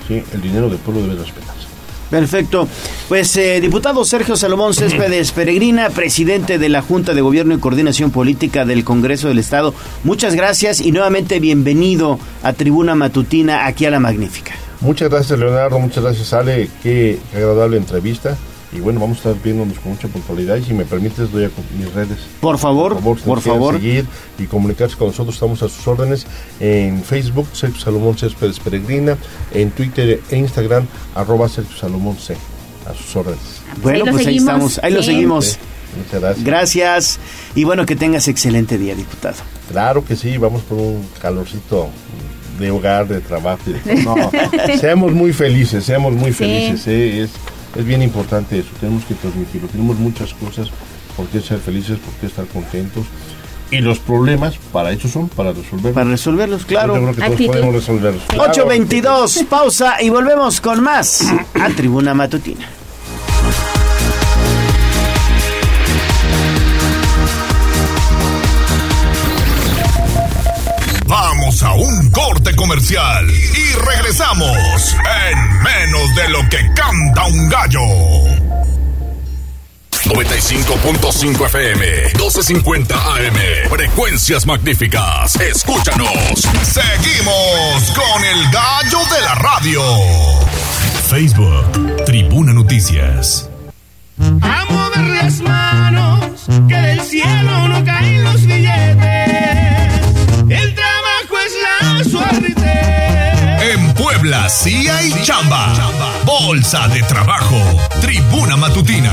¿sí? El dinero del pueblo debe respetarse. Perfecto. Pues eh, diputado Sergio Salomón Céspedes Peregrina, presidente de la Junta de Gobierno y Coordinación Política del Congreso del Estado, muchas gracias y nuevamente bienvenido a Tribuna Matutina aquí a La Magnífica. Muchas gracias Leonardo, muchas gracias Ale, qué agradable entrevista. Y bueno, vamos a estar viéndonos con mucha puntualidad y si me permites doy a mis redes. Por favor, por favor, si por nos quieren favor. seguir y comunicarse con nosotros, estamos a sus órdenes en Facebook, Sergio Salomón Céspedes Peregrina, en Twitter e Instagram, arroba Sergio Salomón C, a sus órdenes. Bueno, pues ahí estamos, ahí lo seguimos. Sí, muchas gracias. Gracias y bueno, que tengas excelente día, diputado. Claro que sí, vamos por un calorcito de hogar, de trabajo. No, seamos muy felices, seamos muy Sí. felices. ¿eh? Es, es bien importante eso, tenemos que transmitirlo. Tenemos muchas cosas por qué ser felices, por qué estar contentos. Y los problemas, para eso son, para resolverlos. Para resolverlos, claro. Yo creo que todos Actitud. podemos resolverlos. Claro. 8.22, pausa y volvemos con más a Tribuna Matutina. Vamos a un corte comercial y regresamos en menos de lo que canta un gallo. 95.5 FM, 1250 AM, frecuencias magníficas. Escúchanos. Seguimos con el gallo de la radio. Facebook, Tribuna Noticias. A mover las manos, que del cielo no caen los billetes. El suerte. En Puebla sí hay chamba. Bolsa de trabajo. Tribuna Matutina.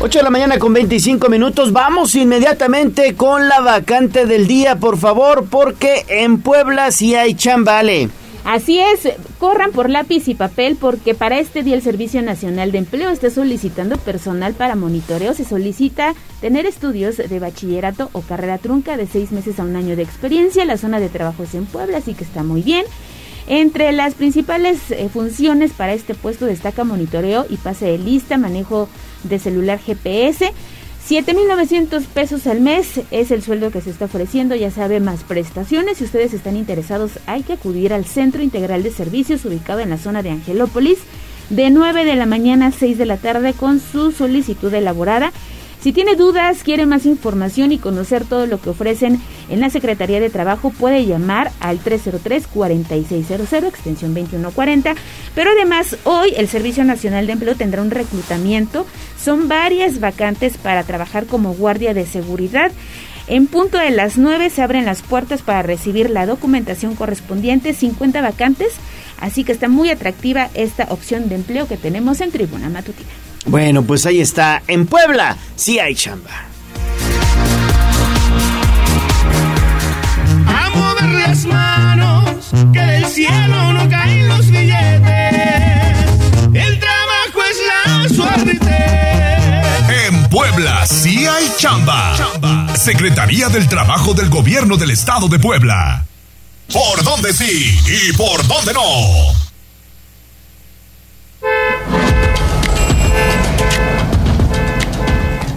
8 de la mañana con 25 minutos. Vamos inmediatamente con la vacante del día, por favor, porque en Puebla sí hay chambale. Así es, corran por lápiz y papel porque para este día el Servicio Nacional de Empleo está solicitando personal para monitoreo. Se solicita tener estudios de bachillerato o carrera trunca de seis meses a un año de experiencia. La zona de trabajo es en Puebla, así que está muy bien. Entre las principales eh, funciones para este puesto destaca monitoreo y pase de lista, manejo de celular GPS. 7.900 pesos al mes es el sueldo que se está ofreciendo, ya sabe, más prestaciones. Si ustedes están interesados, hay que acudir al Centro Integral de Servicios ubicado en la zona de Angelópolis de 9 de la mañana a 6 de la tarde con su solicitud elaborada. Si tiene dudas, quiere más información y conocer todo lo que ofrecen en la Secretaría de Trabajo, puede llamar al 303-4600, extensión 2140. Pero además, hoy el Servicio Nacional de Empleo tendrá un reclutamiento. Son varias vacantes para trabajar como guardia de seguridad. En punto de las 9 se abren las puertas para recibir la documentación correspondiente, 50 vacantes. Así que está muy atractiva esta opción de empleo que tenemos en Tribuna Matutina. Bueno, pues ahí está. En Puebla sí hay chamba. A mover las manos, que del cielo no caen los billetes. El trabajo es la suerte. En Puebla sí hay chamba. Secretaría del Trabajo del Gobierno del Estado de Puebla. ¿Por dónde sí y por dónde no?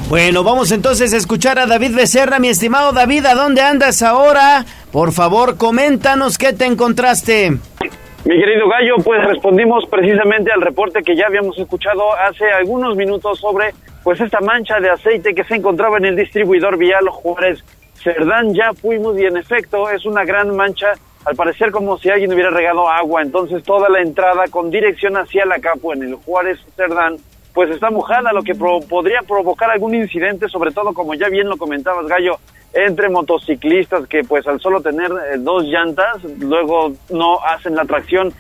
Bueno, vamos entonces a escuchar a David Becerra, mi estimado David, ¿a dónde andas ahora? Por favor, coméntanos qué te encontraste. Mi querido Gallo, pues respondimos precisamente al reporte que ya habíamos escuchado hace algunos minutos sobre pues esta mancha de aceite que se encontraba en el distribuidor vial Juárez Cerdán. Ya fuimos y en efecto es una gran mancha, al parecer como si alguien hubiera regado agua, entonces toda la entrada con dirección hacia la capo en el Juárez Cerdán pues está mojada, lo que podría provocar algún incidente, sobre todo como ya bien lo comentabas, Gallo, entre motociclistas que pues al solo tener eh, dos llantas, luego no hacen la tracción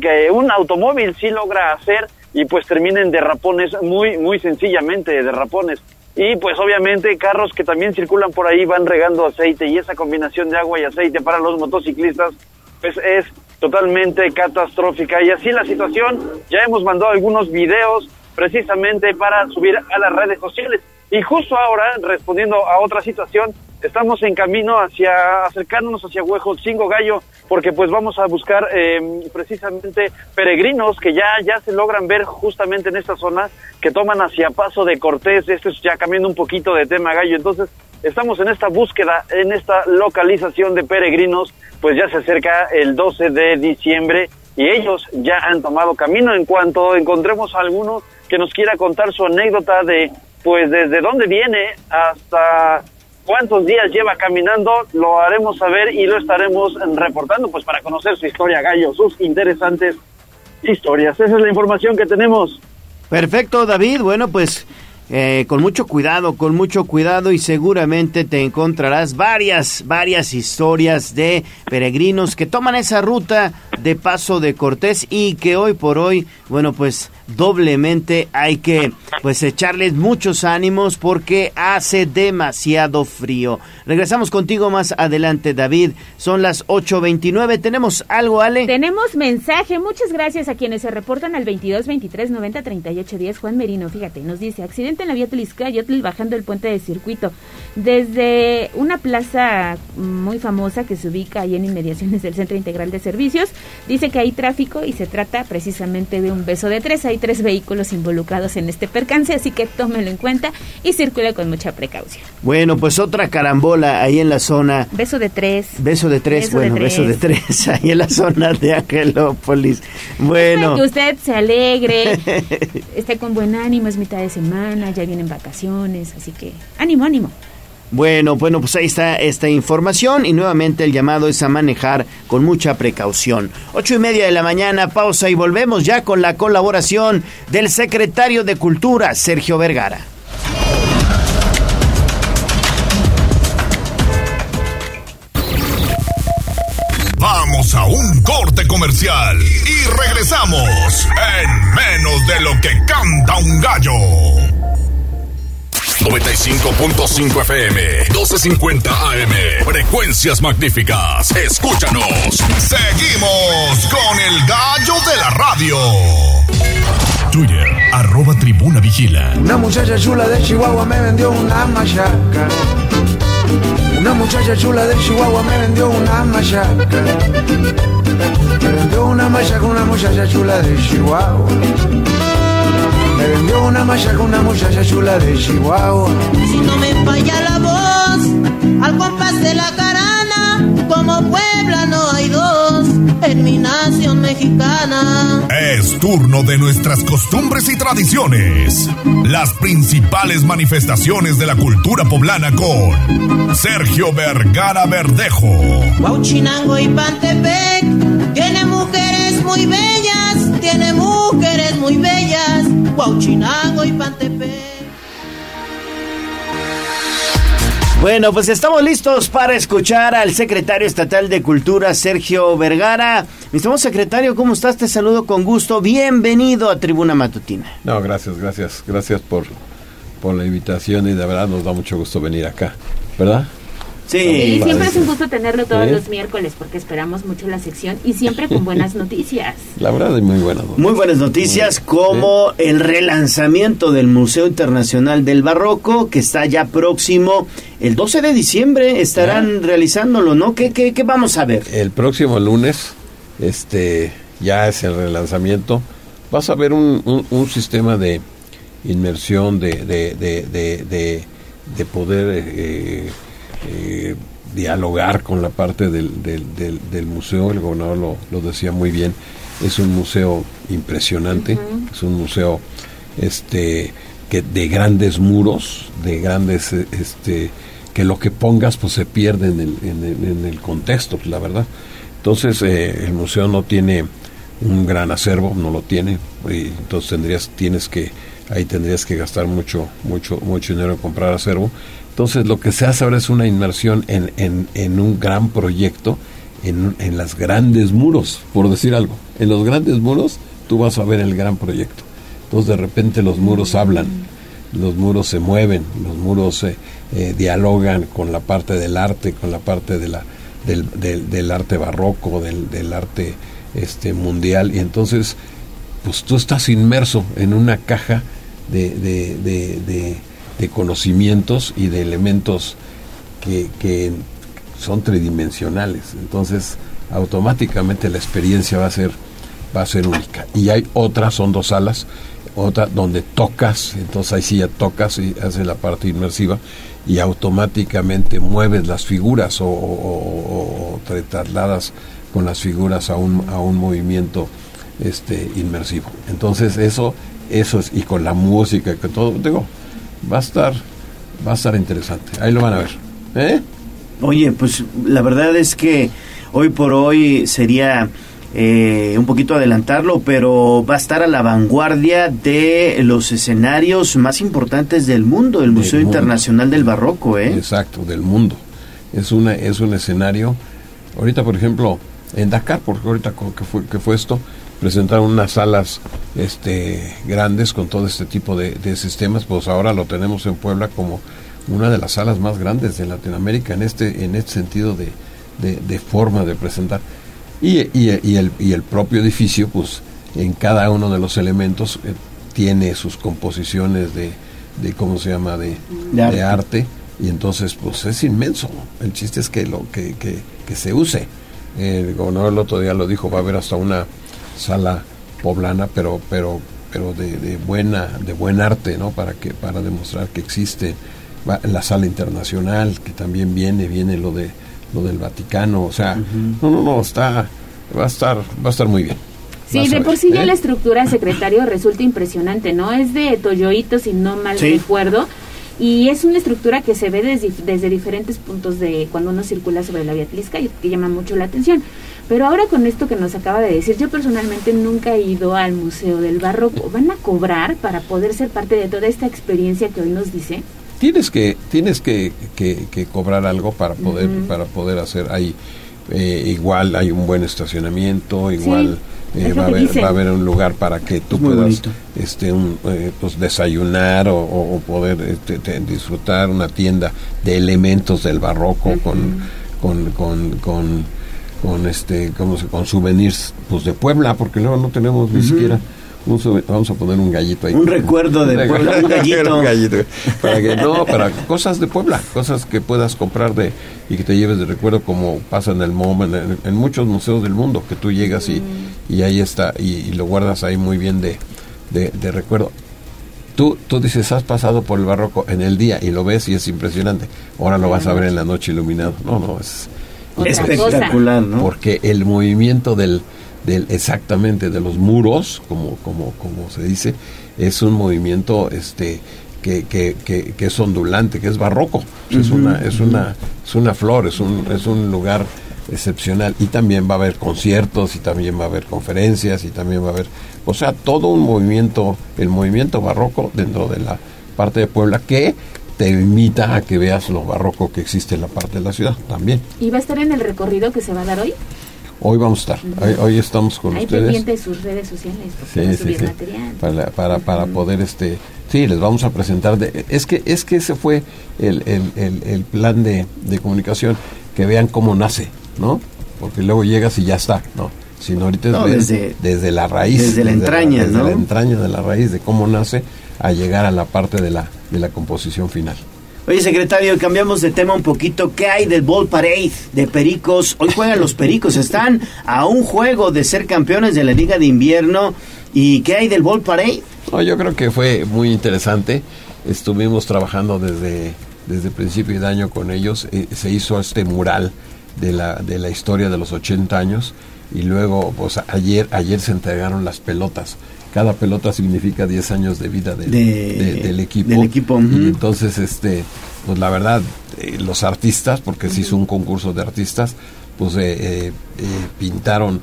que un automóvil sí logra hacer y pues terminen derrapones muy, muy sencillamente derrapones. Y pues obviamente carros que también circulan por ahí van regando aceite y esa combinación de agua y aceite para los motociclistas pues es totalmente catastrófica. Y así la situación, ya hemos mandado algunos videos precisamente para subir a las redes sociales. Y justo ahora, respondiendo a otra situación, estamos en camino hacia acercarnos hacia Huejotzingo Gallo, porque pues vamos a buscar eh, precisamente peregrinos que ya, ya se logran ver justamente en esta zona, que toman hacia Paso de Cortés, esto es ya cambiando un poquito de tema Gallo, entonces estamos en esta búsqueda, en esta localización de peregrinos, pues ya se acerca el 12 de diciembre y ellos ya han tomado camino. En cuanto encontremos a alguno que nos quiera contar su anécdota de, pues, desde dónde viene hasta cuántos días lleva caminando, lo haremos saber y lo estaremos reportando, pues, para conocer su historia, Gallo, sus interesantes historias. Esa es la información que tenemos. Perfecto, David. Bueno, pues eh, con mucho cuidado, con mucho cuidado y seguramente te encontrarás varias, varias historias de peregrinos que toman esa ruta de Paso de Cortés y que hoy por hoy, bueno, pues doblemente hay que pues echarles muchos ánimos porque hace demasiado frío. Regresamos contigo más adelante, David. Son las 8.29. ¿Tenemos algo, Ale? Tenemos mensaje. Muchas gracias a quienes se reportan al 22 23 90 38 10. Juan Merino, fíjate, nos dice, accidente en la vía Tliscayotl bajando el puente de circuito. Desde una plaza muy famosa que se ubica ahí en inmediaciones del Centro Integral de Servicios, dice que hay tráfico y se trata precisamente de un beso de tres. Hay tres vehículos involucrados en este percance, así que tómelo en cuenta y circule con mucha precaución. Bueno, pues otra carambola ahí en la zona. Beso de tres. Beso de tres, Beso de bueno, tres. beso de tres, ahí en la zona de Angelópolis. Bueno. Que usted se alegre, esté con buen ánimo, es mitad de semana, ya vienen vacaciones, así que ánimo, ánimo. Bueno, bueno, pues ahí está esta información y nuevamente el llamado es a manejar con mucha precaución. Ocho y media de la mañana, pausa y volvemos ya con la colaboración del secretario de Cultura, Sergio Vergara. Vamos a un corte comercial y regresamos en menos de lo que canta un gallo. 95.5 FM, 12.50 AM, frecuencias magníficas. Escúchanos. Seguimos con el gallo de la radio. Twitter, arroba tribuna vigila. Una muchacha chula de Chihuahua me vendió una machaca. Una muchacha chula de Chihuahua me vendió una machaca. Me vendió una machaca una muchacha chula de Chihuahua. Me vendió una machaca una muchacha chula de Chihuahua. Si no me falla la voz, al compás de la carana, como Puebla no hay dos, en mi nación mexicana. Es turno de nuestras costumbres y tradiciones. Las principales manifestaciones de la cultura poblana con Sergio Vergara Verdejo. Huachinango y Pantepec, tiene mujeres muy bellas, tiene mujeres muy bellas, Huachinango y Pantepec. Bueno, pues estamos listos para escuchar al secretario estatal de Cultura, Sergio Vergara. Mi estimado secretario, ¿cómo estás? Te saludo con gusto. Bienvenido a Tribuna Matutina. No, gracias, gracias, gracias por, por la invitación y de verdad nos da mucho gusto venir acá, ¿verdad? Sí, Y siempre es un gusto tenerlo todos los miércoles porque esperamos mucho la sección y siempre con buenas noticias. La verdad es muy buena. ¿no? Muy buenas noticias como el relanzamiento del Museo Internacional del Barroco que está ya próximo. El 12 de diciembre estarán realizándolo, ¿no? ¿Qué, qué, qué vamos a ver? El próximo lunes, este, ya es el relanzamiento. Vas a ver un, un- un sistema de inmersión, de, de, de, de, de- de poder eh, eh, dialogar con la parte del, del, del- del museo. El gobernador lo, lo decía muy bien. Es un museo impresionante, es un museo este que de grandes muros, de grandes eh, este que lo que pongas pues se pierde en el, en el, en el contexto, la verdad. Entonces eh, el museo no tiene un gran acervo, no lo tiene, y entonces tendrías, tienes que, ahí tendrías que gastar mucho, mucho, mucho dinero en comprar acervo. Entonces lo que se hace ahora es una inmersión en, en, en un gran proyecto, en, en las grandes muros, por decir algo. En los grandes muros tú vas a ver el gran proyecto. Entonces de repente los muros hablan, los muros se mueven, los muros eh, eh, dialogan con la parte del arte, con la parte de la, del, del, del arte barroco, del, del arte este, mundial. Y entonces, pues tú estás inmerso en una caja de, de, de, de- conocimientos y de elementos que, que son tridimensionales. Entonces, automáticamente la experiencia va a ser va a ser única. Y hay otras, son dos salas, otra donde tocas, entonces ahí sí ya tocas y haces la parte inmersiva y automáticamente mueves las figuras o- o te trasladas con las figuras a un, a un movimiento este inmersivo. Entonces eso, eso es, y con la música, que todo, digo, va a estar, va a estar interesante. Ahí lo van a ver. ¿Eh? Oye, pues la verdad es que hoy por hoy sería eh, un poquito adelantarlo, pero va a estar a la vanguardia de los escenarios más importantes del mundo, el Museo. Internacional del Barroco, ¿eh? Exacto, del mundo. Es una es un escenario. Ahorita, por ejemplo, en Dakar, porque ahorita que fue, que fue esto, presentaron unas salas este, grandes con todo este tipo de, de sistemas, pues ahora lo tenemos en Puebla como una de las salas más grandes de Latinoamérica en este, en este sentido de, de, de forma de presentar. Y, y- y el, y el propio edificio, pues en cada uno de los elementos eh, tiene sus composiciones de, de ¿cómo se llama?, de, De arte. arte. Y entonces, pues es inmenso. El chiste es que, lo, que, que, que se use. El gobernador el otro día lo dijo, va a haber hasta una sala poblana, pero, pero, pero de, de buena, de buen arte, ¿no? Para que, para demostrar que existe Va- la sala internacional, que también viene, viene lo de lo del Vaticano, o sea, no, no, no, está, va a estar, va a estar muy bien. Sí, Vas de por sí ya ¿eh? la estructura, secretario, resulta impresionante, ¿no? Es de Toyoito, si no mal Sí. recuerdo. Y es una estructura que se ve desde, desde diferentes puntos de cuando uno circula sobre la vía Tlisca y que llama mucho la atención. Pero ahora con esto que nos acaba de decir, yo personalmente nunca he ido al Museo del Barroco. ¿Van a cobrar para poder ser parte de toda esta experiencia que hoy nos dice? tienes que tienes que, que- que cobrar algo para poder para poder hacer ahí eh, igual hay un buen estacionamiento igual eh, va a haber va a haber un lugar para que tú puedas este un, eh, pues desayunar o, o- o poder este, te- disfrutar una tienda de elementos del barroco con con con con con este cómo se con souvenirs pues de Puebla porque luego no tenemos ni siquiera un vamos a poner un gallito ahí. Un recuerdo de Puebla, un gallito. Un gallito. para que no para cosas de Puebla cosas que puedas comprar de y que te lleves de recuerdo como pasa en el MoM en, en muchos museos del mundo que tú llegas y, y ahí está y, y lo guardas ahí muy bien de, de, de recuerdo. Tú tú dices has pasado por el barroco en el día y lo ves y es impresionante. Ahora lo vas a ver en la noche iluminado. No no es Otra Espectacular, cosa. ¿no? porque el movimiento del, del exactamente de los muros como como como se dice es un movimiento este que, que, que, que es ondulante que es barroco es una es una es una flor es un es un lugar excepcional y también va a haber conciertos y también va a haber conferencias y también va a haber o sea todo un movimiento el movimiento barroco dentro de la parte de Puebla que te invita a que veas lo barroco que existe en la parte de la ciudad también ¿Y va a estar en el recorrido que se va a dar hoy? Hoy vamos a estar, hoy, hoy estamos con Ahí ustedes. pendiente de sus redes sociales. Sí, sí, subir sí. material. Para, para, para poder, este, sí, les vamos a presentar. De, es que es que ese fue el, el, el, el plan de, de comunicación, que vean cómo nace, ¿no? Porque luego llegas y ya está, ¿no? Sino ahorita es No, ver desde- desde la raíz. desde la entraña, desde ¿no? la entraña de la raíz, de cómo nace, a llegar a la parte de la, de la composición final. Oye, secretario, cambiamos de tema un poquito. ¿Qué hay del Ball Parade de Pericos? Hoy juegan los Pericos, están a un juego de ser campeones de la Liga de Invierno. ¿Y qué hay del Ball Parade? No, yo creo que fue muy interesante. Estuvimos trabajando desde, desde principio de año con ellos. Eh, se hizo este mural de la, de la historia de los 80 años y luego, pues ayer, ayer se entregaron las pelotas. Cada pelota significa 10 años de vida del, De- de- del equipo. del equipo, ujú. Y entonces, este, pues la verdad, eh, los artistas, porque se hizo un concurso de artistas, pues eh, eh, eh, pintaron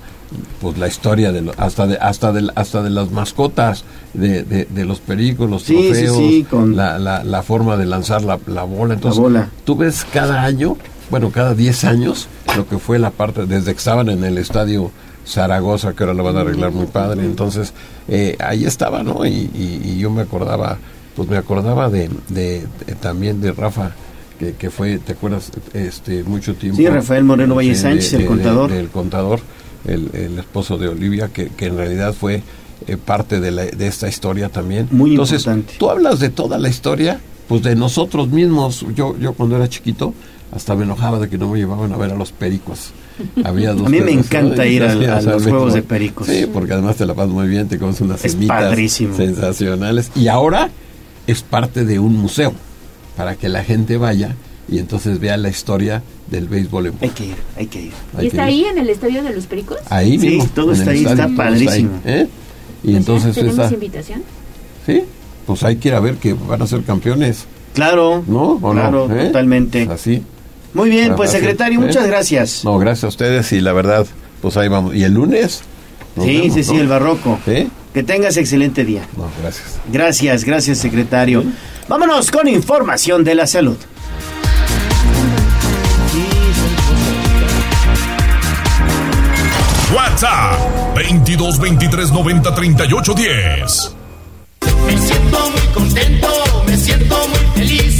pues la historia de lo- hasta de hasta de hasta de las mascotas de, de, de los pericos los Sí, trofeos sí, con- la, la, la forma de lanzar la, la bola entonces bola. tú ves cada año bueno cada 10 años lo que fue la parte desde que estaban en el estadio Zaragoza que ahora lo van a arreglar muy padre entonces eh, ahí estaba no y, y- y yo me acordaba pues me acordaba de, de- de- también de Rafa que, que fue te acuerdas este mucho tiempo Sí, Rafael Moreno Valle Sánchez, el contador. del contador, el, el esposo de Olivia, que, que en realidad fue eh, parte de, la- de esta historia también. Muy Entonces, importante. tú hablas de toda la historia, pues de nosotros mismos. Yo, yo cuando era chiquito, hasta me enojaba de que no me llevaban a ver a los pericos. Había dos A mí me perros, encanta ir a- sí, los juegos de pericos. Sí, porque además te la pasas muy bien, te comes unas Es semitas padrísimo. sensacionales. Y ahora es parte de un museo, para que la gente vaya y entonces vea la historia del béisbol en Hay que ir, hay que ir. Hay ¿Y que está ir. ahí en el estadio de los Pericos? Ahí Sí, mismo. todo en está ahí, estadio, está todo padrísimo. ahí, ¿eh? Y entonces ¿Tenemos esa, invitación? sí, pues hay que ir a ver que van a ser campeones, Claro, ¿no? ¿O claro, no? ¿Eh? totalmente. Así. Muy bien, pues secretario, ¿eh? muchas gracias. No, gracias a ustedes y la verdad, pues ahí vamos. ¿Y el lunes? Nos Sí, vemos, sí, sí, el barroco. ¿Sí? Que tengas excelente día. No, gracias. Gracias, gracias secretario. Vámonos con información de la salud. WhatsApp 22 23 90 38 10. Me siento muy contento, me siento muy feliz.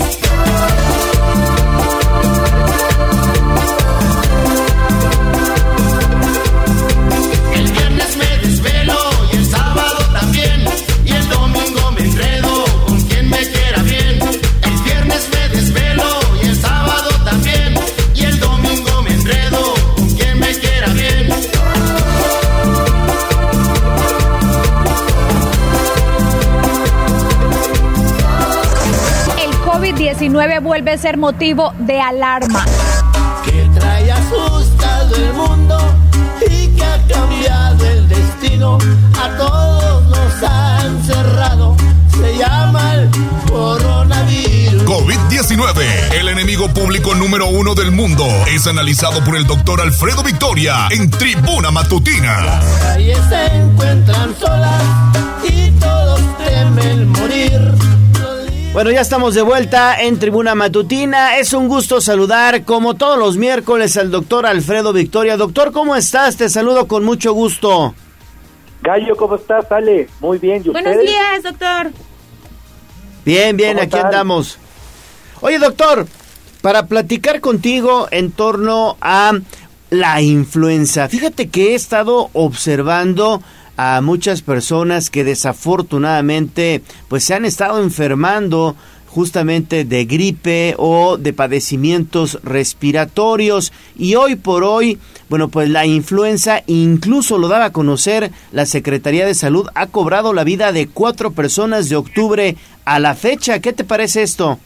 COVID-19 vuelve a ser motivo de alarma. que trae asustado el mundo y que ha cambiado el destino. A todos nos han cerrado. Se llama el coronavirus. COVID-19, el enemigo público número uno del mundo, es analizado por el doctor Alfredo Victoria en Tribuna Matutina. Las calles se encuentran solas y todos temen morir. Bueno, ya estamos de vuelta en Tribuna Matutina. Es un gusto saludar, como todos los miércoles, al doctor Alfredo Victoria. Doctor, ¿cómo estás? Te saludo con mucho gusto. Gallo, ¿cómo estás? Ale, muy bien. ¿y Buenos ustedes? días, doctor. Bien, bien, ¿Cómo aquí andamos. Oye, doctor, para platicar contigo en torno a la influenza. Fíjate que he estado observando a muchas personas que desafortunadamente pues se han estado enfermando justamente de gripe o de padecimientos respiratorios y hoy por hoy, bueno, pues la influenza incluso lo daba a conocer la Secretaría de Salud ha cobrado la vida de cuatro personas de octubre a la fecha. ¿Qué te parece esto?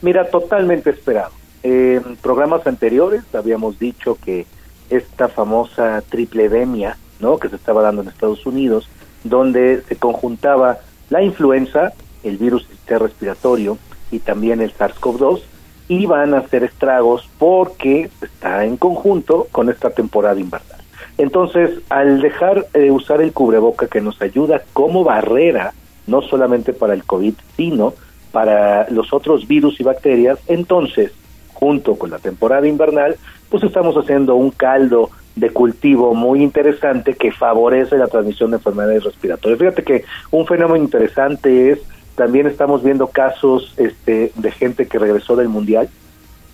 Mira, totalmente esperado. En programas anteriores habíamos dicho que esta famosa tripledemia, ¿no? Que se estaba dando en Estados Unidos, donde se conjuntaba la influenza, el virus respiratorio y también el SARS-CoV-2, iban a hacer estragos porque está en conjunto con esta temporada invernal. Entonces, al dejar de usar el cubreboca que nos ayuda como barrera, no solamente para el COVID, sino para los otros virus y bacterias, entonces, junto con la temporada invernal, pues estamos haciendo un caldo de cultivo muy interesante que favorece la transmisión de enfermedades respiratorias. Fíjate que un fenómeno interesante es, también estamos viendo casos este, de gente que regresó del Mundial,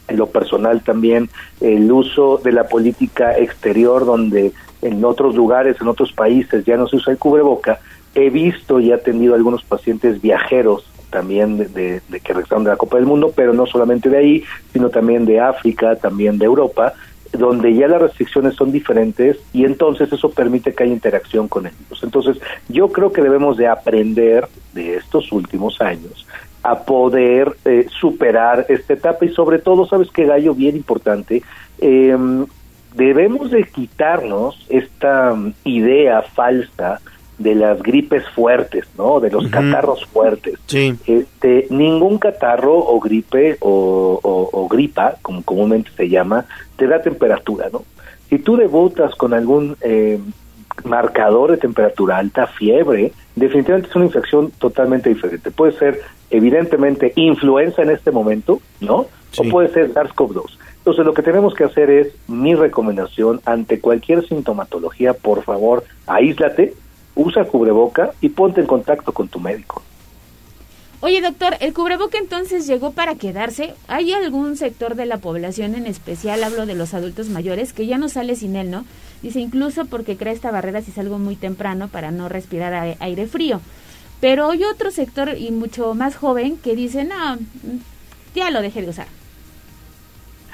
en lo personal también el uso de la política exterior donde en otros lugares, en otros países ya no se usa el cubreboca, he visto y he atendido a algunos pacientes viajeros también de, de, de que regresaron de la Copa del Mundo, pero no solamente de ahí, sino también de África, también de Europa, donde ya las restricciones son diferentes y entonces eso permite que haya interacción con ellos. Entonces, yo creo que debemos de aprender de estos últimos años a poder eh, superar esta etapa y sobre todo, sabes que Gallo, bien importante, eh, debemos de quitarnos esta idea falsa de las gripes fuertes, ¿no? De los catarros fuertes. Sí. Este, ningún catarro o gripe o, o- o gripa, como comúnmente se llama, te da temperatura, ¿no? Si tú debutas con algún eh, marcador de temperatura alta, fiebre, definitivamente es una infección totalmente diferente. Puede ser, evidentemente, influenza en este momento, ¿no? O puede ser SARS-CoV-2. Entonces, lo que tenemos que hacer es, mi recomendación, ante cualquier sintomatología, por favor, aíslate, usa cubreboca y ponte en contacto con tu médico. Oye, doctor, ¿el cubreboca entonces llegó para quedarse? ¿Hay algún sector de la población en especial, hablo de los adultos mayores, que ya no sale sin él, no? Dice, incluso porque crea esta barrera si salgo muy temprano para no respirar a- aire frío. Pero hay otro sector y mucho más joven que dice, no, ya lo dejé de usar.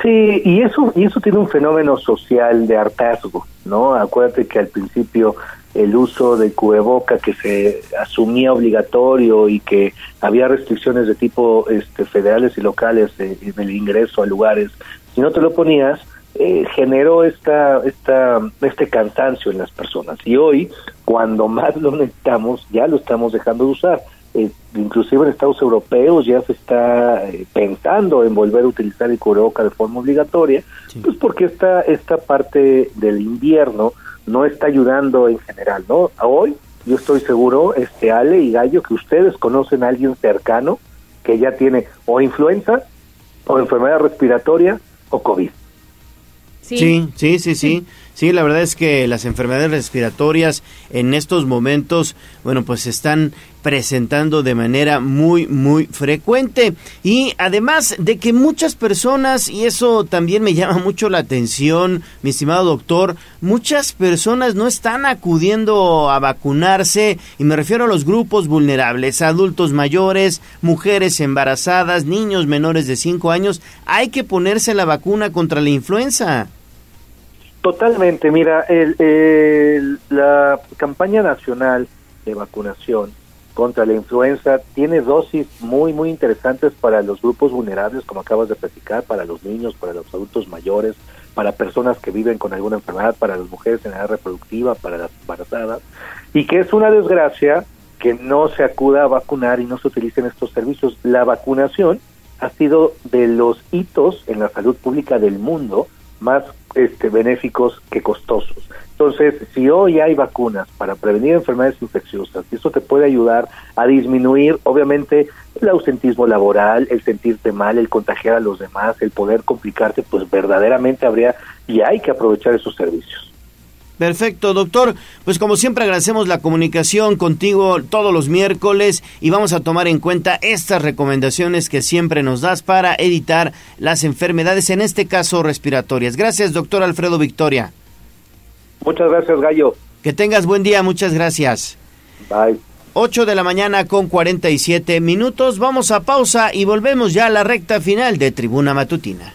Sí, y eso, y eso tiene un fenómeno social de hartazgo, ¿no? Acuérdate que al principio el uso del cubreboca que se asumía obligatorio y que había restricciones de tipo este, federales y locales de- en el ingreso a lugares, si no te lo ponías, eh, generó esta, esta, este cansancio en las personas. Y hoy, cuando más lo necesitamos, ya lo estamos dejando de usar. Eh, inclusive en Estados europeos ya se está eh, pensando en volver a utilizar el cubreboca de forma obligatoria, pues porque esta, esta parte del invierno no está ayudando en general, ¿no? Hoy yo estoy seguro, este Ale y Gallo, que ustedes conocen a alguien cercano que ya tiene o influenza, o enfermedad respiratoria, o COVID. Sí, sí, sí, sí. Sí, la verdad es que las enfermedades respiratorias en estos momentos, bueno, pues se están presentando de manera muy, muy frecuente. Y además de que muchas personas, y eso también me llama mucho la atención, mi estimado doctor, muchas personas no están acudiendo a vacunarse, y me refiero a los grupos vulnerables, adultos mayores, mujeres embarazadas, niños menores de 5 años, hay que ponerse la vacuna contra la influenza. Totalmente, mira, el, la campaña nacional de vacunación contra la influenza tiene dosis muy, muy interesantes para los grupos vulnerables, como acabas de platicar, para los niños, para los adultos mayores, para personas que viven con alguna enfermedad, para las mujeres en edad reproductiva, para las embarazadas, y que es una desgracia que no se acuda a vacunar y no se utilicen estos servicios. La vacunación ha sido de los hitos en la salud pública del mundo más este, benéficos que costosos. Entonces, si hoy hay vacunas para prevenir enfermedades infecciosas, eso te puede ayudar a disminuir, obviamente, el ausentismo laboral, el sentirte mal, el contagiar a los demás, el poder complicarte, pues verdaderamente habría y hay que aprovechar esos servicios. Perfecto, doctor. Pues como siempre agradecemos la comunicación contigo todos los miércoles y vamos a tomar en cuenta estas recomendaciones que siempre nos das para evitar las enfermedades, en este caso respiratorias. Gracias, doctor Alfredo Victoria. Muchas gracias, Gallo. Que tengas buen día, muchas gracias. Bye. 8 de la mañana con 47 minutos. Vamos a pausa y volvemos ya a la recta final de Tribuna Matutina.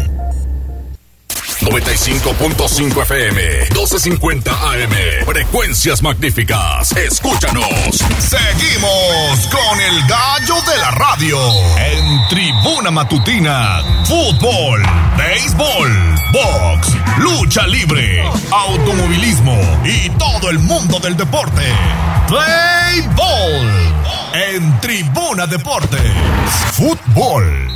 95.5 FM, 1250 AM, frecuencias magníficas. Escúchanos. Seguimos con el gallo de la radio en Tribuna Matutina. Fútbol, béisbol, box, lucha libre, automovilismo y todo el mundo del deporte. Play Ball en Tribuna Deportes. Fútbol.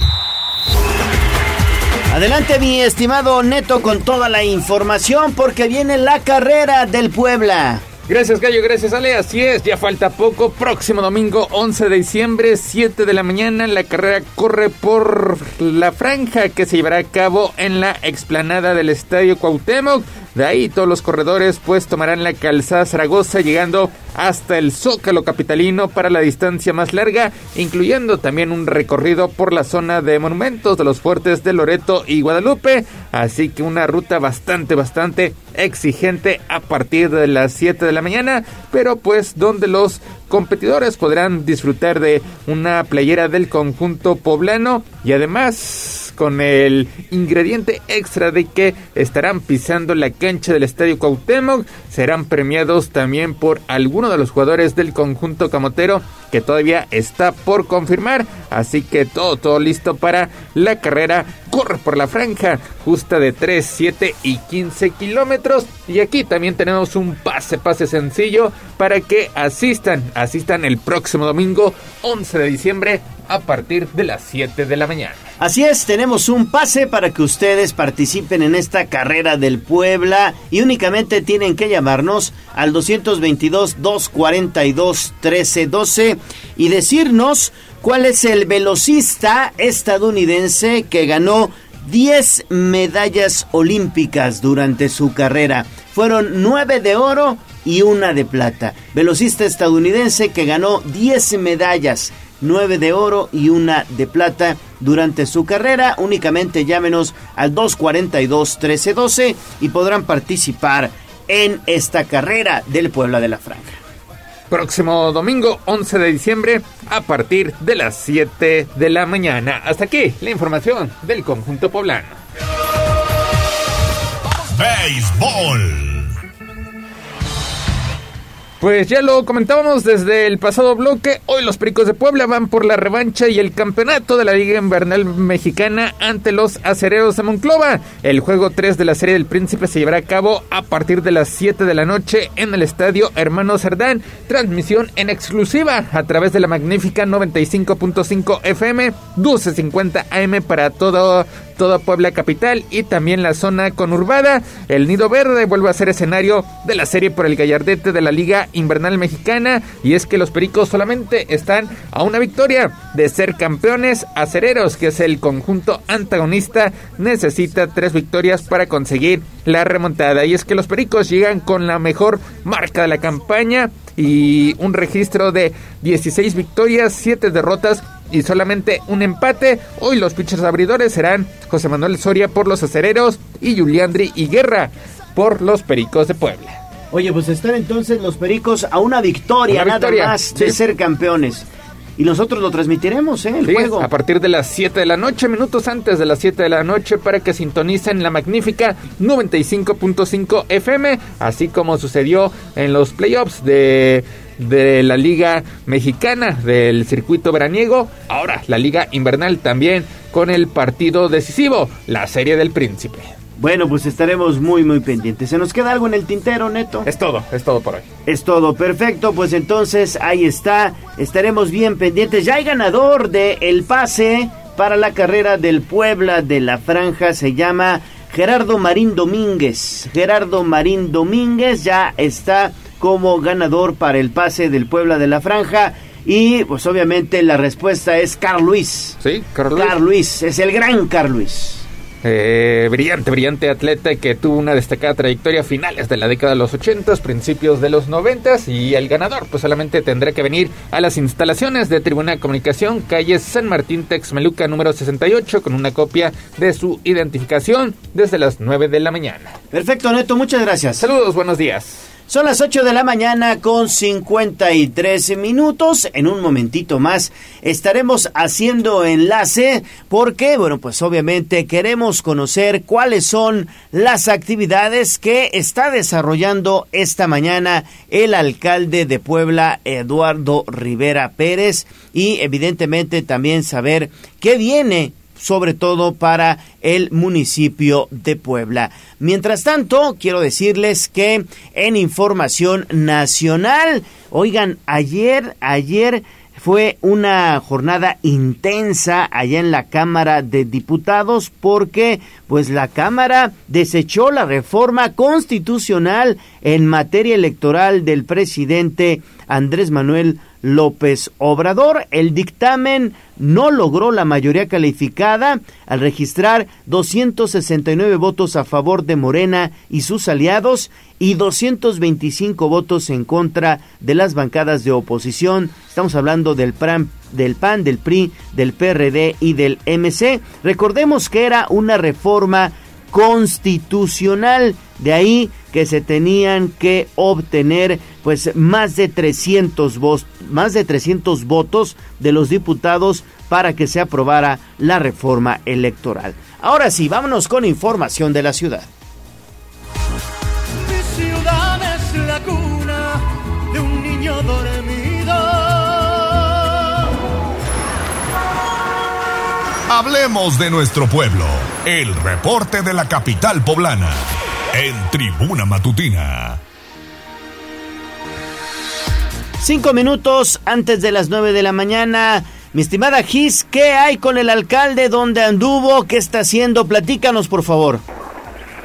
Adelante mi estimado Neto con toda la información porque viene la carrera del Puebla. Gracias Gallo, gracias Ale, así es, ya falta poco, próximo domingo 11 de diciembre, 7 de la mañana, la carrera corre por la franja que se llevará a cabo en la explanada del Estadio Cuauhtémoc, de ahí todos los corredores pues tomarán la calzada Zaragoza llegando hasta el Zócalo Capitalino para la distancia más larga, incluyendo también un recorrido por la zona de monumentos de los fuertes de Loreto y Guadalupe, así que una ruta bastante, bastante exigente a partir de las 7 de la mañana, pero pues donde los competidores podrán disfrutar de una playera del conjunto poblano y además con el ingrediente extra de que estarán pisando la cancha del Estadio Cuauhtémoc, serán premiados también por algunos de los jugadores del conjunto camotero que todavía está por confirmar, así que todo todo listo para la carrera. Corre por la franja justa de 3, 7 y 15 kilómetros. Y aquí también tenemos un pase pase sencillo para que asistan, asistan el próximo domingo 11 de diciembre a partir de las 7 de la mañana. Así es, tenemos un pase para que ustedes participen en esta carrera del Puebla y únicamente tienen que llamarnos al 222-242-1312 y decirnos cuál es el velocista estadounidense que ganó 10 medallas olímpicas durante su carrera. Fueron 9 de oro y una de plata. Velocista estadounidense que ganó 10 medallas. 9 de oro y una de plata durante su carrera. Únicamente llámenos al 242-1312 y podrán participar en esta carrera del Puebla de la Franja. Próximo domingo 11 de diciembre a partir de las 7 de la mañana. Hasta aquí la información del conjunto poblano. Béisbol. Pues ya lo comentábamos desde el pasado bloque, hoy los Pericos de Puebla van por la revancha y el campeonato de la Liga Invernal Mexicana ante los Acereros de Monclova. El juego 3 de la Serie del Príncipe se llevará a cabo a partir de las 7 de la noche en el Estadio Hermano Cerdán. Transmisión en exclusiva a través de la magnífica 95.5 FM, 1250 AM para todo toda Puebla capital y también la zona conurbada. El Nido Verde vuelve a ser escenario de la serie por el gallardete de la Liga Invernal Mexicana. Y es que los Pericos solamente están a una victoria de ser campeones acereros, que es el conjunto antagonista, necesita tres victorias para conseguir la remontada. Y es que los Pericos llegan con la mejor marca de la campaña y un registro de 16 victorias, 7 derrotas y solamente un empate. Hoy los pitchers abridores serán José Manuel Soria por los acereros y Juliandri y Guerra por los Pericos de Puebla. Oye, pues están entonces los Pericos a una victoria, Una victoria, nada más de ser campeones. Y nosotros lo transmitiremos, ¿eh? El Sí, juego. a partir de las 7 de la noche, minutos antes de las 7 de la noche, para que sintonicen la magnífica 95.5 FM, así como sucedió en los playoffs de, de la Liga Mexicana del circuito veraniego. Ahora, la Liga Invernal también con el partido decisivo, la Serie del Príncipe. Bueno, pues estaremos muy, muy pendientes. ¿Se nos queda algo en el tintero, Neto? Es todo, es todo por hoy. Es todo, perfecto. Pues entonces ahí está. Estaremos bien pendientes. Ya hay ganador de el pase para la carrera del Puebla de la Franja. Se llama Gerardo Marín Domínguez. Gerardo Marín Domínguez ya está como ganador para el pase del Puebla de la Franja. Y pues obviamente la respuesta es Carl Luis. Sí, Carl Luis. Carl Luis, es el gran Carl Luis. Eh, brillante, brillante atleta que tuvo una destacada trayectoria a finales de la década de los 80, principios de los 90 y el ganador pues solamente tendrá que venir a las instalaciones de Tribuna de Comunicación, calle San Martín Texmeluca número 68 con una copia de su identificación desde las 9 de la mañana. Perfecto, Neto, muchas gracias. Saludos, buenos días. Son las 8 de la mañana con 53 minutos. En un momentito más estaremos haciendo enlace porque, bueno, pues obviamente queremos conocer cuáles son las actividades que está desarrollando esta mañana el alcalde de Puebla, Eduardo Rivera Pérez, y evidentemente también saber qué viene sobre todo para el municipio de Puebla. Mientras tanto, quiero decirles que en información nacional, oigan, ayer, ayer fue una jornada intensa allá en la Cámara de Diputados porque pues la Cámara desechó la reforma constitucional en materia electoral del presidente Andrés Manuel López Obrador. El dictamen no logró la mayoría calificada al registrar 269 votos a favor de Morena y sus aliados y 225 votos en contra de las bancadas de oposición. Estamos hablando del PRAN, del PAN, del PRI, del PRD y del MC. Recordemos que era una reforma constitucional, de ahí que se tenían que obtener pues más de 300 votos, más de 300 votos de los diputados para que se aprobara la reforma electoral. Ahora sí, vámonos con información de la ciudad. Hablemos de nuestro pueblo. El reporte de la capital poblana. En Tribuna Matutina. Cinco minutos antes de las nueve de la mañana. Mi estimada Gis, ¿qué hay con el alcalde? ¿Dónde anduvo? ¿Qué está haciendo? Platícanos, por favor.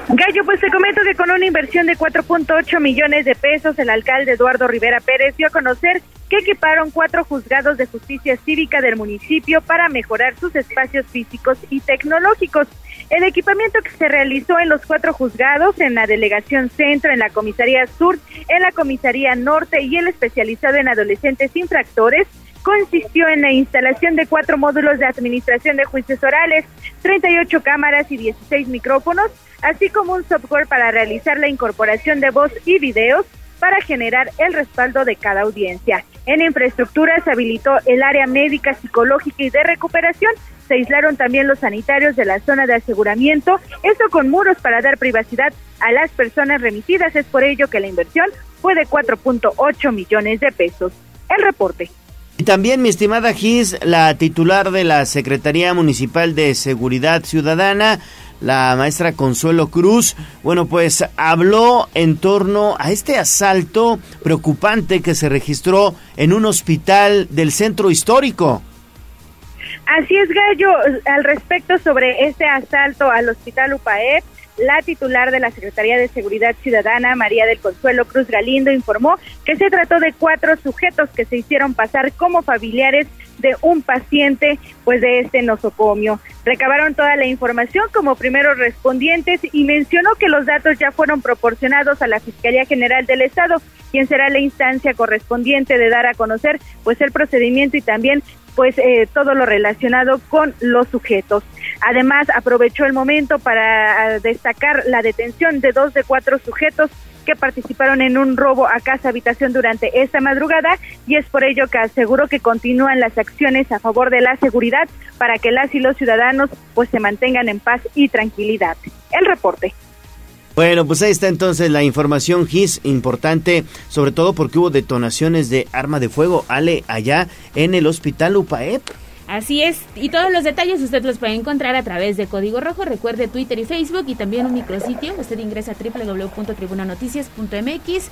Gallo, pues te comento que con una inversión de 4.8 millones de pesos, el alcalde Eduardo Rivera Pérez dio a conocer que equiparon cuatro juzgados de justicia cívica del municipio para mejorar sus espacios físicos y tecnológicos. El equipamiento que se realizó en los cuatro juzgados, en la Delegación Centro, en la Comisaría Sur, en la Comisaría Norte y el especializado en adolescentes infractores, consistió en la instalación de cuatro módulos de administración de juicios orales, 38 cámaras y 16 micrófonos, así como un software para realizar la incorporación de voz y videos para generar el respaldo de cada audiencia. En infraestructura se habilitó el área médica, psicológica y de recuperación. Se aislaron también los sanitarios de la zona de aseguramiento, esto con muros para dar privacidad a las personas remitidas. Es por ello que la inversión fue de 4.8 millones de pesos. El reporte. También, mi estimada Gis, la titular de la Secretaría Municipal de Seguridad Ciudadana, la maestra Consuelo Cruz, bueno, pues habló en torno a este asalto preocupante que se registró en un hospital del centro histórico. Así es, Gallo, al respecto sobre este asalto al hospital UPAEP, la titular de la Secretaría de Seguridad Ciudadana, María del Consuelo Cruz Galindo, informó que se trató de cuatro sujetos que se hicieron pasar como familiares de un paciente pues de este nosocomio. Recabaron toda la información como primeros respondientes y mencionó que los datos ya fueron proporcionados a la Fiscalía General del Estado, quien será la instancia correspondiente de dar a conocer pues el procedimiento y también pues eh, todo lo relacionado con los sujetos. Además, aprovechó el momento para eh, destacar la detención de dos de cuatro sujetos que participaron en un robo a casa habitación durante esta madrugada y es por ello que aseguró que continúan las acciones a favor de la seguridad para que las y los ciudadanos pues se mantengan en paz y tranquilidad. El reporte. Bueno, pues ahí está entonces la información GIS importante, sobre todo porque hubo detonaciones de arma de fuego, Ale, allá en el hospital UPAEP. Así es, y todos los detalles usted los puede encontrar a través de Código Rojo, recuerde Twitter y Facebook y también un micrositio, usted ingresa a www.tribunanoticias.mx,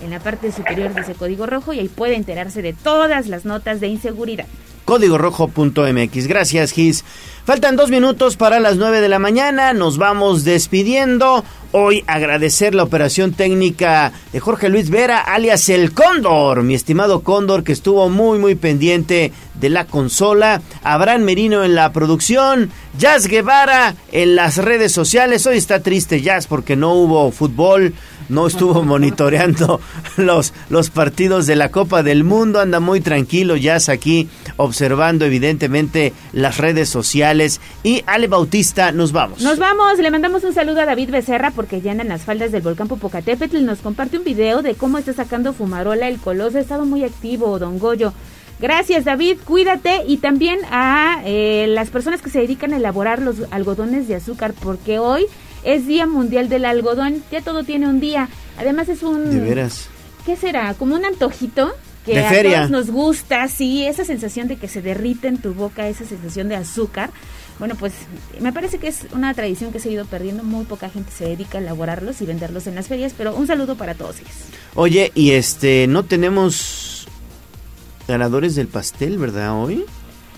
en la parte superior dice Código Rojo y ahí puede enterarse de todas las notas de inseguridad códigorojo.mx. Gracias, Gis. Faltan dos minutos para las nueve de la mañana. Nos vamos despidiendo. Hoy agradecer la operación técnica de Jorge Luis Vera, alias el Cóndor, mi estimado Cóndor, que estuvo muy, muy pendiente de la consola. Abraham Merino en la producción. Jazz Guevara en las redes sociales. Hoy está triste Jazz porque no hubo fútbol no estuvo monitoreando los, los partidos de la Copa del Mundo, anda muy tranquilo Jazz aquí observando evidentemente las redes sociales. Y Ale Bautista, nos vamos. Nos vamos, le mandamos un saludo a David Becerra porque ya en las faldas del volcán Popocatépetl, nos comparte un video de cómo está sacando fumarola el coloso, ha estado muy activo Don Goyo. Gracias David, cuídate. Y también a eh, las personas que se dedican a elaborar los algodones de azúcar porque hoy es Día Mundial del Algodón, ya todo tiene un día. Además es un... De veras. ¿Qué será? Como un antojito que de a feria. todos nos gusta, sí, esa sensación de que se derrite en tu boca, esa sensación de azúcar. Bueno, pues me parece que es una tradición que se ha ido perdiendo, muy poca gente se dedica a elaborarlos y venderlos en las ferias, pero un saludo para todos ellos. Oye, y este, no tenemos ganadores del pastel, ¿verdad? Hoy.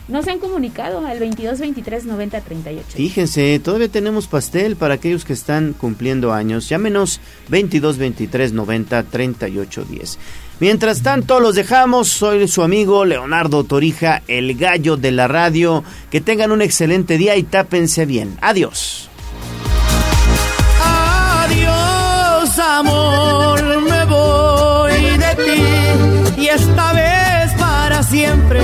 Nos han comunicado al 22 23 90 38. Fíjense, todavía tenemos pastel para aquellos que están cumpliendo años. Llámenos 22 23 90 38 10. Mientras tanto, los dejamos. Soy su amigo Leonardo Torija, el gallo de la radio. Que tengan un excelente día y tápense bien. Adiós. Adiós, amor, me voy de ti y esta vez para siempre.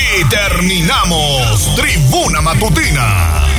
Aquí terminamos. Tribuna Matutina